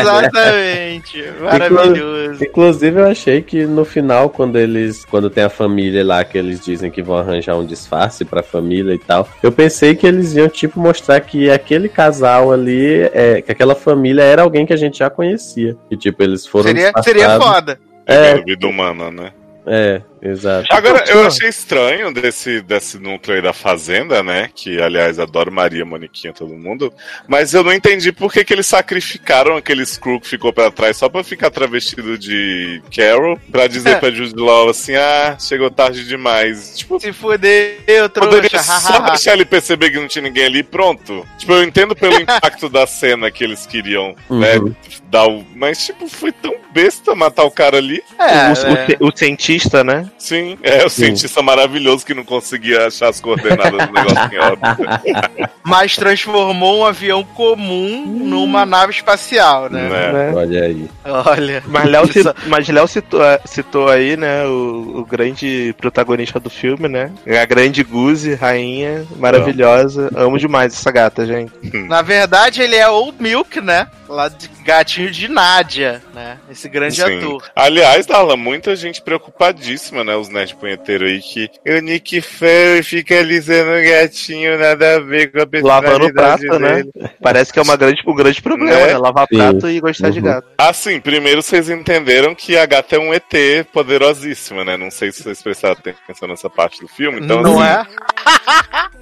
Exatamente. Maravilhoso. Inclusive, eu achei que no final, quando eles. Quando tem a família lá, que eles dizem que vão arranjar um disfarce pra família e tal. Eu pensei que eles iam, tipo, mostrar que aquele casal ali, é, que aquela família era alguém que a gente já conhecia. E, tipo, eles foram. Seria, disfarçados. seria foda. É, É. Vida humana, né? é. Exato. Agora, eu achei estranho desse, desse núcleo aí da Fazenda, né? Que, aliás, adoro Maria, Moniquinha, todo mundo. Mas eu não entendi por que, que eles sacrificaram aquele Screw que ficou pra trás só pra ficar travestido de Carol, pra dizer É. pra Jude Law assim, ah, chegou tarde demais. Tipo, Se fudeu, poderia trouxa. só hahaha. deixar ele perceber que não tinha ninguém ali e pronto. Tipo, eu entendo pelo impacto da cena que eles queriam, né? Uhum. Dar o... Mas, tipo, foi tão besta matar o cara ali. É, o, o ci- o cientista, né? Sim, é o cientista maravilhoso que não conseguia achar as coordenadas do negócio em órbita. mas transformou um avião comum numa nave espacial, né? Né? né? Olha aí. Olha. Mas Léo, mas Léo citou, citou aí, né, o, o grande protagonista do filme, né? A grande Guzi, rainha, maravilhosa. Amo demais essa gata, gente. Na verdade, ele é Old Milk, né? Lá de gatinho de Nádia, né? Esse grande Sim. ator. Aliás, Darla, muita gente preocupadíssima, né? Os nerd punheteiros aí que o Nick Fury fica ali sendo um gatinho, nada a ver com a Lavando personalidade prato, né? dele. Parece que é uma grande, um grande problema, Né? né? Lavar Sim. prato e gostar de Uhum. gato. Assim, primeiro vocês entenderam que a gata é um ET poderosíssima, né? Não sei se vocês prestaram atenção nessa parte do filme. Então, não assim, é?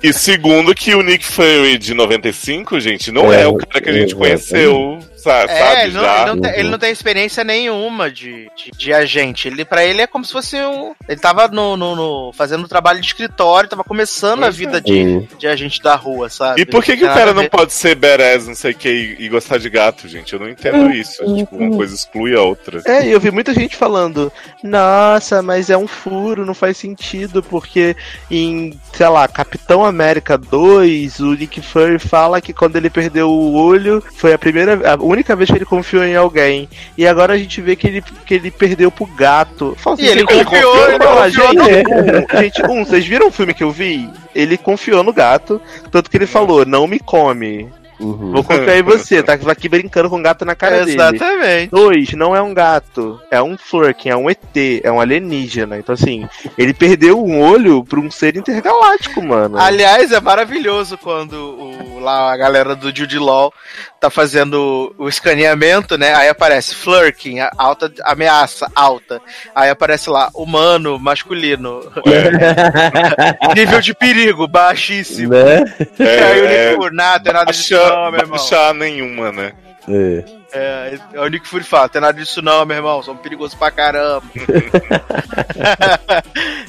E segundo que o Nick Fury de 95, gente, não é, É, o cara que a gente conheceu, É, sabe? ele não, já. ele não tem, ele não tem experiência nenhuma de, de, de agente. Ele, pra ele é como se fosse um. Ele tava no, no, no- fazendo um trabalho de escritório, tava começando a Pois vida é. de, de agente da rua, sabe? E por que, que o cara a não pode ser badass, não sei o que, e, e gostar de gato, gente? Eu não entendo isso. Tipo, uma coisa exclui a outra. É, e eu vi muita gente falando, nossa, mas é um furo, não faz sentido, porque em, sei lá, Capitão América 2, o Nick Fury fala que quando ele perdeu o olho, foi a primeira, a única vez que ele confiou em alguém. E agora a gente vê que ele, que ele perdeu pro gato. Fala assim, E ele gente, confiou, ele Não, confiou gente, um, gente, um, vocês viram o filme que eu vi? Ele confiou no gato, tanto que ele falou, não me come. Uhum. Vou confiar em você, tá aqui brincando com o gato na cara dele. Exatamente. Dois, não é um gato, é um Flurkin, é um ET, é um alienígena. Então, assim, ele perdeu um olho pra um ser intergaláctico, mano. Aliás, é maravilhoso quando o, lá a galera do Jude Law tá fazendo o escaneamento, né? Aí aparece Flurking, a- alta ameaça, alta. Aí aparece lá humano, masculino. Nível de perigo, baixíssimo. né? aí o É, nada, tem nada baixa, não, meu irmão. baixa nenhuma, né? É. É, é o Nick Fury fala, tem nada disso não, meu irmão, são perigosos pra caramba.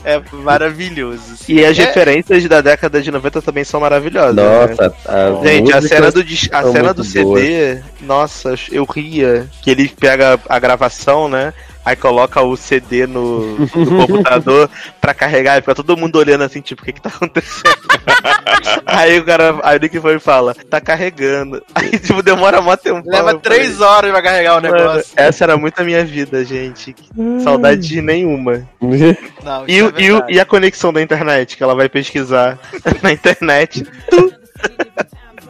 é maravilhoso. assim. E as É- referências da década de 90 também são maravilhosas. né? Nossa, as Gente, a cena do, a cena do CD, nossa, eu ria. Que ele pega a gravação, né? Aí coloca o CD no, no computador pra carregar e fica todo mundo olhando assim, tipo, o que que tá acontecendo? aí o cara, aí o Nick foi e fala, tá carregando. Aí, tipo, demora mó tempo. Leva três horas pra carregar o negócio. essa era muito a minha vida, gente. Saudade de nenhuma. Não, E, é e, e a conexão da internet, que ela vai pesquisar na internet.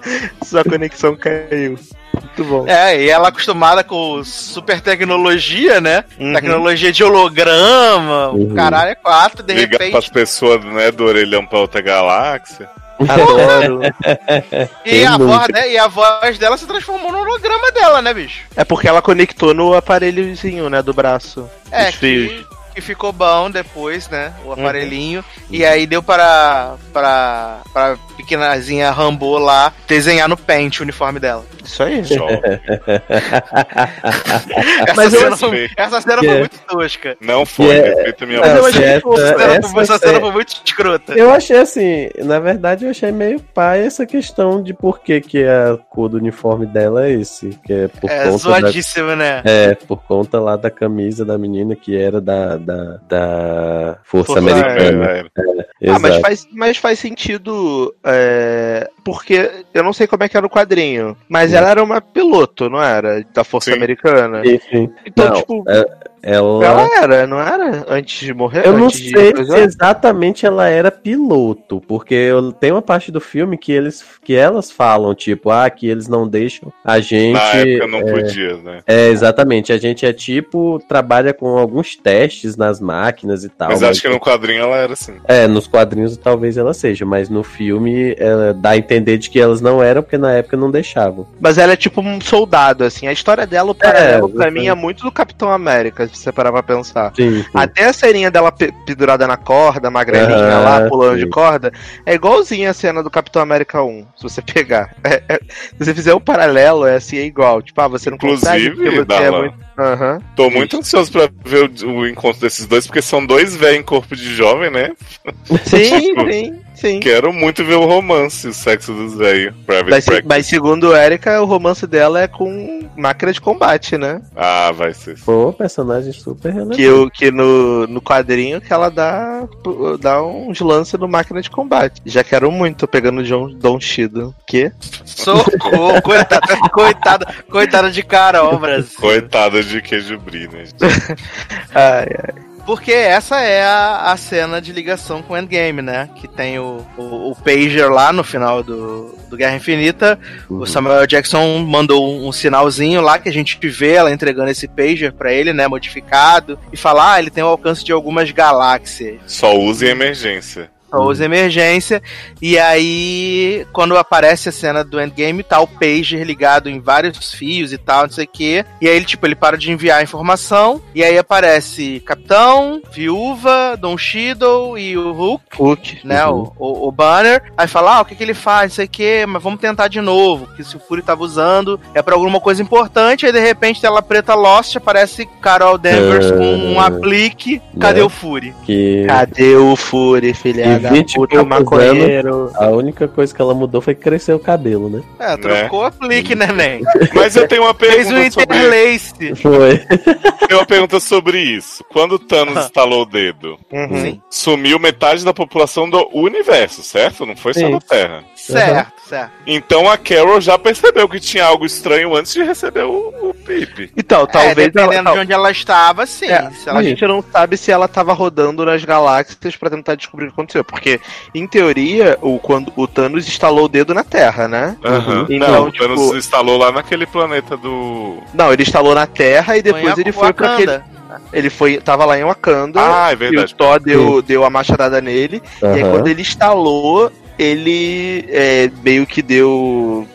Sua conexão caiu. Muito bom. É, e ela acostumada com super tecnologia, né? Uhum. Tecnologia de holograma, o Uhum. caralho é quatro, de Ligar pras repente. pessoas, né, do orelhão pra outra galáxia. Adoro. E a, voz, né, e a voz dela se transformou no holograma dela, né, bicho? É porque ela conectou no aparelhozinho, né, do braço. É, que, que ficou bom depois, né? O Uhum. aparelhinho. E aí deu para pra, pra pequenazinha Rambo lá desenhar no pente o uniforme dela. Isso aí. Essa Mas cena, foi, essa cena Que foi muito tosca. Não foi, É- minha eu achei essa- fofo, Essa cena, essa foi, essa cena é- foi muito escrota. Eu achei assim, na verdade eu achei meio pai essa questão de por que, que a cor do uniforme dela é esse, que é por É conta da, zoadíssimo, né? é, por conta lá da camisa da menina que era da, da, da Força, Força Americana. É, é. Ah, mas faz, mas faz sentido. é, porque eu não sei como é que era o quadrinho. Mas ela era uma piloto, não era? Da Força Sim. Americana. Enfim, Então, não, tipo, é- ela, ela era, não era? Antes de morrer? Eu não Antes de sei coisar? se exatamente ela era piloto, porque tem uma parte do filme que eles que elas falam, tipo, ah, que eles não deixam a gente. Na época não é, podia, né? é, exatamente. A gente é tipo, trabalha com alguns testes nas máquinas e tal. Mas acho que no quadrinho ela era assim. É, nos quadrinhos talvez ela seja, mas no filme ela dá a entender de que elas não eram, porque na época não deixavam. Mas ela é tipo um soldado, assim. A história dela, o paralelo pra exatamente. mim, é muito do Capitão América. Você parar pra pensar. Sim, sim. Até a ceninha dela pe- pendurada na corda, magrelinha Ah, lá, pulando sim. de corda, é igualzinha a cena do Capitão América 1, se você pegar. É- é- se você fizer um paralelo, é assim, é igual. Tipo, ah, você não consegue Inclusive, porque você é muito... Aham. Tô muito ansioso pra ver o, o encontro desses dois, porque são dois velhos em corpo de jovem, né? Sim, sim, sim. Quero muito ver o romance, o sexo dos velhos. Mas, mas segundo Erika, o romance dela é com máquina de combate, né? Ah, vai ser. Pô, personagem super relevante. Que, o, que no, no quadrinho que ela dá, dá uns lances no máquina de combate. Já quero muito, tô pegando o John, Don Shido. Que? Socorro, coitada, coitada, coitada de Carol, Brasil. De queijo brie, né? Ai, ai. Porque essa é a, a cena de ligação com o Endgame, né? Que tem o, o, o Pager lá no final do, do Guerra Infinita. O Samuel Jackson mandou um, um sinalzinho lá que a gente vê ela entregando esse Pager pra ele, né? Modificado. E falar, ah, ele tem o alcance de algumas galáxias. Só use em emergência. Só usa emergência. E aí, quando aparece a cena do Endgame, tá o Pager ligado em vários fios e tal, não sei o quê. E aí ele, tipo, ele para de enviar a informação. E aí aparece Capitão, Viúva, Don Cheadle e o Hulk, Hulk. né? Uhum. O, o, o Banner. Aí fala, ah, o que, que ele faz, não sei o quê, mas vamos tentar de novo. Que se o Fury tava usando é pra alguma coisa importante. Aí de repente, tela preta Lost, aparece Carol Danvers com um É. aplique. Cadê Né? o Fury? Que Cadê o Fury, filha E da 20 e puta, poucos maconheiro? a única coisa que ela mudou foi crescer o cabelo, né? É, trocou o aplique, né, Nen? Mas eu tenho uma Fez o pergunta sobre interlace. Foi. tenho uma pergunta sobre isso. Quando o Thanos estalou o dedo, Uhum. Sumiu metade da população do universo, certo? Não foi só Sim. da Terra. Certo, certo. Então a Carol já percebeu que tinha algo estranho antes de receber o, o Pip. Então, é, talvez dependendo ela, de onde ela estava, sim. É, Se ela- a gente não sabe se ela tava rodando nas galáxias pra tentar descobrir o que aconteceu. Porque, em teoria, o, quando o Thanos instalou o dedo na Terra, né? Aham. Então, Não, o tipo- Thanos instalou lá naquele planeta do. Não, ele instalou na Terra e depois ele foi Wakanda. aquele. Ele foi, tava lá em Wakanda. Ah, é e o verdade. Thor deu, deu a machadada nele. E aí, quando ele instalou, ele é, meio que deu.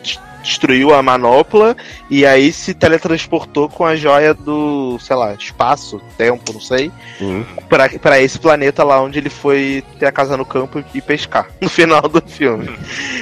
Destruiu a manopla e aí se teletransportou com a joia do, sei lá, espaço, tempo, não sei, Hum. pra, pra esse planeta lá onde ele foi ter a casa no campo e pescar no final do filme.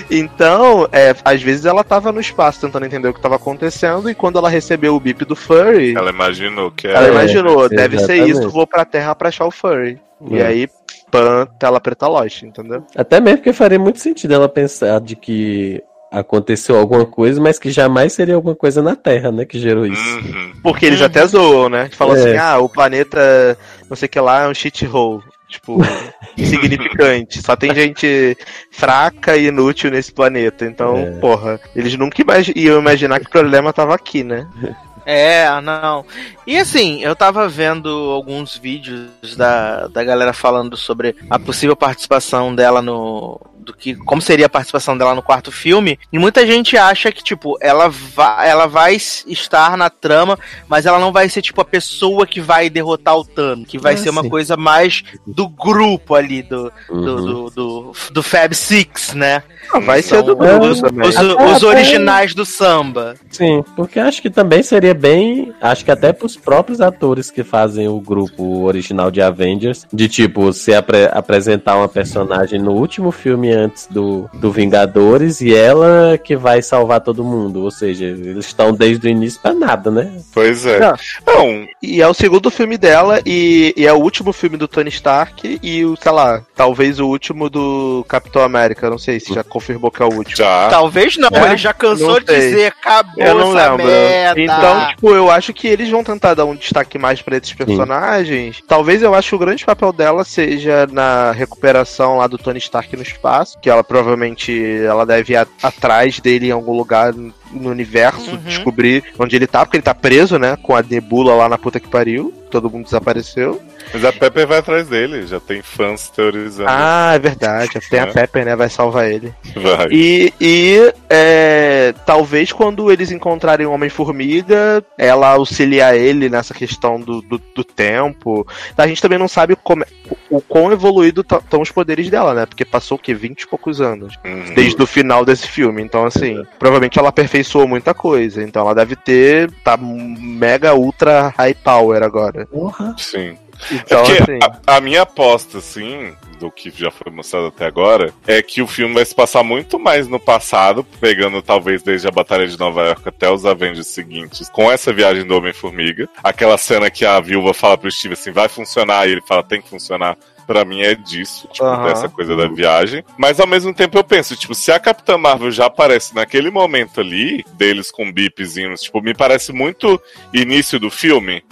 Então, é, às vezes ela tava no espaço tentando entender o que tava acontecendo e quando ela recebeu o bip do Furry, Ela imaginou que ela era. imaginou, é, deve ser isso, vou pra Terra pra achar o Furry. E É. aí, pan, tela preta Lost, entendeu? Até mesmo porque faria muito sentido ela pensar de que aconteceu alguma coisa, mas que jamais seria alguma coisa na Terra, né, que gerou isso. Uhum. Porque eles Uhum. até zoam, né? Falam É. assim, ah, o planeta, não sei o que lá, é um shithole. Tipo, insignificante. Só tem gente fraca e inútil nesse planeta. Então, É. porra, eles nunca imagi- iam imaginar que o problema tava aqui, né? É, não. E assim, eu tava vendo alguns vídeos da, da galera falando sobre a possível participação dela no. Do que, como seria a participação dela no quarto filme, e muita gente acha que, tipo, ela, va, ela vai estar na trama, mas ela não vai ser, tipo, a pessoa que vai derrotar o Thanos, que vai Ah, ser uma sim. coisa mais do grupo ali, do, do, Uhum. do, do, do Fab Six, né? Ah, vai São ser do grupo os, os, os originais do samba. Sim, porque acho que também seria bem. Acho que até pros próprios atores que fazem o grupo original de Avengers, de tipo, se apre- apresentar uma personagem no último filme antes do, do Vingadores e ela que vai salvar todo mundo. Ou seja, eles estão desde o início pra nada, né? Pois é. Não. Não, E é o segundo filme dela e, e é o último filme do Tony Stark e o, sei lá, talvez o último do Capitão América. Não sei se já confirmou que é o último. já. Talvez não, É? ele já cansou Não de sei. dizer, acabou Eu não essa lembro. merda. Então, tipo, eu acho que eles vão tentar dar um destaque mais pra esses personagens. Talvez eu acho que o grande papel dela seja na recuperação lá do Tony Stark no espaço, que ela provavelmente ela deve ir atrás dele em algum lugar no universo, Uhum. descobrir onde ele tá, porque ele tá preso, né, com a nebula lá na puta que pariu. Todo mundo desapareceu. Mas a Pepper vai atrás dele, já tem fãs teorizando. Ah, é verdade. Tem a É. Pepper, né? Vai salvar ele. Vai. E, e é, talvez quando eles encontrarem o Homem-Formiga, ela auxiliar ele nessa questão do, do, do tempo. A gente também não sabe como é- o quão evoluído estão os poderes dela, né? Porque passou o quê? 20 e poucos anos. Uhum. Desde o final desse filme. Então, assim, provavelmente ela aperfeiçoou muita coisa. Então ela deve ter. tá mega ultra high power agora. Porra. Sim. Então, é porque assim. a, a minha aposta, assim, do que já foi mostrado até agora, é que o filme vai se passar muito mais no passado, pegando talvez desde a Batalha de Nova York até os Avengers seguintes, com essa viagem do Homem-Formiga. Aquela cena que a viúva fala pro Steve assim, vai funcionar, e ele fala, tem que funcionar. Pra mim é disso, tipo, dessa coisa da viagem. Mas ao mesmo tempo eu penso, tipo, se a Capitã Marvel já aparece naquele momento ali, deles com bipzinhos, tipo, me parece muito início do filme.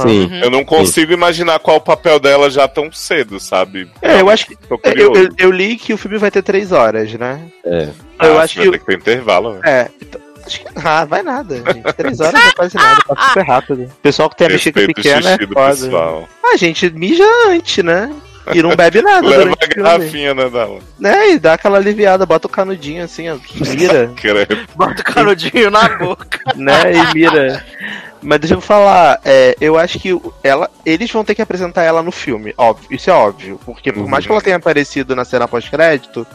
Sim. Eu não consigo imaginar qual o papel dela já tão cedo, sabe? É, eu acho que. É, Eu, eu, eu li que o filme vai ter três horas, né? É. eu Ah, acho vai que. ter que ter intervalo, né? É. então, Acho que. Ah, vai nada, gente. Três horas é quase nada, passa super rápido. O pessoal que tem a Respeito o pequena é foda. pessoal. Ah, gente, mija antes, né? E não bebe nada Leva durante a o filme. garrafinha, né? Né? E dá aquela aliviada, bota o canudinho assim, ó. Mira. Bota o canudinho na boca. né? E mira. Mas deixa eu falar, é, eu acho que ela, eles vão ter que apresentar ela no filme, óbvio, isso é óbvio. Porque por mais que ela tenha aparecido na cena pós-crédito,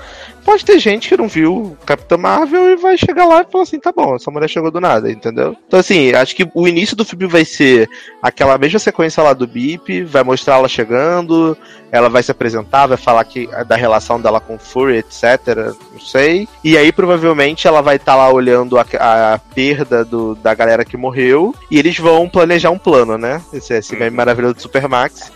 pode ter gente que não viu Capitã Marvel e vai chegar lá e falar assim, tá bom, essa mulher chegou do nada, entendeu? Então assim, acho que o início do filme vai ser aquela mesma sequência lá do Bip, vai mostrar ela chegando, ela vai se apresentar, vai falar que, da relação dela com o Fury, etc. Não sei. E aí, provavelmente, ela vai estar lá olhando a, a perda do, da galera que morreu. E eles vão planejar um plano, né? Esse, esse meme maravilhoso do Supermax.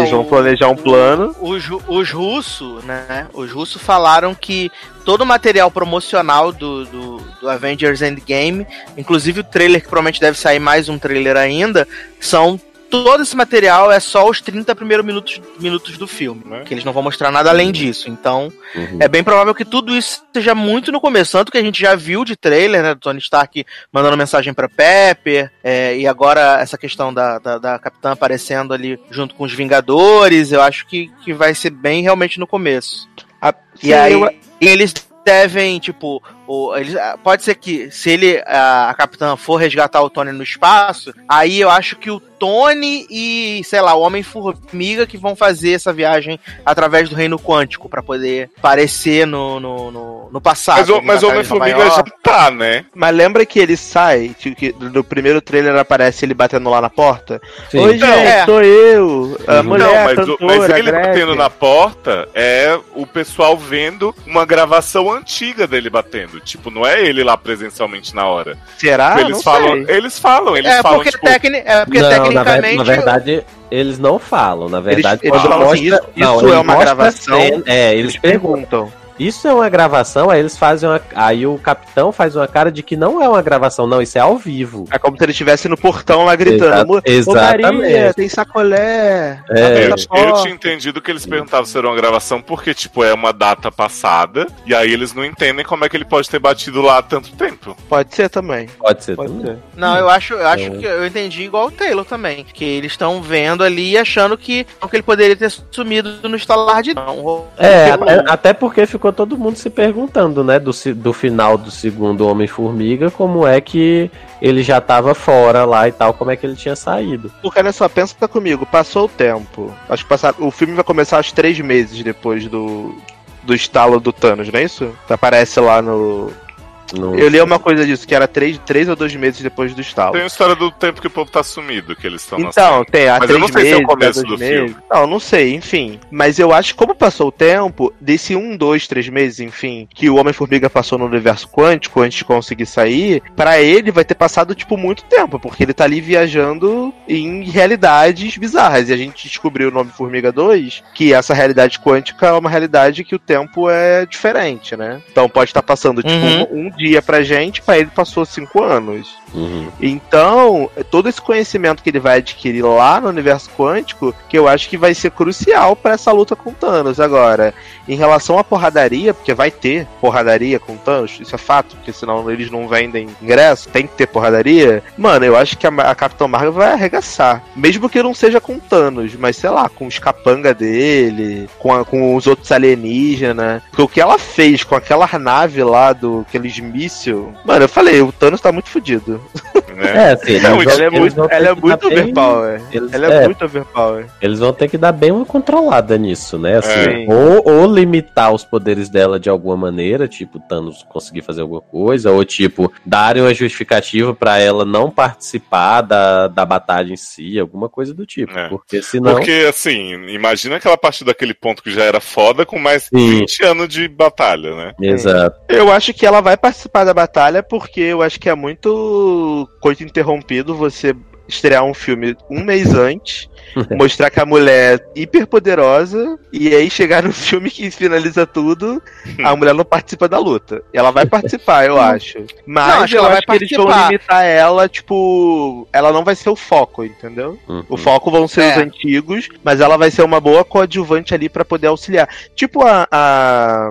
eles vão planejar um plano. Os, ru- os russos, né? Os russos falaram que todo o material promocional do, do, do Avengers Endgame, inclusive o trailer, que provavelmente deve sair mais um trailer ainda, são. Todo esse material é só os 30 primeiros minutos, minutos do filme. Né? Que eles não vão mostrar nada além disso. Então, Uhum. é bem provável que tudo isso seja muito no começo. Tanto que a gente já viu de trailer, né? Do Tony Stark mandando mensagem pra Pepper. é, e agora essa questão da, da, da Capitã aparecendo ali junto com os Vingadores. Eu acho que, que vai ser bem realmente no começo. A- E Sim, aí, eu- e eles devem, tipo, o, eles, ah, pode ser que se ele, a, a capitã, for resgatar o Tony no espaço, aí eu acho que o Tony e, sei lá, o Homem-Formiga que vão fazer essa viagem através do reino quântico pra poder aparecer no, no, no, no passado. Mas, o- mas Homem-Formiga já tá, né? Mas lembra que ele sai, que, que no primeiro trailer aparece ele batendo lá na porta? Sim. Oi, Então, gente, é. sou eu, a Uhum. mulher, não, mas, o- cantora, mas ele Gretchen. batendo na porta é o pessoal vendo uma gravação antiga dele batendo. Tipo, não é ele lá presencialmente na hora. Será? eles, Não falam, sei. eles falam, eles É falam, porque, tipo, tecni- é porque não, na, ver- na verdade, eles não falam. Na verdade, eles falam mostra, assim, isso- não, isso é uma gravação? cena- é, eles perguntam. Perguntam. Isso é uma gravação, aí eles fazem uma. Aí o capitão faz uma cara de que não é uma gravação, não, isso é ao vivo. É como se ele estivesse no portão lá gritando. Exa- "Ô, Ô, exatamente. Maria, tem sacolé. É, Eu, eu porta." tinha entendido que eles perguntavam se era uma gravação porque, tipo, é uma data passada, e aí eles não entendem como é que ele pode ter batido lá há tanto tempo. Pode ser também. Pode ser Pode também. ser. Não, eu acho, eu acho É. que eu entendi igual o Taylor também. Que eles estão vendo ali e achando que, que ele poderia ter sumido no estalar de não. É, até, até porque ficou todo mundo se perguntando, né, do, do final do segundo Homem-Formiga, como é que ele já tava fora lá e tal, como é que ele tinha saído. Porque olha só, pensa comigo, passou o tempo. Acho que passar, o filme vai começar aos três meses depois do, do estalo do Thanos, não é isso? Aparece lá no. No- Eu li uma coisa disso, que era três, três ou dois meses depois do estalo. Tem a história do tempo que o povo tá sumido, que eles estão Então, tem há Mas eu três não sei se é o meses, começo do meses. filme. Não, não sei, enfim. Mas eu acho que como passou o tempo, desse um, dois, três meses, enfim, que o Homem-Formiga passou no universo quântico antes de conseguir sair, pra ele vai ter passado, tipo, muito tempo, porque ele tá ali viajando em realidades bizarras. E a gente descobriu no Homem-Formiga 2 que essa realidade quântica é uma realidade que o tempo é diferente, né? Então pode estar passando, tipo, Uhum. um, um dia pra gente, pra ele passou cinco anos. Uhum. Então, todo esse conhecimento que ele vai adquirir lá no universo quântico, que eu acho que vai ser crucial para essa luta com Thanos. Agora, em relação à porradaria, porque vai ter porradaria com Thanos, isso é fato, porque senão eles não vendem ingresso, tem que ter porradaria. Mano, eu acho que a, a Capitão Marvel vai arregaçar. Mesmo que não seja com Thanos, mas sei lá, com os capanga dele, com, a- com os outros alienígenas. Porque o que ela fez com aquela nave lá, do aqueles míssil. Mano, eu falei, o Thanos tá muito fudido. Né? É, assim, eles Não, vão- Ela é muito, ela é que muito bem- overpower. eles- Ela é, é. muito overpower. Eles vão ter que dar bem uma controlada nisso, né? Assim, É. ou, ou limitar os poderes dela de alguma maneira, tipo, Thanos conseguir fazer alguma coisa, ou tipo, darem uma justificativa pra ela não participar da, da batalha em si, alguma coisa do tipo. É. Porque senão. Porque, assim, imagina aquela partir daquele ponto que já era foda com mais Sim. 20 anos de batalha, né? Exato. Eu acho que ela vai participar da batalha porque eu acho que é muito coito interrompido você estrear um filme um mês antes, mostrar que a mulher é hiper poderosa e aí chegar no filme que finaliza tudo, a mulher não participa da luta. Ela vai participar, eu acho. Mas Não, acho ela vai que eles vão participar. limitar ela, tipo, ela não vai ser o foco, entendeu? Uhum. O foco vão ser É. os antigos, mas ela vai ser uma boa coadjuvante ali pra poder auxiliar. Tipo a. a...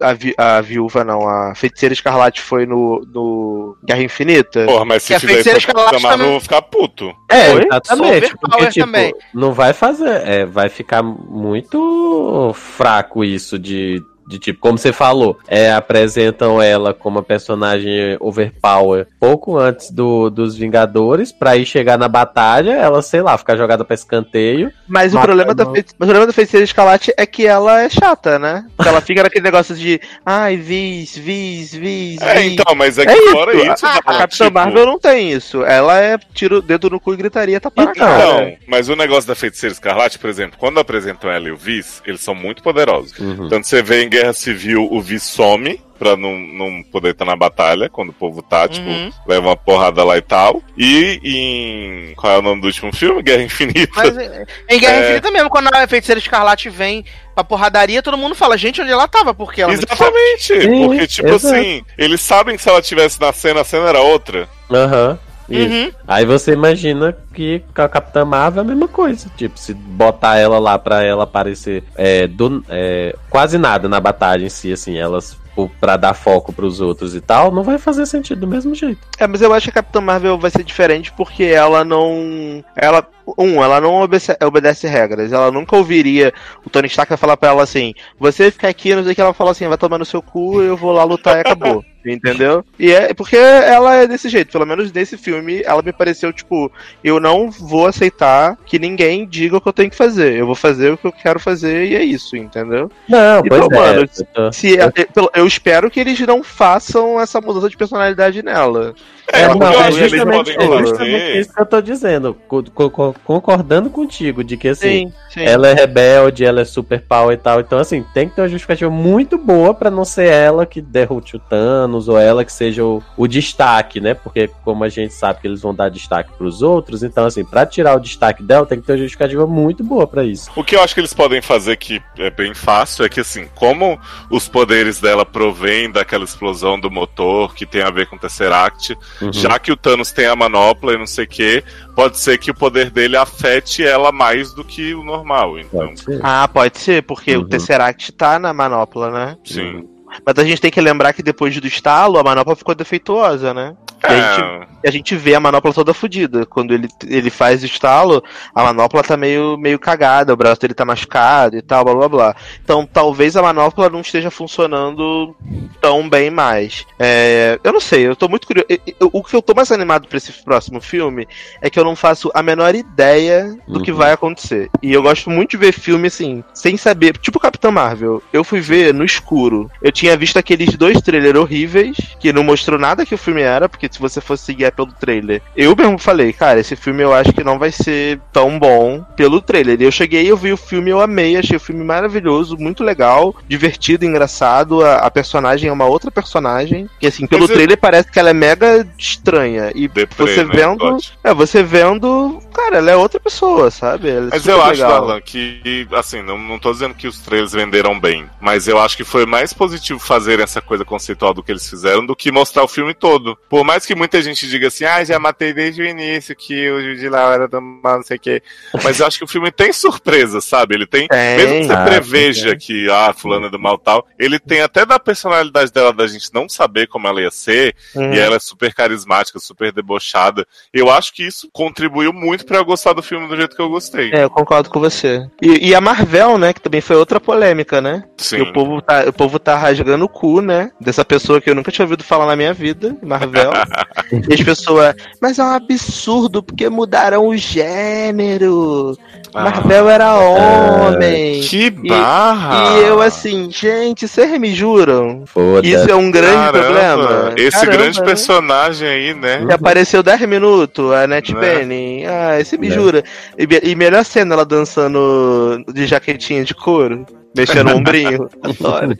A, vi- a viúva, não, a feiticeira escarlate foi no, no Guerra Infinita. Porra, mas se fizer isso, Escarlate também- vão ficar puto. É, Oi? exatamente. Sou Porque, overpower tipo, também. não vai fazer. É, vai ficar muito fraco isso de. De tipo, como você falou, é, apresentam ela como uma personagem overpower pouco antes do, dos Vingadores, pra ir chegar na batalha, ela, sei lá, ficar jogada pra escanteio. Mas o problema, da mas o problema da feiticeira escarlate é que ela é chata, né? Porque ela fica naquele negócio de ai, vis, vis, vis, É, vis. então, mas é que É isso. fora isso, a, a não, Capitã tipo, Marvel não tem isso. Ela é tira o dedo no cu e gritaria, tá para Então, cara. Não, mas o negócio da Feiticeira Escarlate, por exemplo, quando apresentam ela e o Viz, eles são muito poderosos. Uhum. Tanto você vê em Guerra Civil, o Viz some pra não, não poder estar na batalha, quando o povo tá, tipo, Uhum. leva uma porrada lá e tal. E em. Qual é o nome do último filme? Guerra Infinita. Mas é, em Guerra É. Infinita mesmo, quando a feiticeira escarlate vem pra porradaria, todo mundo fala, gente, onde ela tava? Porque ela é. Exatamente, porque, tipo exato. assim, eles sabem que se ela tivesse na cena, a cena era outra. Aham. isso. Uhum. Aí você imagina que com a Capitã Marvel é a mesma coisa. Tipo, se botar ela lá pra ela aparecer é, do, é, quase nada na batalha em si, assim, elas pô, pra dar foco pros outros e tal, não vai fazer sentido do mesmo jeito. É, mas eu acho que a Capitã Marvel vai ser diferente porque ela não. Ela. Um, ela não obedece, obedece regras. Ela nunca ouviria o Tony Stark falar pra ela assim: você fica aqui, não sei o que. Ela fala assim: vai tomar no seu cu, eu vou lá lutar e acabou. Entendeu? E é porque ela é desse jeito. Pelo menos nesse filme, ela me pareceu tipo: eu não vou aceitar que ninguém diga o que eu tenho que fazer. Eu vou fazer o que eu quero fazer e é isso, entendeu? Não, Então, pois é. mano, eu tô- Se, eu, eu espero que eles não façam essa mudança de personalidade nela. É, É, porque não, é justamente, é justamente isso que eu tô dizendo. Co- co- co- concordando contigo de que assim, sim. ela é rebelde, ela é super power e tal. Então, assim, tem que ter uma justificativa muito boa pra não ser ela que derrute o Thanos ou ela que seja o, o destaque, né? Porque, como a gente sabe que eles vão dar destaque pros outros, então, assim, pra tirar o destaque dela, tem que ter uma justificativa muito boa pra isso. O que eu acho que eles podem fazer que é bem fácil é que, assim, como os poderes dela provêm daquela explosão do motor que tem a ver com o Tesseract, Uhum. já que o Thanos tem a manopla e não sei o que, pode ser que o poder dele afete ela mais do que o normal. Então, Pode. Ah, pode ser, porque Uhum. o Tesseract tá na manopla, né? sim. Mas a gente tem que lembrar que depois do estalo, a manopla ficou defeituosa, né? E a, gente, É, a gente vê a manopla toda fodida. Quando ele, ele faz o estalo, a manopla tá meio, meio cagada, o braço dele tá machucado e tal, blá blá blá. Então talvez a manopla não esteja funcionando tão bem mais. É, eu não sei, eu tô muito curioso. Eu- eu- O que eu tô mais animado pra esse próximo filme é que eu não faço a menor ideia do que Uhum. vai acontecer. E eu gosto muito de ver filme assim, sem saber. Tipo Capitão Marvel. Eu fui ver no escuro. Eu tinha visto aqueles dois trailers horríveis, que não mostrou nada que o filme era, porque se você fosse seguir é pelo trailer. Eu mesmo falei, cara, esse filme eu acho que não vai ser tão bom pelo trailer. Eu cheguei, eu vi o filme, eu amei, achei o filme maravilhoso, muito legal, divertido, engraçado. A, a personagem é uma outra personagem. Que assim, pelo Mas eu- trailer parece que ela é mega estranha. E deprê, você né, vendo. É, você vendo. Cara, ela é outra pessoa, sabe? É Mas eu acho, legal. Darlan, que, assim, não, não tô dizendo que os trailers venderam bem, mas eu acho que foi mais positivo fazer essa coisa conceitual do que eles fizeram do que mostrar o filme todo. Por mais que muita gente diga assim, ah, já matei desde o início que o Jude Law era do mal, não sei o quê. Mas eu acho que o filme tem surpresa, sabe? Ele tem. Tem. mesmo que você Ah, preveja tem. que, ah, fulano é do mal tal, ele tem até da personalidade dela, da gente não saber como ela ia ser, Uhum. e ela é super carismática, super debochada. Eu acho que isso contribuiu muito muito pra eu gostar do filme do jeito que eu gostei. É, eu concordo com você. E, e a Marvel, né, que também foi outra polêmica, né? Sim. Que o povo, tá, o povo tá rasgando o cu, né? Dessa pessoa que eu nunca tinha ouvido falar na minha vida, Marvel. e as pessoas, mas é um absurdo, porque mudaram o gênero. Ah, Marvel era homem. Que barra! E eu assim, gente, vocês me juram? Foda. Isso é um grande Caramba, problema. Esse Caramba, grande né? personagem aí, né? Que apareceu 10 minutos, a Net Né? Penny. Ah, esse me Né? jura. E, e melhor cena ela dançando de jaquetinha de couro. Mexendo o ombrinho. Adoro.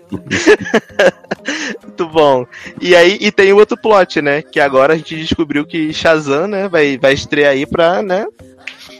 Muito bom. E aí, e tem o outro plot, né? Que agora a gente descobriu que Shazam, né, vai, vai estrear aí pra, né?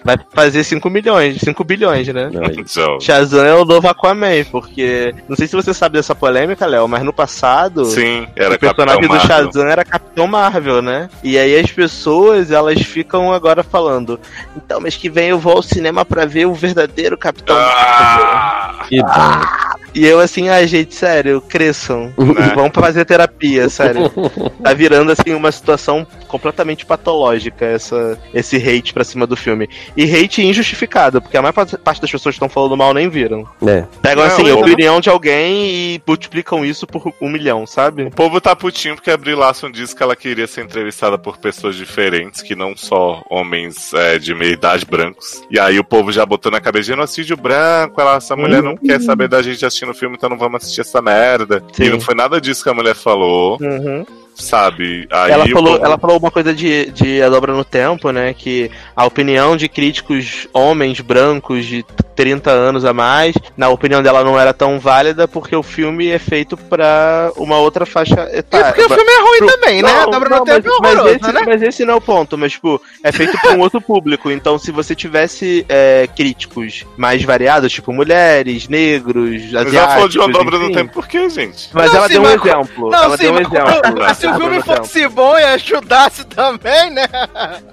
Vai fazer 5 milhões, 5 bilhões, né? Não, Então, Shazam é o novo Aquaman, porque. Não sei se você sabe dessa polêmica, Léo, mas no passado. sim, era o personagem Capitão do Marvel. Shazam era Capitão Marvel, né? E aí as pessoas, elas ficam agora falando, então, mês que vem eu vou ao cinema pra ver o verdadeiro Capitão Marvel. Ah, que bom. E eu assim, ai gente, sério, cresçam. Né? Vão fazer terapia, sério. tá virando assim uma situação completamente patológica essa, esse hate pra cima do filme. E hate injustificado, porque a maior parte das pessoas que estão falando mal nem viram. É. Pegam Não, assim, a eu- opinião de alguém e multiplicam isso por um milhão, sabe? O povo tá putinho porque a Brie Larson disse que ela queria ser entrevistada por pessoas diferentes, que não só homens é, de meia idade brancos. E aí o povo já botou na cabeça, genocídio branco, ela, essa mulher não quer saber da gente assistindo o filme, então não vamos assistir essa merda. Sim. E não foi nada disso que a mulher falou, Uhum. sabe? Aí ela, falou, povo- ela falou uma coisa de, de A Dobra no Tempo, né? Que a opinião de críticos homens brancos de 30 anos a mais, na opinião dela, não era tão válida porque o filme é feito pra uma outra faixa E etária. porque o filme é ruim também, né? Não, Dobra não, no tempo é mas, mas horroroso, esse, né? mas esse não é o ponto, mas tipo, é feito pra um outro público. Então, se você tivesse é, críticos mais variados, tipo mulheres, negros, Mas asiáticos. ela falou de uma dobra no tempo por quê, gente? Mas Não, ela sim, deu um mas- exemplo. Não, ela sim, deu um mas exemplo. mas se o filme fosse bom e ajudasse também, né?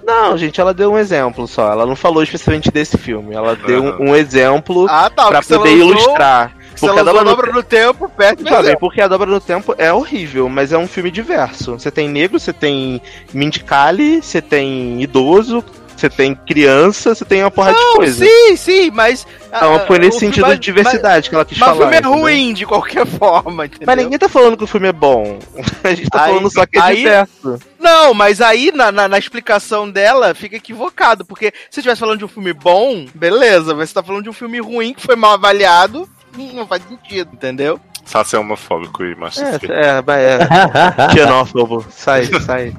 Não, gente, ela deu um exemplo só. Ela não falou especificamente desse filme. Ela deu um, um exemplo Ah, tá. ela poder ilustrar. Porque a dobra dobra no tempo, péssimo Sabe, exemplo. porque a dobra no tempo é horrível, mas é um filme diverso. Você tem negro, você tem Mindicali, você tem idoso, você tem criança, você tem uma porrada de Não, coisa. sim, sim, mas... Então ah, foi nesse sentido filme- de diversidade que ela quis Mas, mas falar. o filme é entendeu? ruim, de qualquer forma, entendeu? Mas ninguém tá falando que o filme é bom. A gente tá Aí- falando só que é aí- diverso. Não, mas aí na, na, na explicação dela fica equivocado, porque se você estivesse falando de um filme bom, beleza, mas você tá falando de um filme ruim que foi mal avaliado, hum, não faz sentido, entendeu? Sassi é homofóbico e machista. É, é, vai- é, xenófobo. Sai, sai.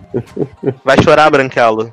Vai chorar, Branquelo.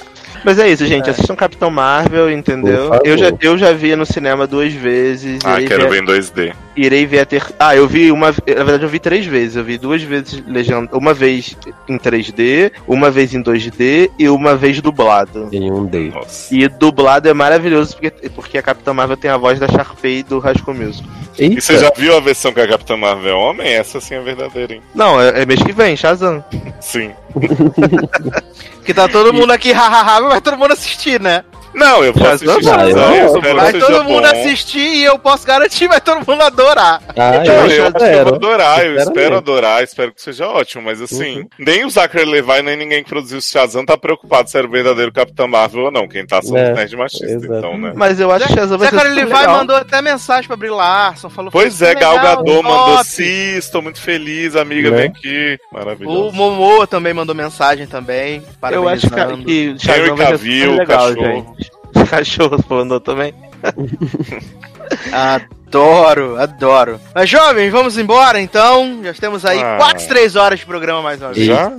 Mas é isso, gente. Assistam Capitão Marvel, entendeu? Eu já, eu já vi no cinema duas vezes. Ah, irei, quero ver, em 2D. irei ver a ter. Ah, eu vi uma. Na verdade, eu vi três vezes. Eu vi duas vezes legenda. Uma vez em 3D, uma vez em 2D e uma vez dublado. Em um D. Nossa. E dublado é maravilhoso porque, porque a Capitã Marvel tem a voz da Sharpay do Rascal Music. E você já viu a versão que a Capitã Marvel é homem? Essa sim é verdadeira, hein? Não, é, é mês que vem, Shazam. Sim. Que tá todo mundo aqui, hahaha, vai todo mundo assistir, né? Não, eu vou assistir tá, Shazam, eu Vai todo mundo bom. assistir e eu posso garantir, vai todo mundo adorar. Ah, Então, eu eu, acho que eu vou espero. adorar, eu Espero mesmo. adorar, espero que seja ótimo, mas assim, Uhum. nem o Zachary Levi, nem ninguém que produziu o Shazam tá preocupado se era o verdadeiro Capitão Marvel ou não, quem tá são É, os nerds machistas, exato. então, né? Mas eu acho que Shazam vai ser Zachary Levi legal. mandou até mensagem pra Brie Larson, falou Pois é, "Foi Gal Gadot mandou top." sim, estou muito feliz, amiga, Né? vem aqui. Maravilhoso. O Momoa também mandou mensagem também, Eu acho que, que Shazam vai ser legal, cachorro. gente. Cachorro falando também. Adoro, adoro. Mas jovem, vamos embora então. Já temos aí Ah. quase três horas de programa mais uma vez. Já?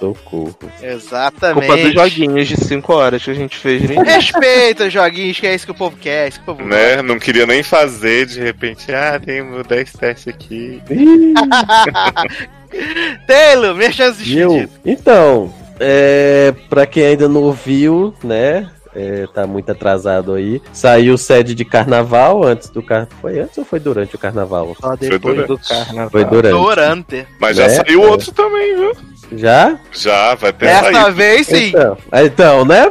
Socorro. Exatamente. Culpa dos joguinhos de 5 horas que a gente fez no início. Respeita os joguinhos, que é isso que o povo quer, é isso que o povo Né? Não queria nem fazer, de repente, ah, tem meu 10 testes aqui. Taylor, minha chance de. Então, é, pra quem ainda não ouviu, né? É, tá muito atrasado aí. Saiu o sede de carnaval antes do carnaval. Foi antes ou foi durante o carnaval? Só depois durante. do carnaval. Foi durante. Dorante. Mas já Né? saiu É. outro também, viu? Já? Já, vai ter Dessa vez sim. Então, então, né?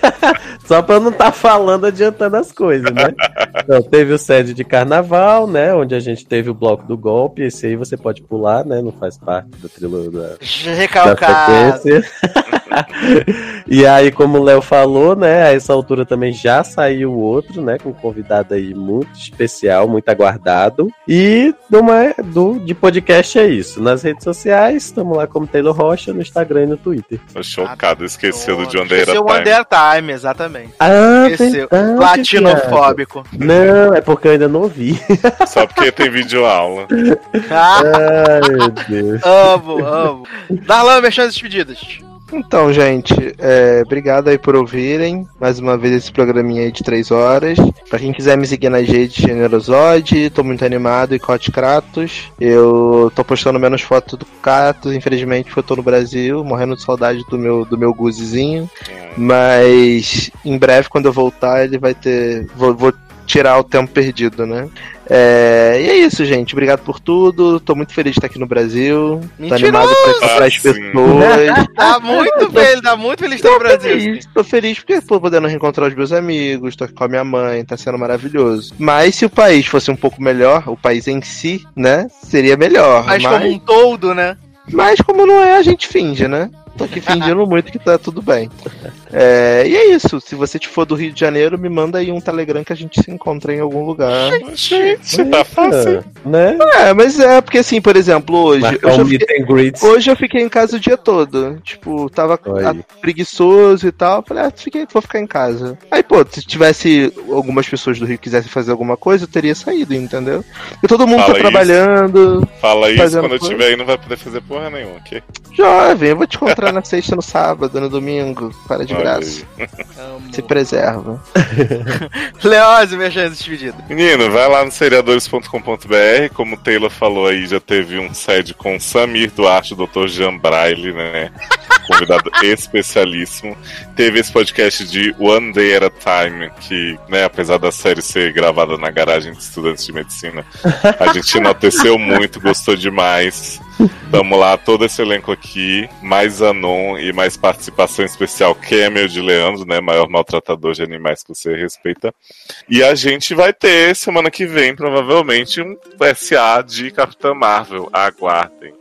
Só pra eu não estar falando adiantando as coisas, né? Então, teve o sede de carnaval, né? Onde a gente teve o bloco do golpe. Esse aí você pode pular, né? Não faz parte do trilho da, Recalcado. e aí, como o Léo falou, né? A essa altura também já saiu outro, né? Com um convidado aí muito especial, muito aguardado. E do, do, de podcast é isso. Nas redes sociais, estamos lá como Taylor Rocha, no Instagram e no Twitter. Tô chocado, esqueceu do John Deere Time. One Day Time, exatamente. Ah, esqueceu. Verdade, Latinofóbico. Não, é porque eu ainda não vi. Só porque tem vídeo aula. Ai, meu Deus. Amo, amo. Darlan, mexendo as despedidas. Então, gente, é, obrigado aí por ouvirem. Mais uma vez esse programinha aí de 3 horas. Pra quem quiser me seguir nas redes Generosode, tô muito animado e Cote Kratos. Eu tô postando menos fotos do Kratos, infelizmente, porque eu tô no Brasil, morrendo de saudade do meu, do meu guzizinho. Mas em breve, quando eu voltar, ele vai ter. Vou, vou tirar o tempo perdido, né? É, e é isso, gente. Obrigado por tudo. Tô muito feliz de estar aqui no Brasil. Mentiroso. Tô animado pra encontrar as pessoas. tá muito feliz, tá muito feliz de estar no Brasil. Feliz, tô feliz porque tô podendo reencontrar os meus amigos, tô aqui com a minha mãe, tá sendo maravilhoso. Mas se o país fosse um pouco melhor, o país em si, né? Seria melhor. Mas, mas... como um todo, né? Mas como não é, a gente finge, né? Tô aqui fingindo muito que tá tudo bem. É, e é isso. Se você for do Rio de Janeiro, me manda aí um Telegram que a gente se encontra em algum lugar. Gente, tá fácil. Né? É, mas é porque assim, por exemplo, hoje. Hoje eu, fiquei, hoje eu fiquei em casa o dia todo. Tipo, tava preguiçoso e tal. Falei, ah, fiquei, vou ficar em casa. Aí, pô, se tivesse algumas pessoas do Rio que quisessem fazer alguma coisa, eu teria saído, entendeu? E todo mundo Fala tá isso. trabalhando. Fala isso quando coisa. eu estiver aí, não vai poder fazer porra nenhuma, ok? Jovem, eu vou te encontrar na sexta, no sábado, no domingo. Para de graça. Se preserva. Leose, minha chance despedida. Menino, vai lá no seriadores.com.br. Como o Taylor falou aí, já teve um sede com Samir Duarte, o Dr. Jean Braille, né? Convidado especialíssimo. Teve esse podcast de One Day at a Time, que, né, apesar da série ser gravada na garagem de estudantes de medicina, a gente enalteceu muito, gostou demais. Tamo lá, todo esse elenco aqui, mais Anon e mais participação especial Camel de Leandro, né? Maior maltratador de animais que você respeita. E a gente vai ter semana que vem, provavelmente, um SA de Capitã Marvel. Aguardem.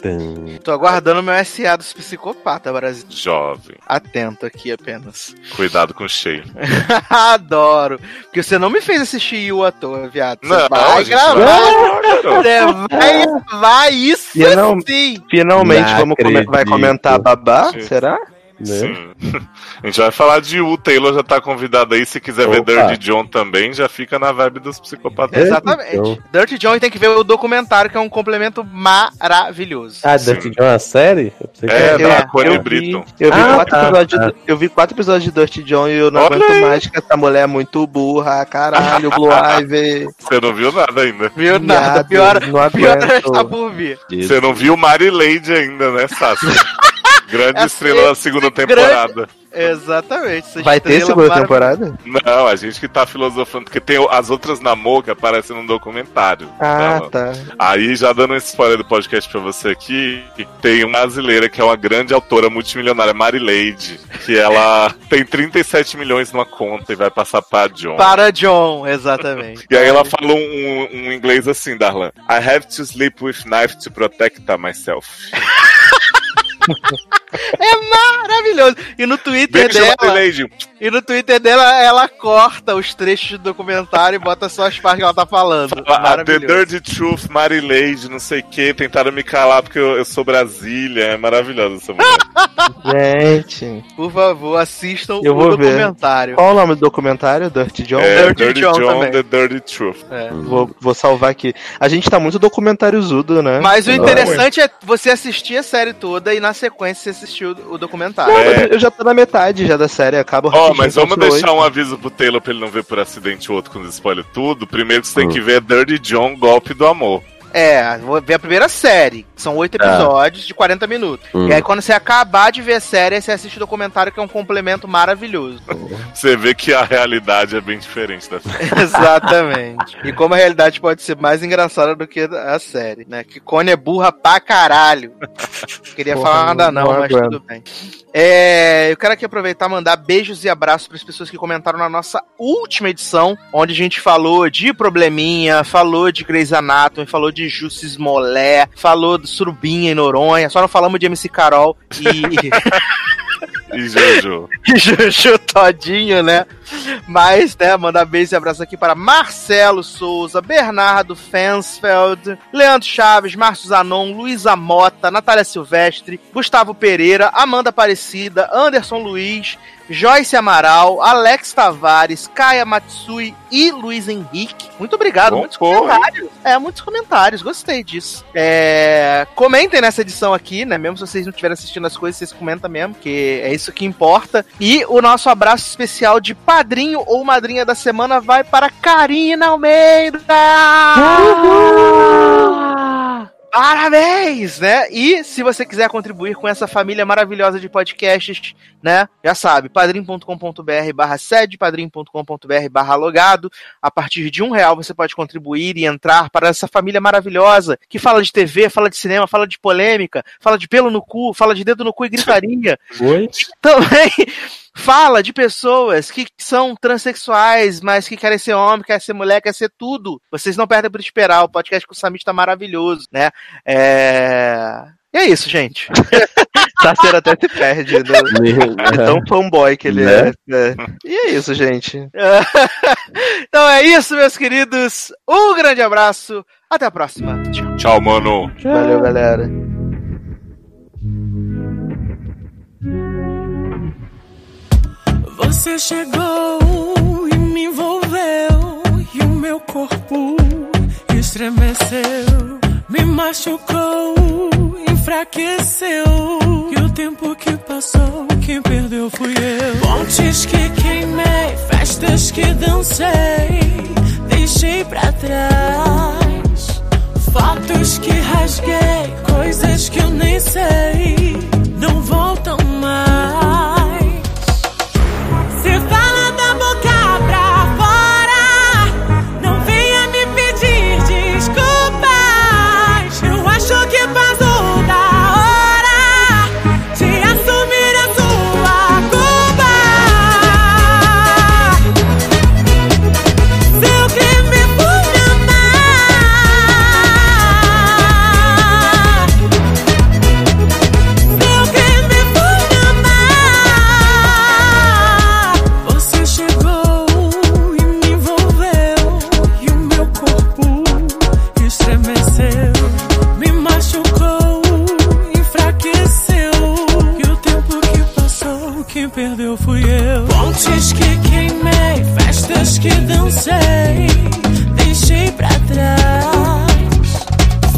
Tô aguardando o meu SA dos psicopatas Brasil. Jovem. Atento aqui apenas. Cuidado com o cheio. Adoro. Porque você não me fez assistir o à toa, viado. Você não, vai gravar. Você vai gravar isso. E não, Sim. Finalmente vamos come vai comentar Babá, Sim. Será? Sim. A gente vai falar de U. Taylor já tá convidado aí. Se quiser Opa. ver Dirty John também, já fica na vibe dos psicopatas. Exatamente. Então. Dirty John tem que ver o documentário, que é um complemento maravilhoso. Ah, Dirty Sim. John é a série? Eu é, é, da Connie Britton. Eu vi, ah, quatro tá, episódios, tá. eu vi quatro episódios de Dirty John e eu não Olha aguento aí. mais que essa mulher é muito burra. Caralho, Blue Ivy. Você não viu nada ainda. Viu nada. Pior, pior está por vir. Você não viu Mary Lady ainda, né, Sassi? Grande estrela da segunda temporada. Grande... Exatamente. Vai ter segunda temporada? Não, a gente que tá filosofando, porque tem as outras Namor que aparecem no documentário. Ah, tá. Aí, já dando um spoiler do podcast pra você aqui, tem uma brasileira que é uma grande autora multimilionária, Marileide, que ela tem 37 milhões numa conta e vai passar para John. Para John, exatamente. e aí ela falou um, um inglês assim, Darlan. I have to sleep with knife to protect myself. é maravilhoso. E no Twitter Beijo, dela. E no Twitter dela, ela corta os trechos do documentário e bota só as partes que ela tá falando. Fala, The Dirty Truth, Marilade, não sei o que, tentaram me calar porque eu, eu sou Brasília. É maravilhosa essa mulher. Gente. Por favor, assistam eu o documentário. Ver. Qual o nome do documentário? Dirty John? É, Dirty, Dirty John, John The Dirty Truth. É. Vou, vou salvar aqui. A gente tá muito documentáriozudo, né? Mas o interessante é você assistir a série toda e na sequência você assistiu o documentário. Não, é. Eu já tô na metade já da série, acaba Ó, oh, mas vamos deixar um aviso pro Taylor pra ele não ver por acidente o outro quando spoiler tudo. Primeiro você tem hum. que ver Dirty John, Golpe do Amor. É, vou ver a primeira série. São oito tá. episódios de 40 minutos. Hum. E aí, quando você acabar de ver a série, você assiste o documentário, que é um complemento maravilhoso. Você vê que a realidade é bem diferente da série. Exatamente. E como a realidade pode ser mais engraçada do que a série, né? Que Connie é burra pra caralho. Queria Porra, falar nada não, não mas tudo bem. É, eu quero aqui aproveitar e mandar beijos e abraços para as pessoas que comentaram na nossa última edição, onde a gente falou de Probleminha, falou de Grey's Anatomy, falou de Jussis Molé, falou de Surubinha em Noronha, só não falamos de MC Carol e. E Jojo. e Juju Todinho, né? Mas, né, mandar beijo e abraço aqui para Marcelo Souza, Bernardo Fensfeld, Leandro Chaves, Márcio Zanon, Luísa Mota, Natália Silvestre, Gustavo Pereira, Amanda Aparecida, Anderson Luiz, Joyce Amaral, Alex Tavares, Kaia Matsui e Luiz Henrique. Muito obrigado, Bom muitos hein? comentários. É, muitos comentários, gostei disso. É, comentem nessa edição aqui, né? Mesmo se vocês não estiverem assistindo as coisas, vocês comentam mesmo, que é isso que importa. E o nosso abraço especial de padrinho ou madrinha da semana vai para Karina Almeida! Parabéns, né? E se você quiser contribuir com essa família maravilhosa de podcasts, né? Já sabe, padrim.com.br barra sede, padrim.com.br barra logado. A partir de um real você pode contribuir e entrar para essa família maravilhosa que fala de TV, fala de cinema, fala de polêmica, fala de pelo no cu, fala de dedo no cu e gritaria. Oi? Também fala de pessoas que são transexuais, mas que querem ser homem, querem ser mulher, querem ser tudo. Vocês não perdem por esperar. O podcast com o Samit tá maravilhoso, né? É... E é isso, gente. Sacer até se perde. né? É tão fanboy que ele Né? é. né? E é isso, gente. então é isso, meus queridos. Um grande abraço. Até a próxima. Tchau. Tchau, mano. Valeu, galera. Você chegou e me envolveu e o meu corpo estremeceu, me machucou, enfraqueceu. E o tempo que passou, quem perdeu fui eu. Pontes que queimei, festas que dancei, deixei pra trás. Fotos que rasguei, coisas que eu nem sei, não voltam mais.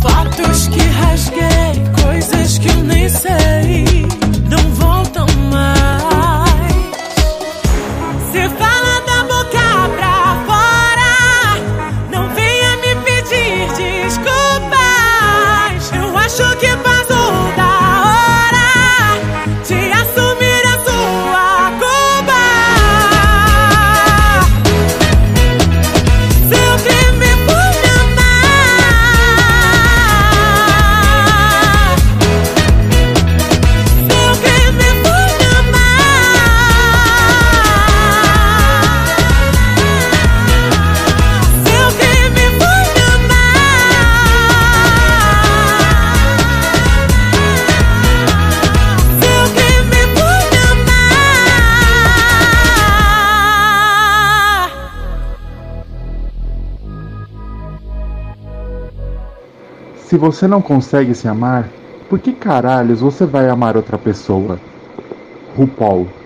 Fotos que rasguei, coisas que eu nem sei, não voltam mais. Se você não consegue se amar, por que caralhos você vai amar outra pessoa? RuPaul.